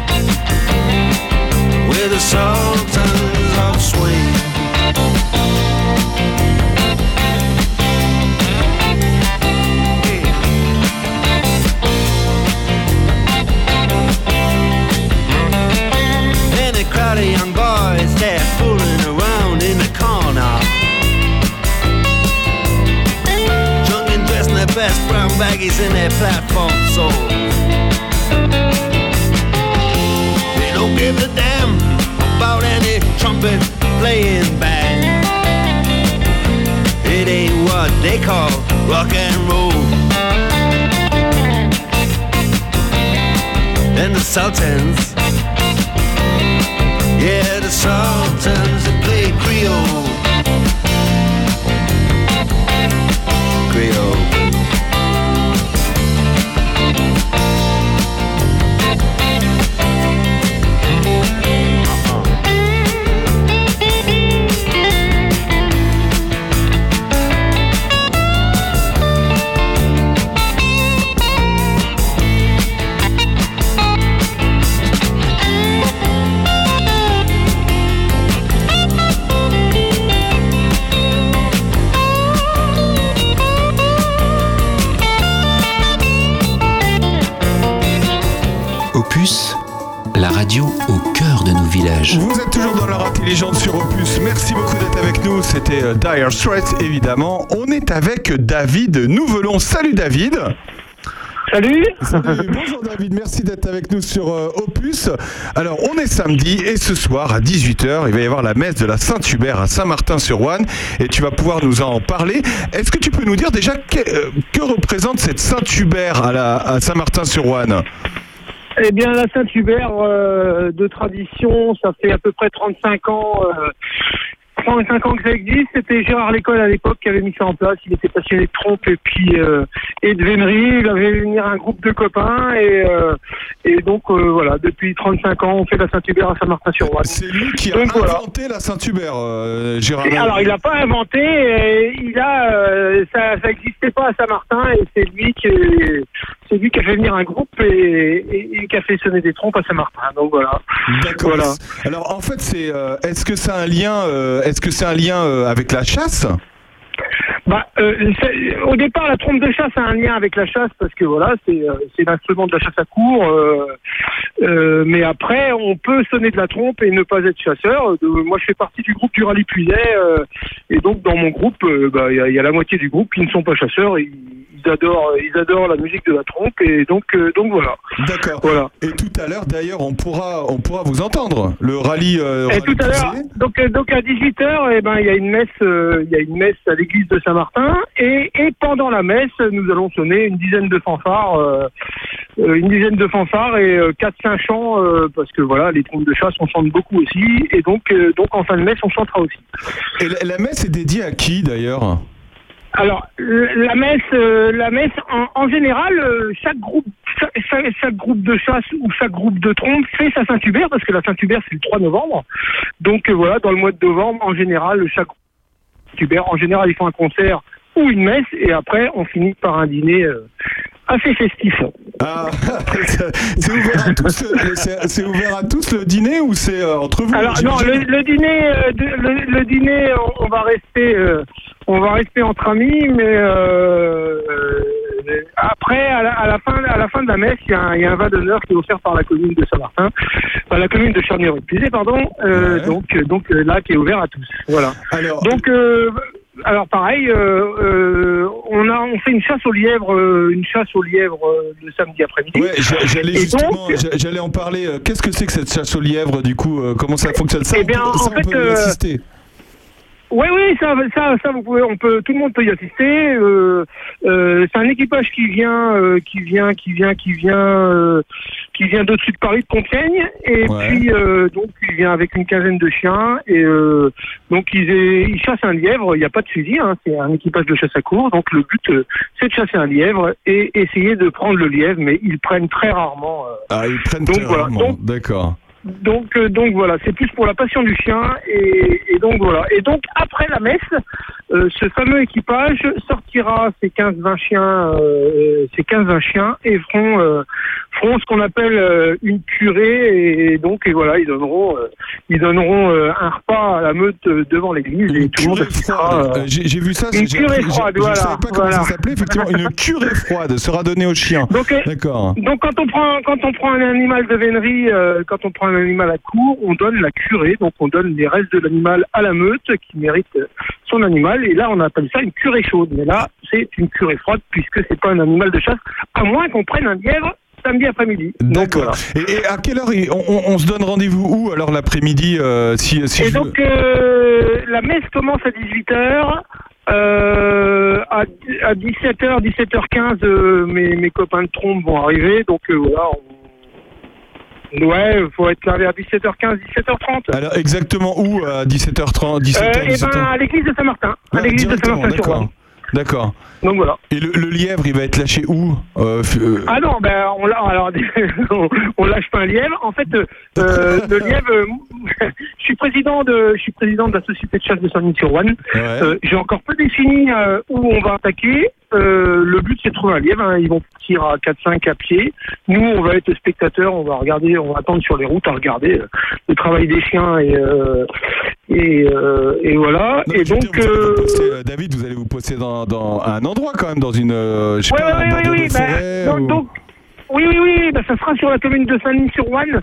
S8: with the Sultans of Swing. And a crowd of young boys, fooling around in the corner. Drunk and dressed in their best brown baggies in their platform soles. They don't give a damn about any trumpet playing band. It ain't what they call rock and roll. And the Sultans, yeah, the Sultans that play
S1: intelligente sur Opus. Merci beaucoup d'être avec nous. C'était euh, Dire Straits, évidemment. On est avec David Nouvelon. Salut David.
S9: Salut.
S1: Salut. Bonjour David, merci d'être avec nous sur euh, Opus. Alors, on est samedi et ce soir à 18h, il va y avoir la messe de la Saint-Hubert à Saint-Martin-sur-Ouane et tu vas pouvoir nous en parler. Est-ce que tu peux nous dire déjà que, euh, que représente cette Saint-Hubert à, à Saint-Martin-sur-Ouane
S9: Eh bien, la Saint-Hubert euh, de tradition, ça fait à peu près 35 ans. Euh, 35 ans que ça existe, c'était Gérard Lécole à l'époque qui avait mis ça en place. Il était passionné de trompe et puis euh, et de vénerie. Il avait venir un groupe de copains et euh, et donc euh, voilà. Depuis 35 ans, on fait la Saint-Hubert à Saint-Martin-sur-Ouane.
S1: C'est lui qui a
S9: Donc, voilà.
S1: inventé la Saint-Hubert, euh, Gérard.
S9: Et alors, il n'a pas inventé, euh, il a, euh, ça, ça n'existait pas à Saint-Martin et c'est lui qui, c'est lui qui a fait venir un groupe et, et- et qui a fait sonner des trompes à Saint-Martin. Donc voilà.
S1: D'accord.
S9: Voilà.
S1: Alors en fait, c'est euh, est-ce que c'est un lien euh, est-ce que c'est un lien euh, avec la chasse?
S9: Bah, euh, au départ, la trompe de chasse a un lien avec la chasse parce que voilà, c'est euh, l'instrument de la chasse à court. euh, euh, mais après, on peut sonner de la trompe et ne pas être chasseur. Moi, je fais partie du groupe du rallye Puiset euh, et donc dans mon groupe, euh, bah, il y, a- il y a la moitié du groupe qui ne sont pas chasseurs. Ils adorent, ils adorent la musique de la trompe et donc, euh, donc voilà.
S1: D'accord.
S9: Voilà.
S1: Et tout à l'heure, d'ailleurs, on pourra on pourra vous entendre. Le rallye. euh,
S9: Et
S1: rallye
S9: tout à l'heure, donc, euh, donc à 18h, eh ben, il y a une messe, euh, il y a une messe à l'église de Saint-Martin, et, et pendant la messe, nous allons sonner une dizaine de fanfares euh, euh, une dizaine de fanfares et euh, 4-5 chants, euh, parce que voilà, les trompes de chasse, on chante beaucoup aussi, et donc, euh, donc en fin de messe, on chantera aussi.
S1: Et la, la messe est dédiée à qui d'ailleurs?
S9: Alors, la messe, euh, la messe en, en général, euh, chaque groupe, chaque, chaque- groupe de chasse ou chaque groupe de trompe fait sa Saint-Hubert, parce que la Saint-Hubert, c'est le 3 novembre. Donc euh, voilà, dans le mois de novembre, en général, chaque Saint-Hubert, en général, ils font un concert ou une messe, et après, on finit par un dîner euh, assez festif.
S1: Ah, c'est ouvert, à tous, c'est- c'est ouvert à tous le dîner ou c'est euh, entre vous
S9: Alors non, le, le dîner, euh, le, le dîner, on, va rester, euh, on va rester entre amis, mais euh, euh, après, à la, à la fin, à la fin de la messe, il y, a un- il y a un vin d'honneur qui est offert par la commune de Saint-Martin, par la commune de Charnier-Épuisé, pardon, euh, donc, donc euh, là qui est ouvert à tous. Voilà.
S1: Alors,
S9: donc. euh, alors pareil, euh, euh, on a on fait une chasse au lièvre, euh, une chasse au lièvre euh, le samedi après-midi.
S1: Ouais, j'a- j'allais justement, j'allais en parler. Qu'est-ce que c'est que cette chasse au lièvre du coup Comment ça fonctionne? Ça
S9: Eh
S1: on
S9: bien,
S1: peut- ça,
S9: en
S1: on
S9: fait,
S1: peut y assister.
S9: Oui, oui, ça, ça, ça, vous pouvez, on peut, tout le monde peut y assister. Euh, euh, c'est un équipage qui vient, euh, qui vient, qui vient, qui vient, euh, qui vient d'au-dessus de Paris, de Compiègne, et
S1: Ouais.
S9: puis euh, donc il vient avec une quinzaine de chiens, et euh, donc ils, ils chassent un lièvre. Il n'y a pas de fusil, hein, c'est un équipage de chasse à court. Donc le but, euh, c'est de chasser un lièvre et essayer de prendre le lièvre, mais ils prennent très rarement.
S1: Ah, ils prennent
S9: donc
S1: très
S9: voilà,
S1: rarement. D'accord.
S9: donc, euh, donc voilà, c'est plus pour la passion du chien et, et donc voilà. Et donc après la messe, euh, ce fameux équipage sortira ses 15-20 chiens, euh, ses 15-20 chiens et feront, feront ce qu'on appelle euh, une curée et donc et voilà, ils donneront, euh, ils donneront euh, un repas à la meute devant l'église et tout le monde assistera.
S1: J'ai vu ça.
S9: une curée froide,
S1: Je
S9: voilà,
S1: savais pas comment
S9: voilà.
S1: ça s'appelait. Effectivement, une curée froide sera donnée aux chiens.
S9: Donc,
S1: D'accord.
S9: Donc quand on prend quand on prend un animal de vénerie, euh, quand on prend un animal à court, on donne la curée, donc on donne les restes de l'animal à la meute qui mérite son animal, et là on appelle ça une curée chaude. Mais là c'est une curée froide puisque c'est pas un animal de chasse, à moins qu'on prenne un lièvre samedi après-midi. Donc voilà.
S1: Et, et à quelle heure on, on- on se donne rendez-vous où alors l'après-midi euh, si, si
S9: Et
S1: je-
S9: donc euh, la messe commence à 18h. Euh, à, à 17h, 17h15, euh, mes, mes copains de trompe vont arriver. Donc euh, voilà, on... ouais, faut être là vers 17h15, 17h30.
S1: Alors exactement où à 17h30, 17h,
S9: Euh, et
S1: 17h
S9: ben à l'église de Saint-Martin. À
S1: Ah,
S9: l'église de Saint-Martin sur
S1: D'accord.
S9: Donc voilà.
S1: Et le, le lièvre, il va être lâché où Euh, euh,
S9: Ah non, ben on alors on, on lâche pas un lièvre. En fait, euh, le lièvre, je suis président de, je suis président de la société de chasse de Saint-Denis-sur-Ouane. J'ai encore peu défini où on va attaquer. Euh, le but c'est de trouver un lièvre. hein. Ils vont partir à 4-5 à pied. Nous, on va être spectateurs. On va regarder, on va attendre sur les routes à regarder euh, le travail des chiens et euh, et, et voilà.
S1: non,
S9: et donc.
S1: dire, vous allez vous poster, David, vous allez vous poster dans, dans un endroit quand même, dans une, je sais
S9: Ouais,
S1: pas,
S9: ouais,
S1: un
S9: ouais,
S1: bordure
S9: oui,
S1: de
S9: bah, donc,
S1: ou-
S9: donc, oui, oui, oui, bah, ça sera sur la commune de Saint-Denis-sur-Ouane.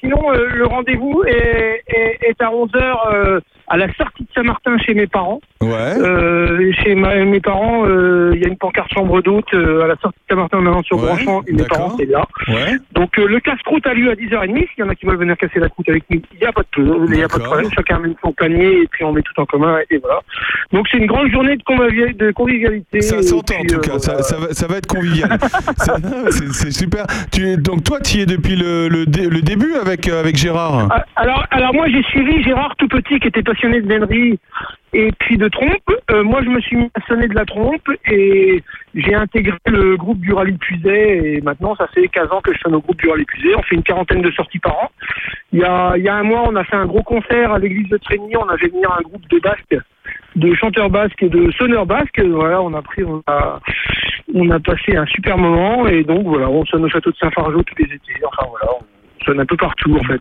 S9: Sinon, le rendez-vous est, est, est à 11h à la sortie de Saint-Martin chez mes parents.
S1: Ouais.
S9: Euh, chez ma- mes parents, euh, il y a une pancarte chambre d'hôte euh, à la sortie de Saint-Martin en allant sur
S1: Ouais,
S9: Branchant et mes parents, c'est là.
S1: Ouais.
S9: Donc le casse-croûte a lieu à 10h30. S'il y en a qui veulent venir casser la croûte avec nous, il n'y a pas de, a pas de problème. Chacun amène son panier et puis on met tout en commun et voilà. Donc c'est une grande journée de, convivi- de convivialité.
S1: Ça s'entend en tout cas, ça, va, ça va être convivial. C'est super. Tu, donc toi, tu y es depuis le, le, dé- le début avec, avec Gérard?
S9: Ah, Alors, alors moi j'ai suivi Gérard tout petit qui était passionné de vénerie et puis de trompe. Euh, moi je me suis mis passionné de la trompe et j'ai intégré le groupe du rallye Puiset et maintenant ça fait 15 ans que je dans le groupe du rallye Puiset. On fait une quarantaine de sorties par an. Il y a, il y a un mois on a fait un gros concert à l'église de Trégny. On a fait venir un groupe de basques, de chanteurs basques et de sonneurs basques. Voilà, on a pris, on a, on a passé un super moment et donc voilà, on sonne au château de Saint-Fargeau tous les étés. Enfin voilà, sonne un peu partout en fait.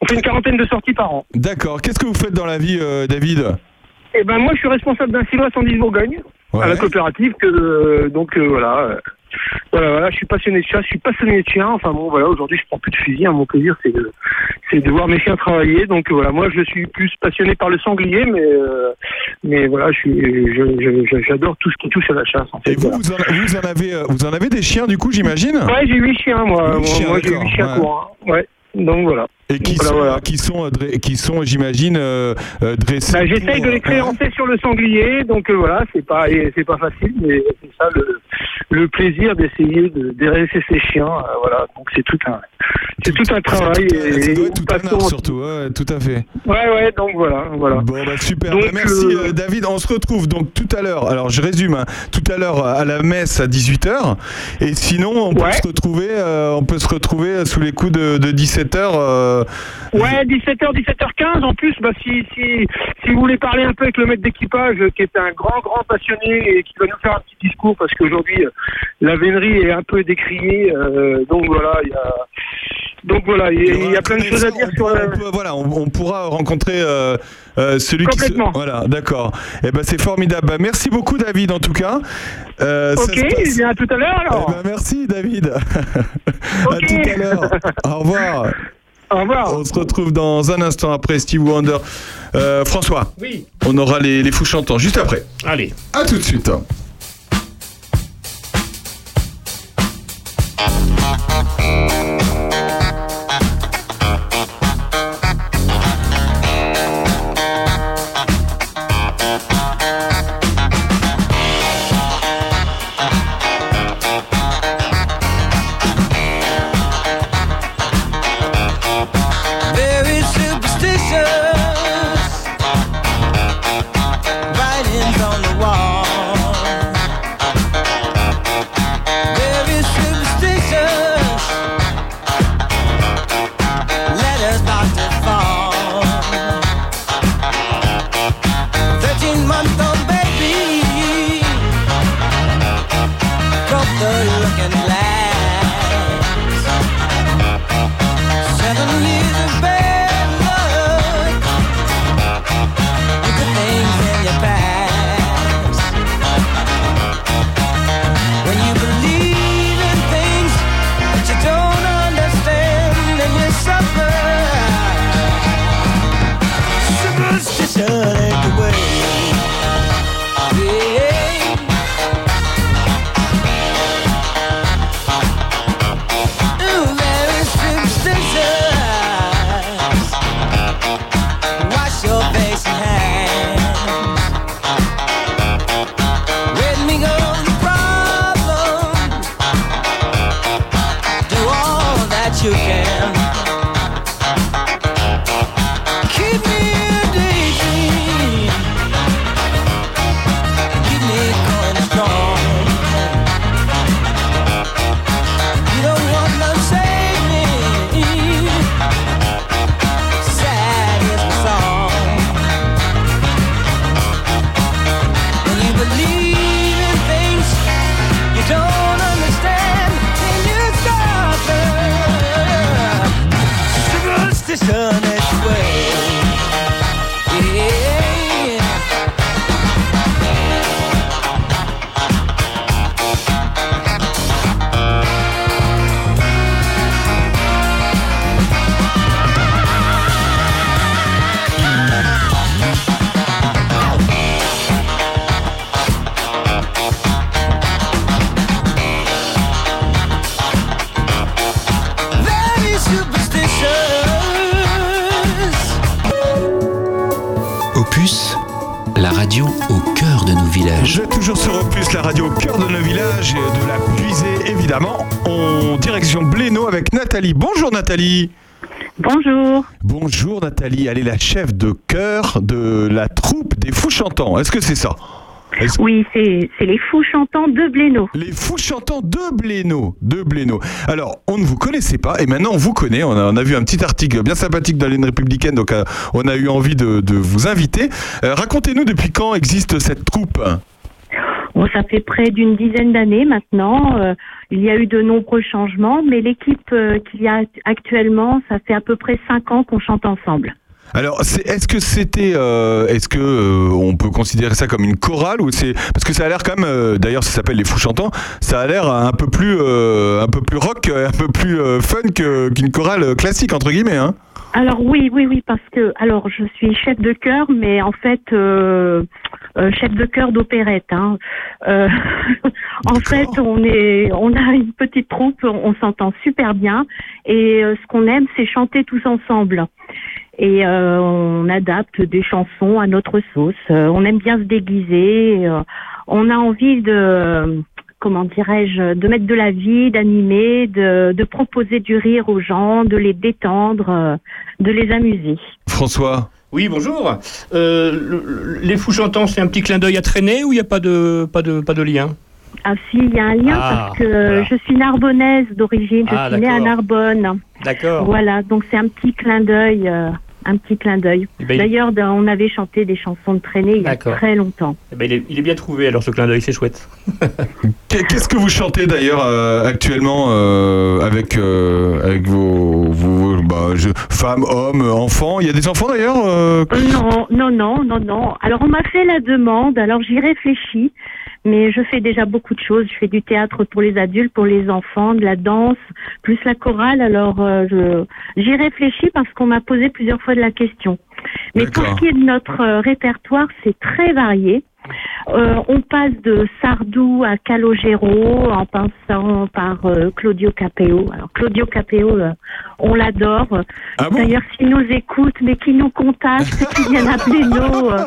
S9: On fait une quarantaine de sorties par an.
S1: D'accord. Qu'est-ce que vous faites dans la vie, euh, David?
S9: Et ben moi je suis responsable d'un silo à 110 Bourgogne
S1: Ouais.
S9: à la coopérative que euh, donc euh, voilà. Voilà, voilà, je suis passionné de chasse, je suis passionné de chiens. Enfin bon, voilà, aujourd'hui je prends plus de fusil. hein. Mon plaisir, c'est de, c'est de voir mes chiens travailler. Donc voilà, moi je suis plus passionné par le sanglier, mais euh, mais voilà, je suis, je- j'adore tout ce qui touche à la chasse. En fait,
S1: Et vous,
S9: voilà.
S1: vous en, vous en avez, euh, vous en avez des chiens du coup, j'imagine?
S9: Ouais, j'ai huit chiens, moi.
S1: Chiens,
S9: moi, j'ai huit chiens
S1: ouais.
S9: courts. hein. Ouais. Donc voilà.
S1: Et qui
S9: Voilà,
S1: sont,
S9: voilà.
S1: qui sont, euh, qui sont, j'imagine, euh, dressés.
S9: Bah, J'essaye
S1: pour,
S9: de les créancer sur le sanglier, donc euh, voilà, c'est pas c'est pas facile, mais c'est ça le le plaisir d'essayer de déresser ces chiens. euh, voilà, donc c'est tout un, c'est tout un travail. et-
S1: Ça doit
S9: et
S1: être tout
S9: nous
S1: un art surtout, ouais, tout à fait.
S9: Ouais, ouais, donc voilà, voilà.
S1: Bon, bah, super.
S9: Donc,
S1: Bah, merci
S9: euh,
S1: euh, David. On se retrouve donc tout à l'heure. Alors je résume. hein. tout à l'heure à la messe à 18h. Et sinon, on peut
S9: Ouais.
S1: se retrouver, euh, on peut se retrouver sous les coups de, 17h. euh,
S9: Ouais, 17h, 17h15. En plus, bah, si, si, si vous voulez parler un peu avec le maître d'équipage, qui est un grand, grand passionné et qui va nous faire un petit discours, parce qu'aujourd'hui, euh, la vénerie est un peu décriée. euh, donc voilà, il y a, donc voilà, il y a, il y a plein de choses à dire sur la.
S1: on peut- voilà, on, on pourra rencontrer euh, euh, celui qui se...
S9: Complètement.
S1: Voilà, d'accord. Et ben c'est formidable. Bah, merci beaucoup David en tout cas. Euh,
S9: Ok,
S1: se passe-
S9: bien à tout à l'heure alors.
S1: Eh ben, merci David. à
S9: Ok.
S1: tout à l'heure. Au revoir.
S9: Au revoir.
S1: On se retrouve dans un instant après Steve Wonder. Euh, François,
S2: Oui.
S1: on aura les, les fous chantants juste après.
S2: Allez.
S1: À tout de suite.
S4: Thank you.
S1: Nathalie. Bonjour.
S10: Bonjour
S1: Nathalie, elle est la chef de chœur de la troupe des fous chantants. Est-ce que c'est ça?
S10: Oui, c'est les fous chantants de Blénaud.
S1: Les fous chantants de Blénaud. De Blénaud. Alors, on ne vous connaissait pas et maintenant on vous connaît. On a, on a vu un petit article bien sympathique dans l'Une républicaine, donc euh, on a eu envie de, de vous inviter. Euh, Racontez-nous depuis quand existe cette troupe?
S10: Bon, ça fait près d'une dizaine d'années maintenant. Euh, il y a eu de nombreux changements, mais l'équipe euh, qu'il y a actuellement, ça fait à peu près cinq ans qu'on chante ensemble.
S1: Alors, est-ce que c'était, euh, est-ce que on peut considérer ça comme une chorale ou c'est parce que ça a l'air quand même, euh, d'ailleurs, ça s'appelle les Fous Chantants, ça a l'air un peu plus, un peu plus rock, un peu plus fun qu'une chorale classique entre guillemets, hein.
S10: Alors oui, oui, oui, parce que alors je suis chef de chœur, mais en fait euh, euh, chef de chœur d'opérette. Hein. Euh, en fait, on est, on a une petite troupe, on, s'entend super bien, et ce qu'on aime, c'est chanter tous ensemble. Et euh, on adapte des chansons à notre sauce. On aime bien se déguiser. on a envie de comment dirais-je, de mettre de la vie, d'animer, de, de proposer du rire aux gens, de les détendre, euh, de les amuser.
S1: François
S2: Oui, bonjour. Euh, le- le- les fous chantants, c'est un petit clin d'œil à traîner ou il n'y a pas de, pas, de, pas de lien?
S10: Ah si, il y a un lien
S2: Ah,
S10: parce que
S2: voilà.
S10: je suis narbonnaise d'origine, je
S2: Ah,
S10: suis née à. Narbonne.
S2: D'accord.
S10: Voilà, donc c'est un petit clin d'œil, euh, un petit clin d'œil.
S2: Eh ben, il-
S10: D'ailleurs, dans- on avait chanté des chansons de traînée il y a très longtemps.
S2: Eh ben, il, est, il est bien trouvé, alors ce clin d'œil, c'est chouette.
S1: Qu'est- Qu'est-ce que vous chantez d'ailleurs euh, actuellement euh, avec, euh, avec vos, vos- bah, je- femmes, hommes, enfants? Il y a des enfants d'ailleurs
S10: Non, non, non, non, non. Alors on m'a fait la demande, alors j'y réfléchis, mais je fais déjà beaucoup de choses. Je fais du théâtre pour les adultes, pour les enfants, de la danse, plus la chorale. Alors euh, je j'y réfléchis parce qu'on m'a posé plusieurs fois de la question. Mais pour ce qui est de notre euh, répertoire, c'est très varié. Euh, on passe de Sardou à Calogero en passant par euh, Claudio Capeo. Alors Claudio Capeo, euh, on l'adore. D'ailleurs, s'il nous écoute, mais qu'il nous contacte, qu'il vienne appeler nous. euh,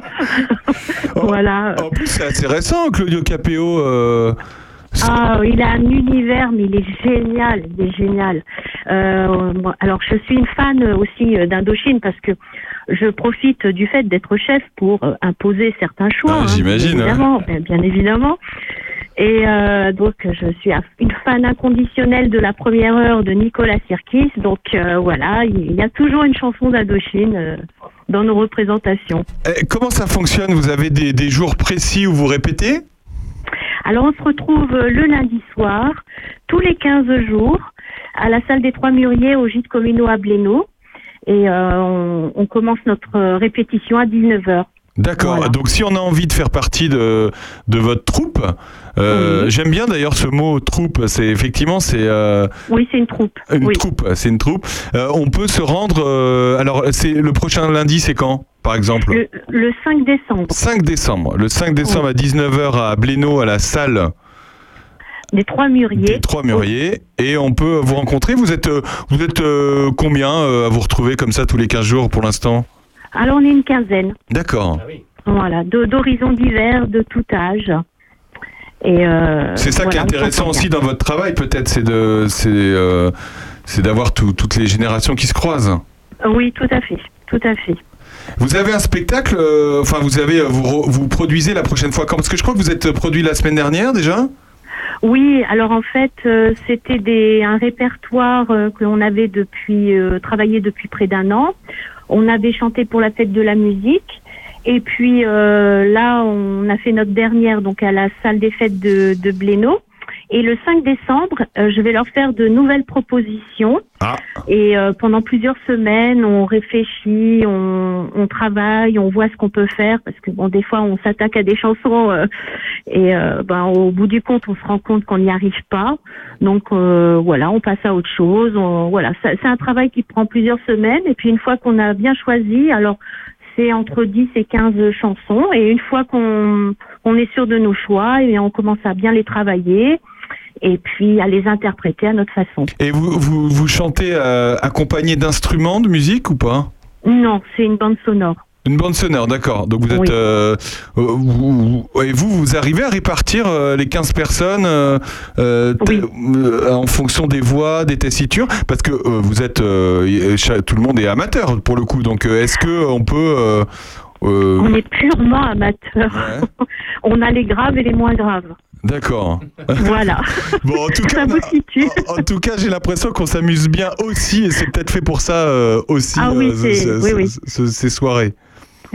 S10: voilà.
S1: En plus, c'est assez récent, Claudio Capeo. euh,
S10: Ah, il a un univers, mais il est génial, il est génial. Euh, alors, je suis une fan aussi d'Indochine parce que je profite du fait d'être chef pour euh, imposer certains choix. hein,
S1: j'imagine,
S10: bien évidemment, bien, bien évidemment. Et euh, donc, je suis une fan inconditionnelle de la première heure de Nicolas Sirkis. Donc, euh, voilà, il y a toujours une chanson d'Indochine euh, dans nos représentations.
S1: eh, comment ça fonctionne? Vous avez des, des jours précis où vous répétez?
S10: Alors, on se retrouve euh, le lundi soir, tous les 15 jours, à la salle des Trois Mûriers au gîte communaux à Blénaud. Et euh, on, on commence notre euh, répétition à 19h.
S1: D'accord. Donc, si on a envie de faire partie de, de votre troupe, euh, j'aime bien d'ailleurs ce mot troupe. C'est effectivement c'est euh,
S10: Oui, c'est une troupe.
S1: une
S10: oui.
S1: troupe. C'est une troupe. Euh, on peut se rendre. alors, c'est le prochain lundi, c'est quand, par exemple?
S10: Le, le 5 décembre.
S1: 5 décembre. Le 5 décembre à 19h à Blénaud à la salle
S10: des Trois Mûriers.
S1: des Trois Mûriers. Et on peut vous rencontrer. Vous êtes, euh, vous êtes euh, combien euh, à vous retrouver comme ça tous les 15 jours pour l'instant?
S10: Alors, on est une quinzaine.
S1: D'accord.
S10: Voilà, de- d'horizons divers, de tout âge. Et euh,
S1: C'est ça qui est
S10: voilà,
S1: intéressant aussi dans votre travail, peut-être, c'est de, c'est, euh, c'est d'avoir tout- toutes les générations qui se croisent.
S10: Oui, tout à fait, tout à fait.
S1: Vous avez un spectacle, euh, enfin vous avez, vous, vous produisez la prochaine fois quand? Parce que je crois que vous êtes produit la semaine dernière déjà?
S10: Oui, alors en fait, euh, c'était un répertoire euh, que l'on avait depuis euh, travaillé depuis près d'un an. On avait chanté pour la fête de la musique. Et puis euh, là, on a fait notre dernière donc à la salle des fêtes de, de. Et le 5 décembre, euh, je vais leur faire de nouvelles propositions. Et euh, pendant plusieurs semaines, on réfléchit, on, on travaille, on voit ce qu'on peut faire parce que bon, des fois, on s'attaque à des chansons euh, et euh, ben, au bout du compte, on se rend compte qu'on n'y arrive pas. Donc euh, voilà, on passe à autre chose. On- voilà, c'est un travail qui prend plusieurs semaines et puis une fois qu'on a bien choisi, alors c'est entre 10 et 15 chansons et une fois qu'on on est sûr de nos choix, et on commence à bien les travailler et puis à les interpréter à notre façon.
S1: Et vous, vous, vous chantez euh, accompagné d'instruments de musique ou pas?
S10: Non, c'est une bande sonore.
S1: Une bande sonore, d'accord. Donc vous êtes,
S10: Oui.
S1: euh, euh, vous, vous- et vous, vous arrivez à répartir euh, les 15 personnes euh, en fonction des voix, des tessitures, parce que vous êtes, tout le monde est amateur pour le coup. Donc est-ce que on peut
S10: On est purement amateurs. on a les graves et les moins graves.
S1: D'accord.
S10: Voilà.
S1: Bon, en tout cas, en, en tout cas, j'ai l'impression qu'on s'amuse bien aussi, et c'est peut-être fait pour ça euh, aussi
S10: Ah oui,
S1: euh,
S10: oui,
S1: ce-
S10: oui.
S1: ce- ces soirées.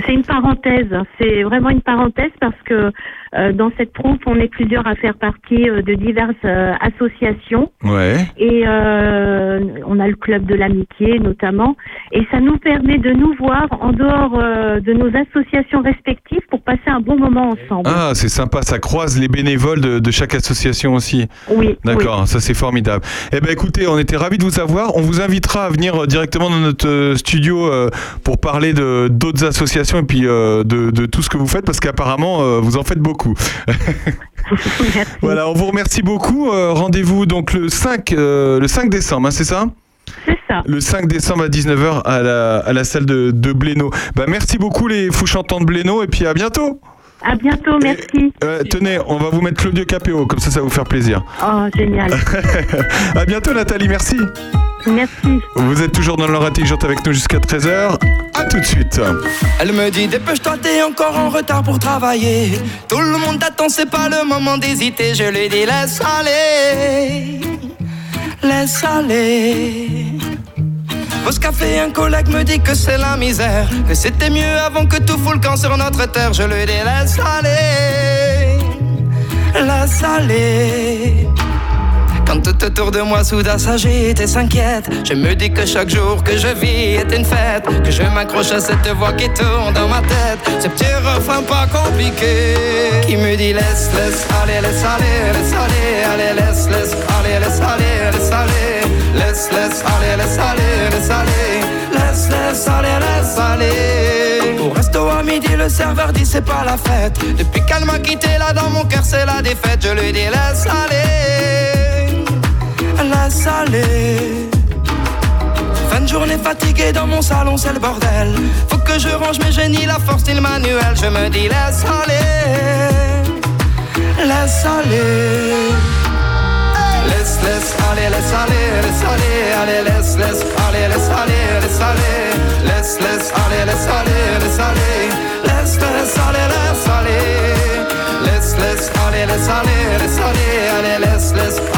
S10: C'est une parenthèse, c'est vraiment une parenthèse parce que dans cette troupe, on est plusieurs à faire partie euh, de diverses euh, associations.
S1: Ouais.
S10: Et euh, on a le club de l'amitié notamment. Et ça nous permet de nous voir en dehors euh, de nos associations respectives pour passer un bon moment ensemble.
S1: Ah, c'est sympa, ça croise les bénévoles de, de chaque association aussi.
S10: Oui.
S1: D'accord, ça c'est formidable. Eh ben écoutez, on était ravis de vous avoir. On vous invitera à venir euh, directement dans notre euh, studio euh, pour parler de d'autres associations et puis euh, de, de tout ce que vous faites parce qu'apparemment euh, vous en faites beaucoup. voilà, on vous remercie beaucoup. Euh, Rendez-vous donc le 5 euh, le 5 décembre, hein, c'est ça
S10: C'est ça.
S1: Le 5 décembre à 19h à la, à la salle de, de Blénaud. Bah, merci beaucoup les fous chantants de Blénaud et puis à bientôt.
S10: À bientôt, merci.
S1: Euh, tenez, on va vous mettre Claudio Capéo, comme ça, ça va vous faire plaisir.
S10: Oh, génial.
S1: à bientôt, Nathalie, merci.
S10: Merci.
S1: Vous êtes toujours dans l'heure intelligente avec nous jusqu'à 13h. À tout de suite.
S11: Elle me dit dépêche-toi, t'es encore en retard pour travailler. Tout le monde t'attend, c'est pas le moment d'hésiter. Je lui dis laisse aller, laisse aller. Pause café, un collègue me dit que c'est la misère, que c'était mieux avant que tout fout le camp sur notre terre. Je lui dis laisse aller, laisse aller. Quand tout autour de moi soudain s'agite et s'inquiète, je me dis que chaque jour que je vis est une fête, que je m'accroche à cette voix qui tourne dans ma tête, ce petit refrain pas compliqué, qui me dit laisse, laisse aller, laisse aller, laisse aller, allez, laisse, laisse aller, laisse aller, laisse aller, laisse, laisse aller, laisse aller, laisse aller, laisse, laisse aller, laisse aller. Au resto à midi, le serveur dit c'est pas la fête, depuis qu'elle m'a quitté là dans mon cœur c'est la défaite, je lui dis laisse aller laisse aller. Fin de journée fatiguée dans mon salon, c'est le bordel. Faut que je range mes génies, la force et le manuel. Je me dis laisse aller, laisse aller. Laisse, laisse aller, laisse aller, laisse aller, allez, laisse, laisse aller, laisse aller, laisse aller. Laisse, laisse aller, laisse aller, laisse aller. Laisse, laisse aller, laisse aller. Laisse, laisse aller, laisse aller, laisse aller, allez, laisse, laisse aller.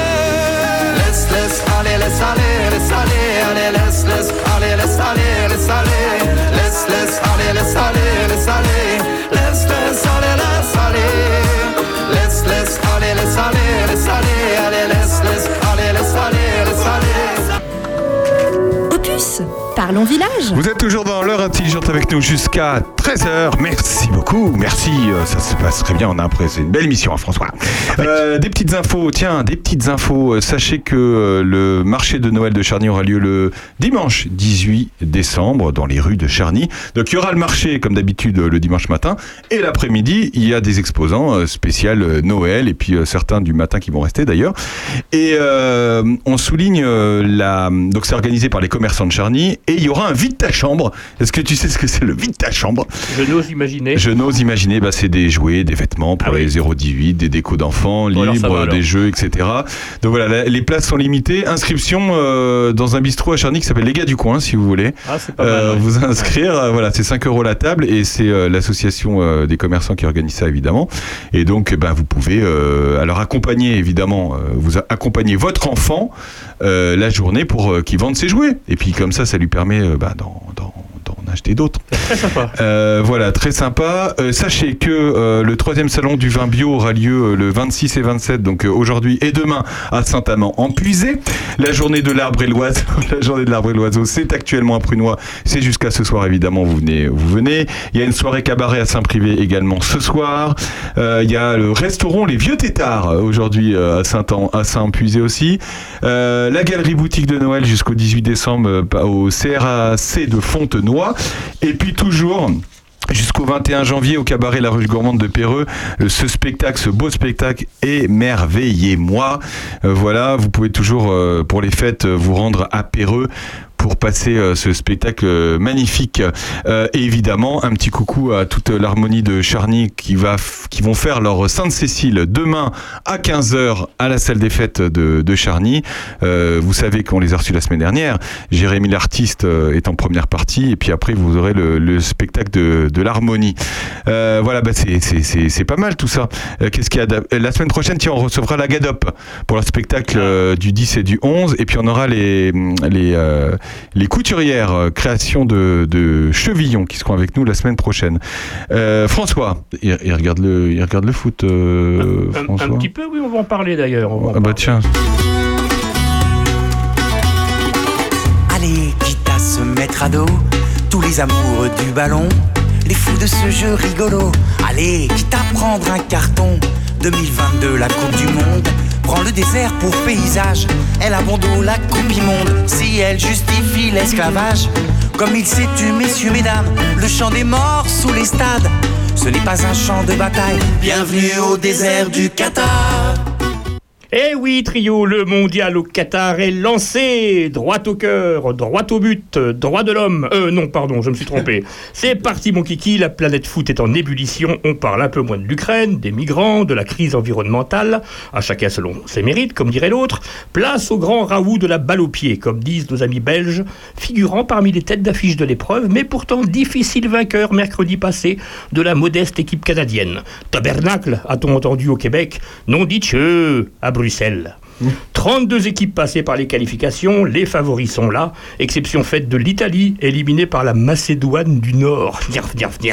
S11: laisse, allez, laisse aller, laisse aller, allez, laisse, laisse, allez, laisse aller, laisse aller, laisse, laisse, allez, laisse aller, laisse aller, laisse, laisse, allez, laisse aller, laisse, laisse, allez, laisse aller, laisse
S12: parlons village.
S1: Vous êtes toujours dans l'heure intelligente avec nous jusqu'à 13h. Merci beaucoup. Merci. euh, Ça se passe très bien. On a après, c'est une belle émission, hein, François. Euh, des petites infos. Tiens, des petites infos. Euh, Sachez que le marché de Noël de Charny aura lieu le dimanche 18 décembre dans les rues de Charny. Donc il y aura le marché comme d'habitude le dimanche matin et l'après-midi il y a des exposants spécial Noël et puis certains du matin qui vont rester d'ailleurs. Et euh, on souligne la. Donc c'est organisé par les commerçants de Charny et il y aura un vide ta chambre. Est-ce que tu sais ce que c'est le vide ta chambre?
S2: Je n'ose imaginer.
S1: Je n'ose imaginer. Bah, c'est des jouets, des vêtements pour les 0-18, des décos d'enfants,
S2: ça
S1: libres, des jeux, etc. Donc voilà, la- les places sont limitées. Inscription euh, dans un bistrot à Charny qui s'appelle Les Gars du Coin, si vous voulez.
S2: Ah,
S1: Euh,
S2: ouais.
S1: Vous inscrire, euh, voilà, c'est 5 euros la table et c'est euh, l'association des commerçants qui organise ça évidemment. Et donc, bah, vous pouvez alors accompagner évidemment, vous accompagner votre enfant la journée pour qu'il vende ses jouets. Et puis comme ça, ça lui permet euh, bah, d'en d'en acheter d'autres.
S2: Très sympa.
S1: Euh, voilà, très sympa. Euh, sachez que euh, le troisième salon du vin bio aura lieu euh, le 26 et 27, donc euh, aujourd'hui et demain à Saint-Amand en Puisé. La journée de l'arbre et l'oiseau, la journée de l'arbre et l'oiseau, c'est actuellement à Prunois. C'est jusqu'à ce soir évidemment. Vous venez, vous venez. Il y a une soirée cabaret à Saint-Privé également ce soir. Euh, il y a le restaurant Les Vieux Tétards aujourd'hui euh, à Saint à Saint-Puisé aussi. Euh, la galerie boutique de Noël jusqu'au 18 décembre euh, au CRAC de Fontenoy. Et puis toujours. Jusqu'au 21 janvier au cabaret La Ruche Gourmande de Péreux, euh, ce spectacle, ce beau spectacle, émerveillez-moi. Euh, voilà, vous pouvez toujours euh, pour les fêtes vous rendre à Péreux pour passer euh, ce spectacle euh, magnifique. Euh, et évidemment, un petit coucou à toute l'harmonie de Charny qui, va qui vont faire leur Sainte-Cécile demain à 15h à la salle des fêtes de, de Charny. Vous savez qu'on les a reçus la semaine dernière. Jérémy l'artiste est en première partie et puis après vous aurez le, le spectacle de, de l'harmonie. Euh, voilà, bah c'est- pas mal tout ça. Euh, Qu'est-ce qu'il y a La semaine prochaine, tiens, on recevra la Gadop pour le spectacle du 10 et du 11 et puis on aura les, les, les couturières euh, création de, de Chevillon qui seront avec nous la semaine prochaine. Euh, François, il, il regarde le, il regarde le foot, euh,
S2: Un,
S1: François.
S2: un petit peu, oui, on va en parler d'ailleurs.
S1: Ah bah tiens.
S13: Allez, quitte à se mettre à dos, tous les amoureux du ballon,
S11: les fous de ce jeu rigolo. Allez, quitte à prendre un carton. 2022, la Coupe du Monde. Prends le désert pour paysage. Elle abandonne la Coupe immonde. Si elle justifie l'esclavage, comme il s'est tu, messieurs, mesdames, le chant des morts sous les stades. Ce n'est pas un champ de bataille. Bienvenue au désert du Qatar.
S2: Eh oui, trio, le mondial au Qatar est lancé. Droit au cœur, droit au but, droit de l'homme. Euh, non, pardon, je me suis trompé. C'est parti, mon kiki, la planète foot est en ébullition. On parle un peu moins de l'Ukraine, des migrants, de la crise environnementale. À chacun selon ses mérites, comme dirait l'autre. Place au grand Raoult de la balle au pied, comme disent nos amis belges, figurant parmi les têtes d'affiche de l'épreuve, mais pourtant difficile vainqueur mercredi passé de la modeste équipe canadienne. Tabernacle, a-t-on entendu au Québec? Non dit à Bruxelles. 32 équipes passées par les qualifications, les favoris sont là, exception faite de l'Italie, éliminée par la Macédoine du Nord.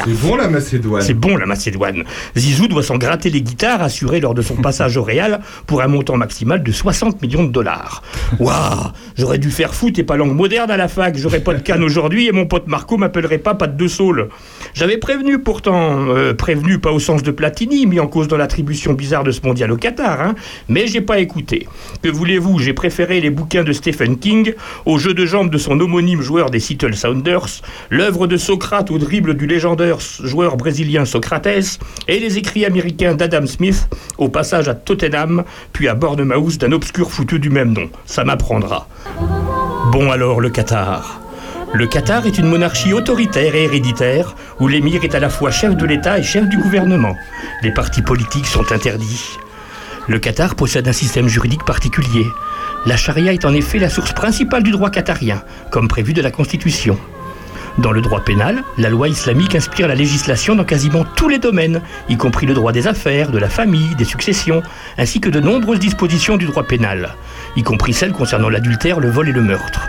S1: C'est bon la Macédoine.
S2: C'est bon la Macédoine. Zizou doit s'en gratter les guitares assurées lors de son passage au Real pour un montant maximal de 60 millions de dollars. Waouh J'aurais dû faire foot et pas langue moderne à la fac. J'aurais pas de canne aujourd'hui et mon pote Marco m'appellerait pas pas de saule. J'avais prévenu pourtant, euh, prévenu pas au sens de Platini, mis en cause dans l'attribution bizarre de ce mondial au Qatar, hein, mais j'ai pas écouté. Que voulez-vous, j'ai préféré les bouquins de Stephen King au jeu de jambes de son homonyme joueur des Seattle Sounders, l'œuvre de Socrate au dribble du légendaire joueur brésilien Socrates, et les écrits américains d'Adam Smith au passage à Tottenham, puis à Bournemouth d'un obscur foutu du même nom. Ça m'apprendra. Bon alors, le Qatar. Le Qatar est une monarchie autoritaire et héréditaire où l'émir est à la fois chef de l'État et chef du gouvernement. Les partis politiques sont interdits. Le Qatar possède un système juridique particulier. La charia est en effet la source principale du droit qatarien, comme prévu de la Constitution. Dans le droit pénal, la loi islamique inspire la législation dans quasiment tous les domaines, y compris le droit des affaires, de la famille, des successions, ainsi que de nombreuses dispositions du droit pénal, y compris celles concernant l'adultère, le vol et le meurtre.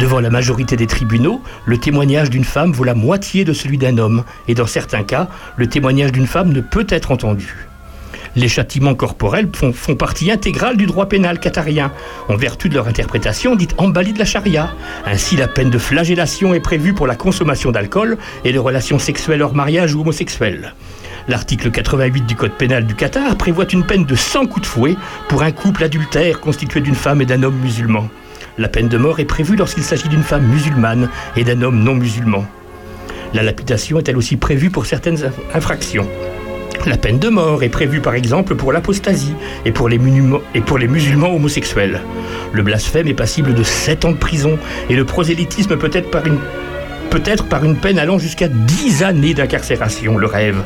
S2: Devant la majorité des tribunaux, le témoignage d'une femme vaut la moitié de celui d'un homme, et dans certains cas, le témoignage d'une femme ne peut être entendu. Les châtiments corporels font, partie intégrale du droit pénal qatarien, en vertu de leur interprétation dite emballée de la charia. Ainsi, la peine de flagellation est prévue pour la consommation d'alcool et de relations sexuelles hors mariage ou homosexuelles. L'article 88 du Code pénal du Qatar prévoit une peine de 100 coups de fouet pour un couple adultère constitué d'une femme et d'un homme musulman. La peine de mort est prévue lorsqu'il s'agit d'une femme musulmane et d'un homme non musulman. La lapidation est elle aussi prévue pour certaines inf- infractions. La peine de mort est prévue par exemple pour l'apostasie et, pour les musulmans homosexuels. Le blasphème est passible de 7 ans de prison et le prosélytisme peut être par une, peut-être par une peine allant jusqu'à 10 années d'incarcération, le rêve.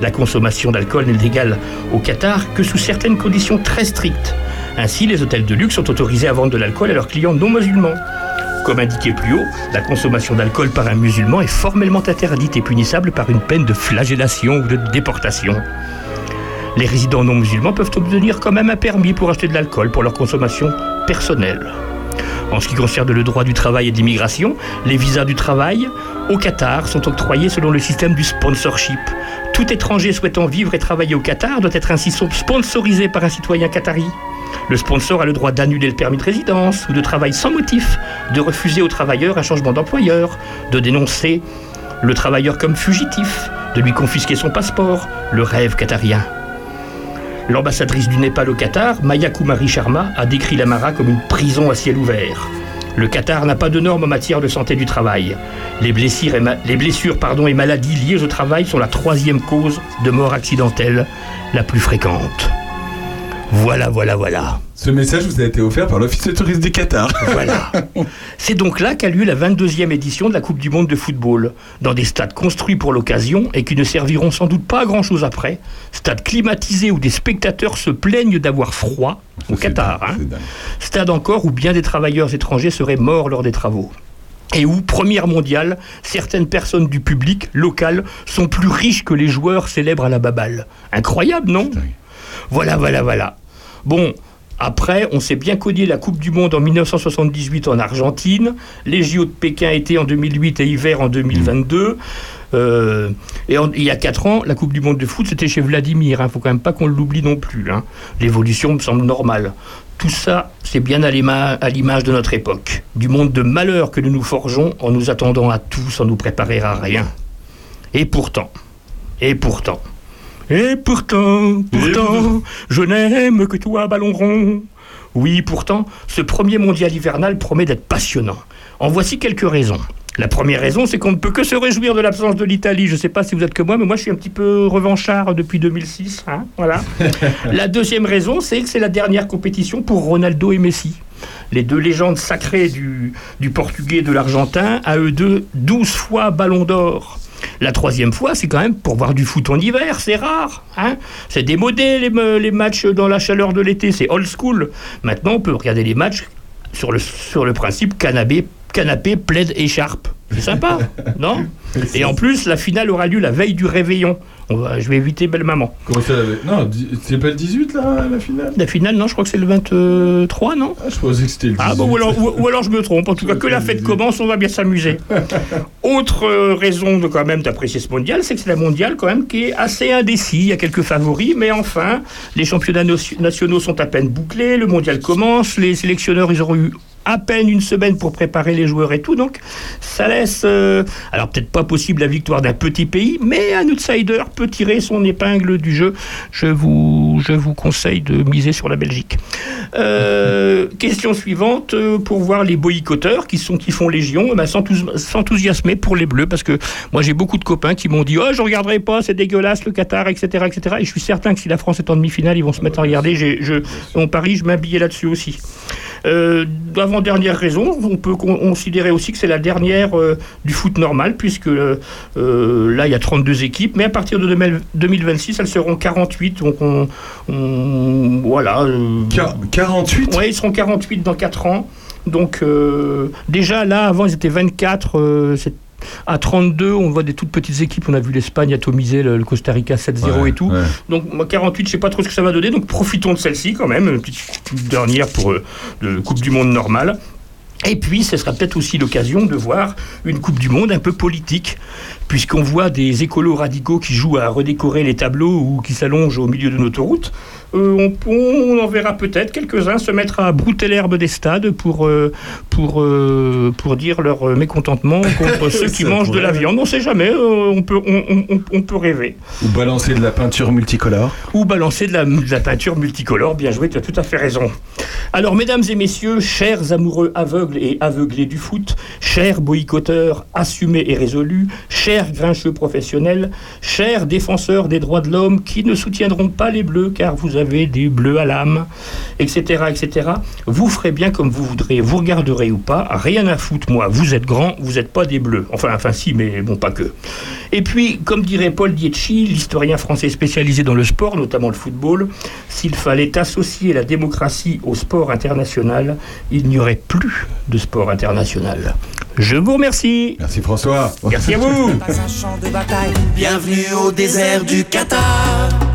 S2: La consommation d'alcool n'est légale au Qatar que sous certaines conditions très strictes. Ainsi, les hôtels de luxe sont autorisés à vendre de l'alcool à leurs clients non musulmans. Comme indiqué plus haut, la consommation d'alcool par un musulman est formellement interdite et punissable par une peine de flagellation ou de déportation. Les résidents non musulmans peuvent obtenir quand même un permis pour acheter de l'alcool pour leur consommation personnelle. En ce qui concerne le droit du travail et de l'immigration, les visas du travail au Qatar sont octroyés selon le système du sponsorship. Tout étranger souhaitant vivre et travailler au Qatar doit être ainsi sponsorisé par un citoyen qatari. Le sponsor a le droit d'annuler le permis de résidence ou de travail sans motif, de refuser au travailleur un changement d'employeur, de dénoncer le travailleur comme fugitif, de lui confisquer son passeport, le rêve qatarien. L'ambassadrice du Népal au Qatar, Maya Kumari Sharma, a décrit l'Amara comme une prison à ciel ouvert. Le Qatar n'a pas de normes en matière de santé du travail. Les blessures, et maladies liées au travail sont la troisième cause de mort accidentelle la plus fréquente. Voilà, voilà, voilà.
S1: Ce message vous a été offert par l'Office de tourisme du Qatar.
S2: Voilà. C'est donc là qu'a lieu la 22e édition de la Coupe du Monde de football, dans des stades construits pour l'occasion et qui ne serviront sans doute pas à grand-chose après. Stades climatisés où des spectateurs se plaignent d'avoir froid, au Qatar. hein. Stade encore où bien des travailleurs étrangers seraient morts lors des travaux. Et où, première mondiale, certaines personnes du public local sont plus riches que les joueurs célèbres à la baballe. Incroyable, non? Voilà, voilà, voilà. Bon, après, on s'est bien cogné la Coupe du Monde en 1978 en Argentine, les JO de Pékin été en 2008 et hiver en 2022. Euh, et il y a 4 ans, la Coupe du Monde de foot, c'était chez Vladimir. Il ne faut quand même pas qu'on l'oublie non plus. hein. L'évolution me semble normale. Tout ça, c'est bien à l'image de notre époque. Du monde de malheur que nous nous forgeons en nous attendant à tout sans nous préparer à rien. Et pourtant, et pourtant, et pourtant, pourtant, je n'aime que toi, ballon rond. Oui, pourtant, ce premier mondial hivernal promet d'être passionnant. En voici quelques raisons. La première raison, c'est qu'on ne peut que se réjouir de l'absence de l'Italie. Je ne sais pas si vous êtes comme moi, mais moi je suis un petit peu revanchard depuis 2006. hein, voilà. la deuxième raison, c'est que c'est la dernière compétition pour Ronaldo et Messi. Les deux légendes sacrées du, du portugais et de l'argentin, à eux deux, 12 fois ballon d'or. La troisième fois, c'est quand même pour voir du foot en hiver, c'est rare. Hein c'est démodé les, les matchs dans la chaleur de l'été, c'est old school. Maintenant, on peut regarder les matchs sur le, sur le principe canapé, canapé, plaid, écharpe. C'est sympa, non? Et en plus, la finale aura lieu la veille du réveillon. On va- je vais éviter belle maman.
S13: Comment ça Non, c'est pas le 18 là, la finale
S2: La finale, non, je crois que c'est le 23, non
S13: Ah, je pensais que c'était le 18.
S2: Ah bon, ou alors, ou- ou alors je me trompe. En tout cas, que la fête commence, on va bien s'amuser. Autre euh, raison de quand même d'apprécier ce mondial, c'est que c'est la mondiale quand même qui est assez indécis. Il y a quelques favoris, mais enfin, les championnats nationaux sont à peine bouclés, le mondial commence, les sélectionneurs, ils auront eu à peine une semaine pour préparer les joueurs et tout, donc ça laisse, euh, alors peut-être pas possible la victoire d'un petit pays, mais un outsider peut tirer son épingle du jeu. Je vous, je vous conseille de miser sur la Belgique. Euh, question suivante, euh, pour voir les boycotteurs qui, sont, qui font légion, eh ben, s'enthous- s'enthousiasmer pour les Bleus, parce que moi j'ai beaucoup de copains qui m'ont dit « Oh, je regarderai pas, c'est dégueulasse le Qatar, etc. etc. » Et je suis certain que si la France est en demi-finale, ils vont se mettre à regarder. Je, on parie, je m'habillais là-dessus aussi. Euh, Avant-dernière raison, on peut con- considérer aussi que c'est la dernière euh, du foot normal, puisque euh, euh, là, il y a 32 équipes, mais à partir de 2000 2026, elles seront 48. Donc, on. on- voilà. euh,
S1: 48
S2: Oui, ils seront 48 dans 4 ans. Donc, déjà, là, avant, ils étaient 24. euh, c'est- à 32, on voit des toutes petites équipes. On a vu l'Espagne atomiser le, le Costa Rica 7-0
S1: Ouais,
S2: et tout.
S1: ouais.
S2: Donc, moi, 48, je sais pas trop ce que ça va donner. Donc, profitons de celle-ci quand même. Une petite dernière pour euh, Coupe du Monde normale. Et puis, ce sera peut-être aussi l'occasion de voir une Coupe du Monde un peu politique, puisqu'on voit des écolos radicaux qui jouent à redécorer les tableaux ou qui s'allongent au milieu d'une autoroute. Euh, on, on en verra peut-être quelques-uns se mettre à brouter l'herbe des stades pour, euh, pour, euh, pour dire leur mécontentement contre ceux qui mangent de la viande. On ne sait jamais, on, peut, on, on- on- on peut rêver.
S1: Ou balancer de la peinture multicolore.
S2: Ou balancer de la, de la peinture multicolore. Bien joué, tu as tout à fait raison. Alors, mesdames et messieurs, chers amoureux aveugles et aveuglés du foot, chers boycotteurs assumés et résolus, chers grincheux professionnels, chers défenseurs des droits de l'homme qui ne soutiendront pas les bleus car vous avez des bleus à l'âme, etc., etc., vous ferez bien comme vous voudrez, vous regarderez ou pas, rien à foutre, moi, vous êtes grands, vous n'êtes pas des bleus. Enfin, enfin, si, mais bon, pas que. Et puis, comme dirait Paul Dietschi, l'historien français spécialisé dans le sport, notamment le football, s'il fallait associer la démocratie au sport international, il n'y aurait plus de sport international. Je vous remercie.
S1: Merci François.
S2: Merci à vous.
S11: Pas un champ de bataille. Bienvenue au désert du Qatar.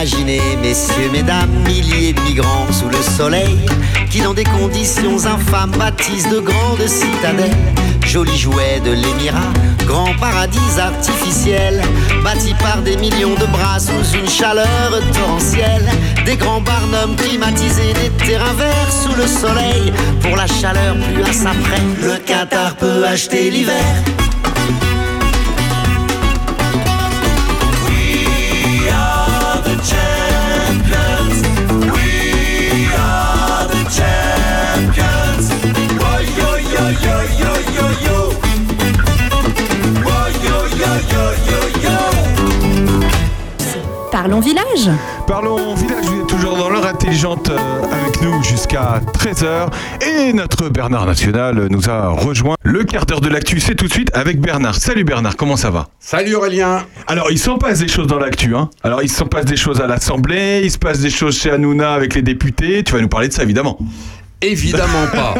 S14: Imaginez, messieurs, mesdames, milliers de migrants sous le soleil, qui dans des conditions infâmes bâtissent de grandes citadelles. Jolis jouets de l'émirat, grand paradis artificiel, bâti par des millions de bras sous une chaleur torrentielle. Des grands barnums climatisés, des terrains verts sous le soleil, pour la chaleur plus à sa. Le Qatar peut acheter l'hiver.
S12: Parlons village.
S1: Parlons village, vous êtes toujours dans l'heure intelligente euh, avec nous jusqu'à 13h. Et notre Bernard National nous a rejoint. Le quart d'heure de l'actu, c'est tout de suite avec Bernard. Salut Bernard, comment ça va?
S15: Salut Aurélien
S1: Alors, il s'en passe des choses dans l'actu. Hein. Alors, il s'en passe des choses à l'Assemblée, il se passe des choses chez Hanouna avec les députés. Tu vas nous parler de ça, évidemment.
S15: Évidemment pas.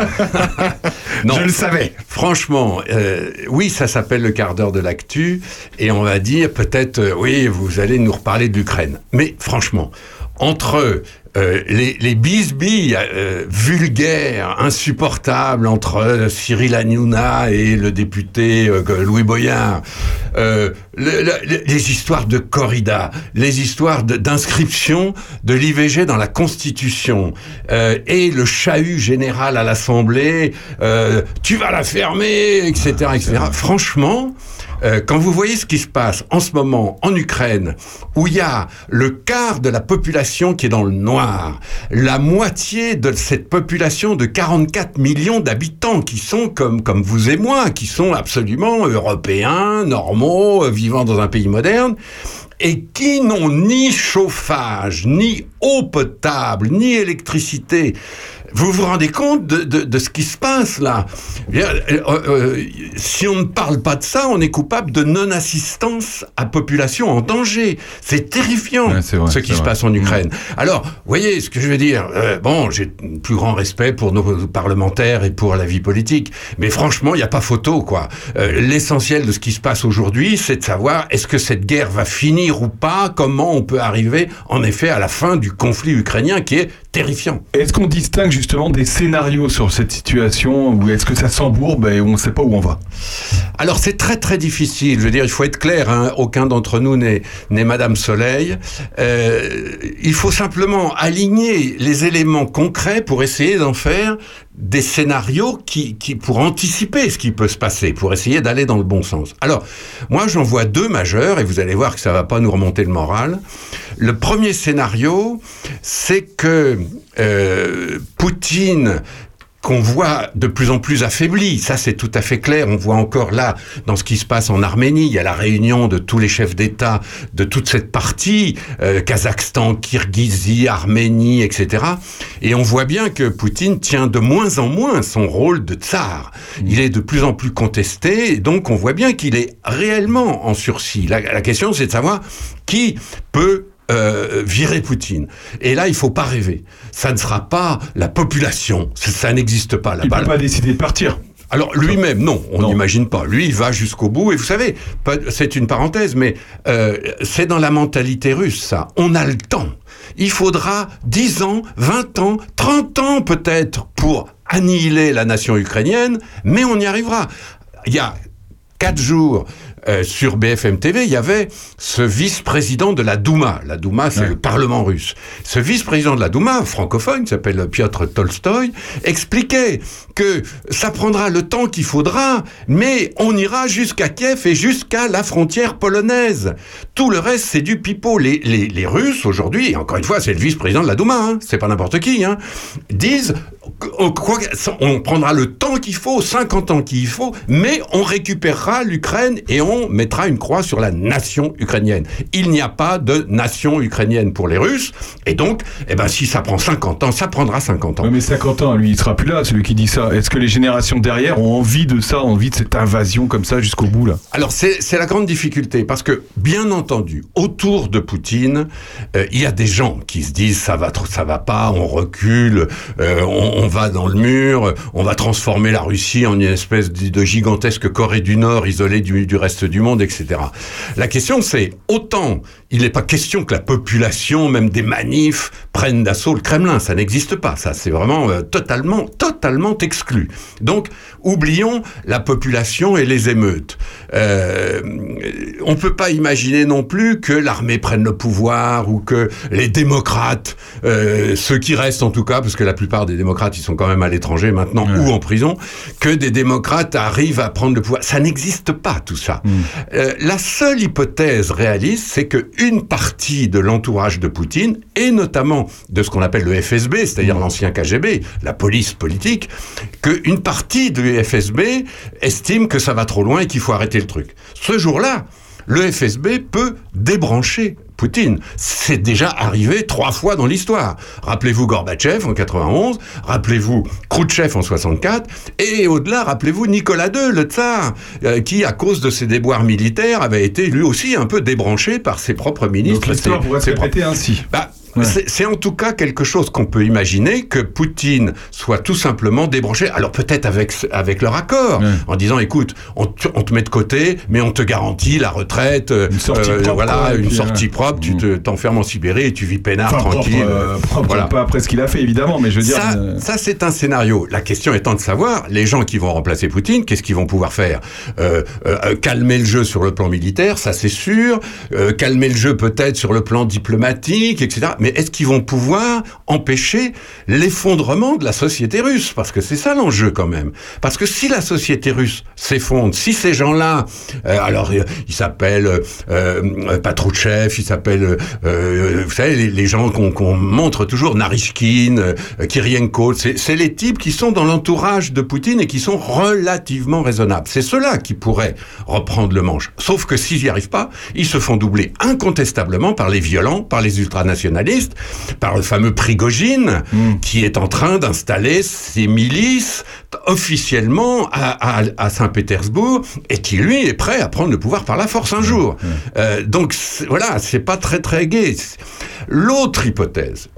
S1: Je le savais.
S15: Franchement, euh, oui, ça s'appelle le quart d'heure de l'actu, et on va dire peut-être, euh, oui, vous allez nous reparler de l'Ukraine. Mais franchement, entre euh, les, les bisbilles euh, vulgaires, insupportables entre euh, Cyril Hanouna et le député Louis Boyard, le- le- les histoires de corrida, les histoires de- d'inscription de, l'IVG dans la Constitution et le chahut général à l'Assemblée, tu vas la fermer, etc., etc. Franchement. Quand vous voyez ce qui se passe en ce moment en Ukraine, où il y a le quart de la population qui est dans le noir, la moitié de cette population de 44 millions d'habitants qui sont comme, comme vous et moi, qui sont absolument européens, normaux, euh, vivant dans un pays moderne, et qui n'ont ni chauffage, ni eau potable, ni électricité. Vous vous rendez compte de, de- de ce qui se passe là? Euh, euh, Si on ne parle pas de ça, on est coupable de non-assistance à population en danger. C'est terrifiant
S1: Ouais, vrai,
S15: ce qui se passe en Ukraine. Alors, voyez ce que je veux dire. Euh, bon, j'ai plus grand respect pour nos parlementaires et pour la vie politique, mais franchement, il n'y a pas photo, quoi. Euh, L'essentiel de ce qui se passe aujourd'hui, c'est de savoir est-ce que cette guerre va finir ou pas Comment on peut arriver, en effet, à la fin du conflit ukrainien qui est terrifiant.
S1: Est-ce qu'on distingue justement des scénarios sur cette situation ou est-ce que ça s'embourbe et on ne sait pas où on va?
S15: Alors c'est très très difficile. Je veux dire, il faut être clair. hein, aucun d'entre nous n'est n'est Madame Soleil. Euh, il faut simplement aligner les éléments concrets pour essayer d'en faire des scénarios qui, pour anticiper ce qui peut se passer, pour essayer d'aller dans le bon sens. Alors moi j'en vois deux majeurs et vous allez voir que ça va pas nous remonter le moral. Le premier scénario, c'est que euh, Poutine qu'on voit de plus en plus affaibli. Ça, c'est tout à fait clair. On voit encore là, dans ce qui se passe en Arménie, il y a la réunion de tous les chefs d'État de toute cette partie, euh, Kazakhstan, Kirghizie, Arménie, etc. Et on voit bien que Poutine tient de moins en moins son rôle de tsar. Il est de plus en plus contesté, donc on voit bien qu'il est réellement en sursis. La, la question, c'est de savoir qui peut euh, virer Poutine. Et là, il faut pas rêver. Ça ne sera pas la population. Ça, ça n'existe pas
S1: Il
S15: là-bas.
S1: peut pas décider de partir.
S15: Alors lui-même, non, on n'imagine pas. Lui, il va jusqu'au bout. Et vous savez, c'est une parenthèse, mais euh, c'est dans la mentalité russe, ça. On a le temps. Il faudra 10 ans, 20 ans, 30 ans peut-être pour annihiler la nation ukrainienne, mais on y arrivera. Il y a quatre jours euh, sur BFM TV, il y avait ce vice-président de la Douma. La Douma, c'est le Parlement russe. Ce vice-président de la Douma, francophone, qui s'appelle Piotr Tolstoï, expliquait que ça prendra le temps qu'il faudra, mais on ira jusqu'à Kiev et jusqu'à la frontière polonaise. Tout le reste, c'est du pipeau. Les, les, les Russes, aujourd'hui, et encore une fois, c'est le vice-président de la Douma, hein, c'est pas n'importe qui, hein, disent on, quoi que- on prendra le temps qu'il faut, 50 ans qu'il faut, mais on récupérera l'Ukraine et on mettra une croix sur la nation ukrainienne. Il n'y a pas de nation ukrainienne pour les Russes, et donc, eh ben, si ça prend 50 ans, ça prendra 50 ans.
S1: Mais 50 ans, lui, il sera plus là, celui qui dit ça. Est-ce que les générations derrière ont envie de ça, ont envie de cette invasion comme ça jusqu'au bout, là?
S15: Alors c'est la grande difficulté parce que bien entendu autour de Poutine euh, il y a des gens qui se disent ça va trop- ça va pas on recule euh, on, on va dans le mur on va transformer la Russie en une espèce de, gigantesque Corée du Nord isolée du, reste du monde etc. La question c'est autant il n'est pas question que la population même des manifs prennent d'assaut le Kremlin ça n'existe pas ça c'est vraiment euh, totalement totalement exclu donc oublions la population et les émeutes. Euh, on peut pas imaginer non plus que l'armée prenne le pouvoir ou que les démocrates, euh, ceux qui restent en tout cas, parce que la plupart des démocrates ils sont quand même à l'étranger maintenant ou en prison, que des démocrates arrivent à prendre le pouvoir. Ça n'existe pas tout ça. Euh, la seule hypothèse réaliste, c'est que une partie de l'entourage de Poutine et notamment de ce qu'on appelle le FSB, c'est-à-dire l'ancien KGB, la police politique, qu'une partie du FSB estime que ça va trop loin et qu'il faut arrêter le truc. Ce jour-là, le FSB peut débrancher Poutine. C'est déjà arrivé trois fois dans l'histoire. Rappelez-vous Gorbatchev en 91, rappelez-vous Khrouchtchev en 64, et au-delà, rappelez-vous Nicolas II, le tsar, euh, qui, à cause de ses déboires militaires, avait été lui aussi un peu débranché par ses propres ministres.
S1: Donc l'histoire pourrait se répéter ainsi.
S15: bah, C'est c'est en tout cas quelque chose qu'on peut imaginer que Poutine soit tout simplement débranché. Alors peut-être avec avec leur accord, en disant écoute, on te, on te met de côté, mais on te garantit la retraite, une
S1: sortie propre,
S15: voilà, une sortie
S1: euh,
S15: propre. Tu te t'enfermes en Sibérie et tu vis peinard
S1: Enfin, propre,
S15: tranquille.
S1: euh, propre,
S15: voilà.
S1: pas après ce qu'il a fait, évidemment, mais je veux dire.
S15: Ça,
S1: euh,
S15: ça c'est un scénario. La question étant de savoir, les gens qui vont remplacer Poutine, qu'est-ce qu'ils vont pouvoir faire? Euh, euh, euh, Calmer le jeu sur le plan militaire, ça c'est sûr. Euh, calmer le jeu peut-être sur le plan diplomatique, etc. Mais est-ce qu'ils vont pouvoir empêcher l'effondrement de la société russe? Parce que c'est ça l'enjeu quand même. Parce que si la société russe s'effondre, si ces gens-là, euh, alors euh, ils s'appellent euh, euh, Patrouchev, ils s'appellent, vous savez, les, gens qu'on montre toujours, Narishkin, Kirienko, c'est les types qui sont dans l'entourage de Poutine et qui sont relativement raisonnables. C'est ceux-là qui pourraient reprendre le manche. Sauf que s'ils n'y arrivent pas, ils se font doubler incontestablement par les violents, par les ultranationalistes, par le fameux Prigogine, qui est en train d'installer ses milices officiellement à, à- à Saint-Pétersbourg et qui, lui, est prêt à prendre le pouvoir par la force un jour. Euh, donc, voilà, c'est pas très très gai. L'autre hypothèse,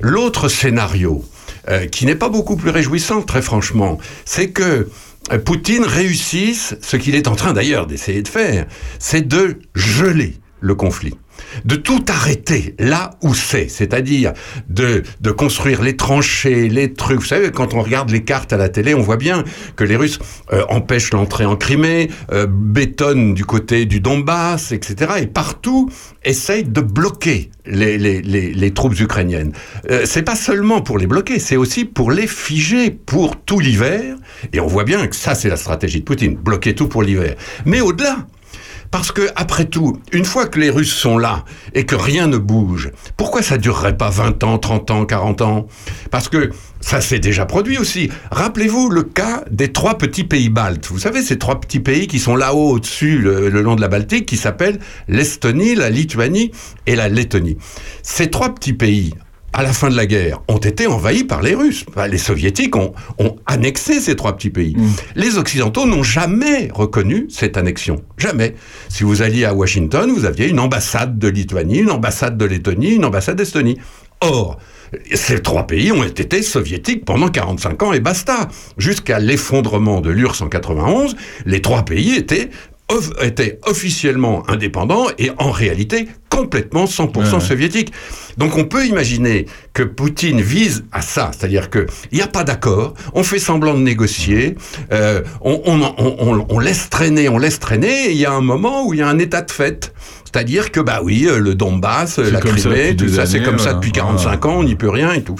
S15: l'autre scénario, euh, qui n'est pas beaucoup plus réjouissant, très franchement, c'est que euh, Poutine réussisse, ce qu'il est en train d'ailleurs d'essayer de faire, c'est de geler le conflit de tout arrêter là où c'est, c'est-à-dire de, de construire les tranchées, les trucs. Vous savez, quand on regarde les cartes à la télé, on voit bien que les Russes euh, empêchent l'entrée en Crimée, euh, bétonnent du côté du Donbass, etc. Et partout essayent de bloquer les, les, les, troupes ukrainiennes. Euh, c'est pas seulement pour les bloquer, c'est aussi pour les figer pour tout l'hiver. Et on voit bien que ça, c'est la stratégie de Poutine, bloquer tout pour l'hiver. Mais au-delà, parce que, après tout, une fois que les Russes sont là et que rien ne bouge, pourquoi ça durerait pas 20 ans, 30 ans, 40 ans? Parce que ça s'est déjà produit aussi. Rappelez-vous le cas des trois petits pays baltes. Vous savez, ces trois petits pays qui sont là-haut au-dessus, le, le long de la Baltique, qui s'appellent l'Estonie, la Lituanie et la Lettonie. Ces trois petits pays, à la fin de la guerre, ont été envahis par les Russes. Enfin, les Soviétiques ont, ont annexé ces trois petits pays. Les Occidentaux n'ont jamais reconnu cette annexion. Jamais. Si vous alliez à Washington, vous aviez une ambassade de Lituanie, une ambassade de Lettonie, une ambassade d'Estonie. Or, ces trois pays ont été soviétiques pendant 45 ans et basta. Jusqu'à l'effondrement de l'URSS en 91, les trois pays étaient étaient officiellement indépendants et en réalité complètement 100% soviétiques. Donc on peut imaginer que Poutine vise à ça, c'est-à-dire qu'il n'y a pas d'accord, on fait semblant de négocier, euh, on, on, on- on- on laisse traîner, on laisse traîner, et il y a un moment où il y a un état de fait. C'est-à-dire que, bah oui, euh, le Donbass, euh, la Crimée, tout ça, c'est comme ça
S1: voilà.
S15: depuis 45 ans, on n'y peut rien et tout.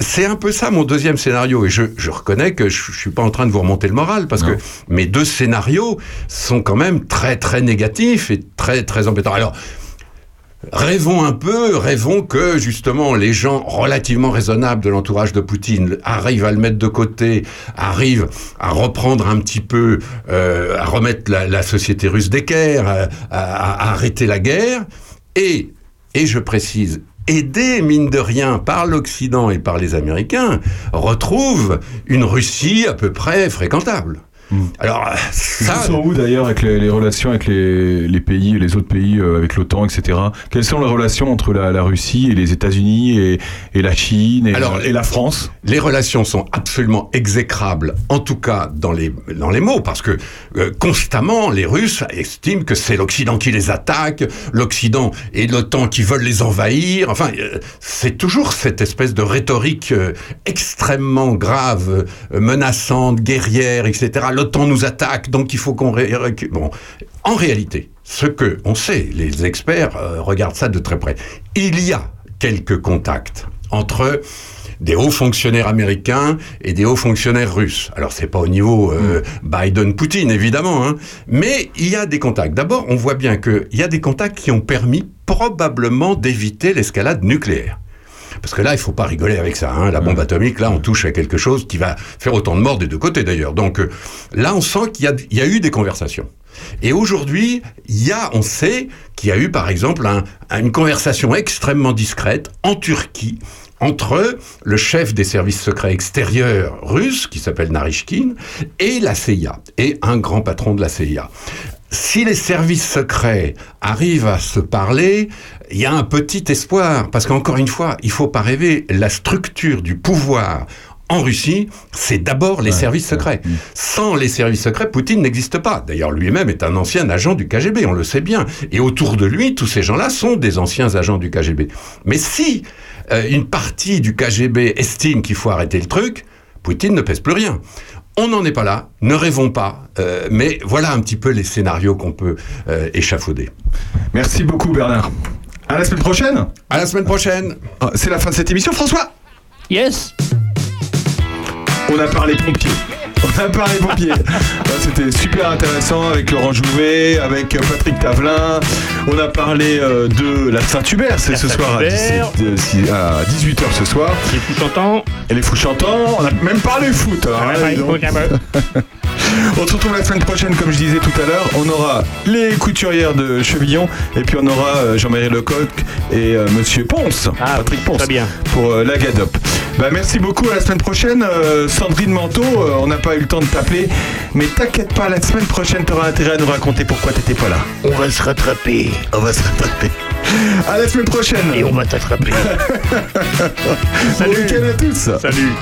S15: C'est un peu ça mon deuxième scénario. Et je, je reconnais que je, je suis pas en train de vous remonter le moral parce que mes deux scénarios sont quand même très très négatifs et très très embêtants. Alors, Rêvons un peu, rêvons que justement les gens relativement raisonnables de l'entourage de Poutine arrivent à le mettre de côté, arrivent à reprendre un petit peu, euh, à remettre la, société russe d'équerre, à, à- à arrêter la guerre, et, et je précise, aidés, mine de rien, par l'Occident et par les Américains, retrouvent une Russie à peu près fréquentable. Alors,
S1: Ils
S15: ça,
S1: sont où d'ailleurs avec les, les relations avec les, les pays, les autres pays, euh, avec l'OTAN, etc. Quelles sont les relations entre la, la Russie et les États-Unis et, et la Chine et,
S15: Alors,
S1: et la France?
S15: Les relations sont absolument exécrables, en tout cas dans les, dans les mots, parce que euh, constamment les Russes estiment que c'est l'Occident qui les attaque, l'Occident et l'OTAN qui veulent les envahir. Enfin, euh, c'est toujours cette espèce de rhétorique euh, extrêmement grave, euh, menaçante, guerrière, etc. L'OTAN nous attaque, donc il faut qu'on... ré-. Bon, en réalité, ce que on sait, les experts euh, regardent ça de très près, il y a quelques contacts entre des hauts fonctionnaires américains et des hauts fonctionnaires russes. Alors c'est pas au niveau euh, Biden-Poutine évidemment, hein, mais il y a des contacts. D'abord, on voit bien qu'il y a des contacts qui ont permis probablement d'éviter l'escalade nucléaire. Parce que là, il faut pas rigoler avec ça. Hein. La bombe atomique, là, on touche à quelque chose qui va faire autant de morts des deux côtés d'ailleurs. Donc euh, là, on sent qu'il y, a- il y a eu des conversations. Et aujourd'hui, il y a, on sait qu'il y a eu, par exemple, un- une conversation extrêmement discrète en Turquie entre le chef des services secrets extérieurs russes, qui s'appelle Narishkin, et la CIA, et un grand patron de la CIA si les services secrets arrivent à se parler, il y a un petit espoir, parce qu'encore une fois, il faut pas rêver, la structure du pouvoir en Russie, c'est d'abord les services secrets. Sans les services secrets, Poutine n'existe pas. D'ailleurs, lui-même est un ancien agent du KGB, on le sait bien. Et autour de lui, tous ces gens-là sont des anciens agents du KGB. Mais si euh, une partie du KGB estime qu'il faut arrêter le truc, Poutine ne pèse plus rien. On n'en est pas là, ne rêvons pas, euh, mais voilà un petit peu les scénarios qu'on peut euh, échafauder.
S1: Merci beaucoup Bernard. À la semaine prochaine
S15: À la semaine prochaine
S1: Ah, C'est la fin de cette émission. François?
S2: Yes
S1: On a parlé pompiers. On a parlé pompiers. Ah, C'était super intéressant avec Laurent Jouvet, avec euh, Patrick Tavelin. On a parlé euh, de la Saint-Hubert, c'est ce soir à,
S2: Saint-Hubert.
S1: 17, euh, à 18h ce soir.
S2: Les fous chantants.
S1: Et les fous chantants. On a même parlé foot. alors,
S2: Ah, ah.
S1: On se retrouve la semaine prochaine, comme je disais tout à l'heure. On aura les couturières de Chevillon et puis on aura Jean-Marie Lecoq et euh, Monsieur Ponce, Patrick Ponce,
S2: très bien.
S1: pour euh, la GADOP. Bah, merci beaucoup, à la semaine prochaine. Euh, Sandrine Manteau, on n'a pas eu le temps de t'appeler, mais t'inquiète pas, la semaine prochaine, t'auras intérêt à nous raconter pourquoi t'étais pas là.
S2: On va se rattraper.
S1: On va se rattraper. À la semaine prochaine.
S2: Et on va t'attraper.
S1: Bon week-end à tous.
S2: Salut.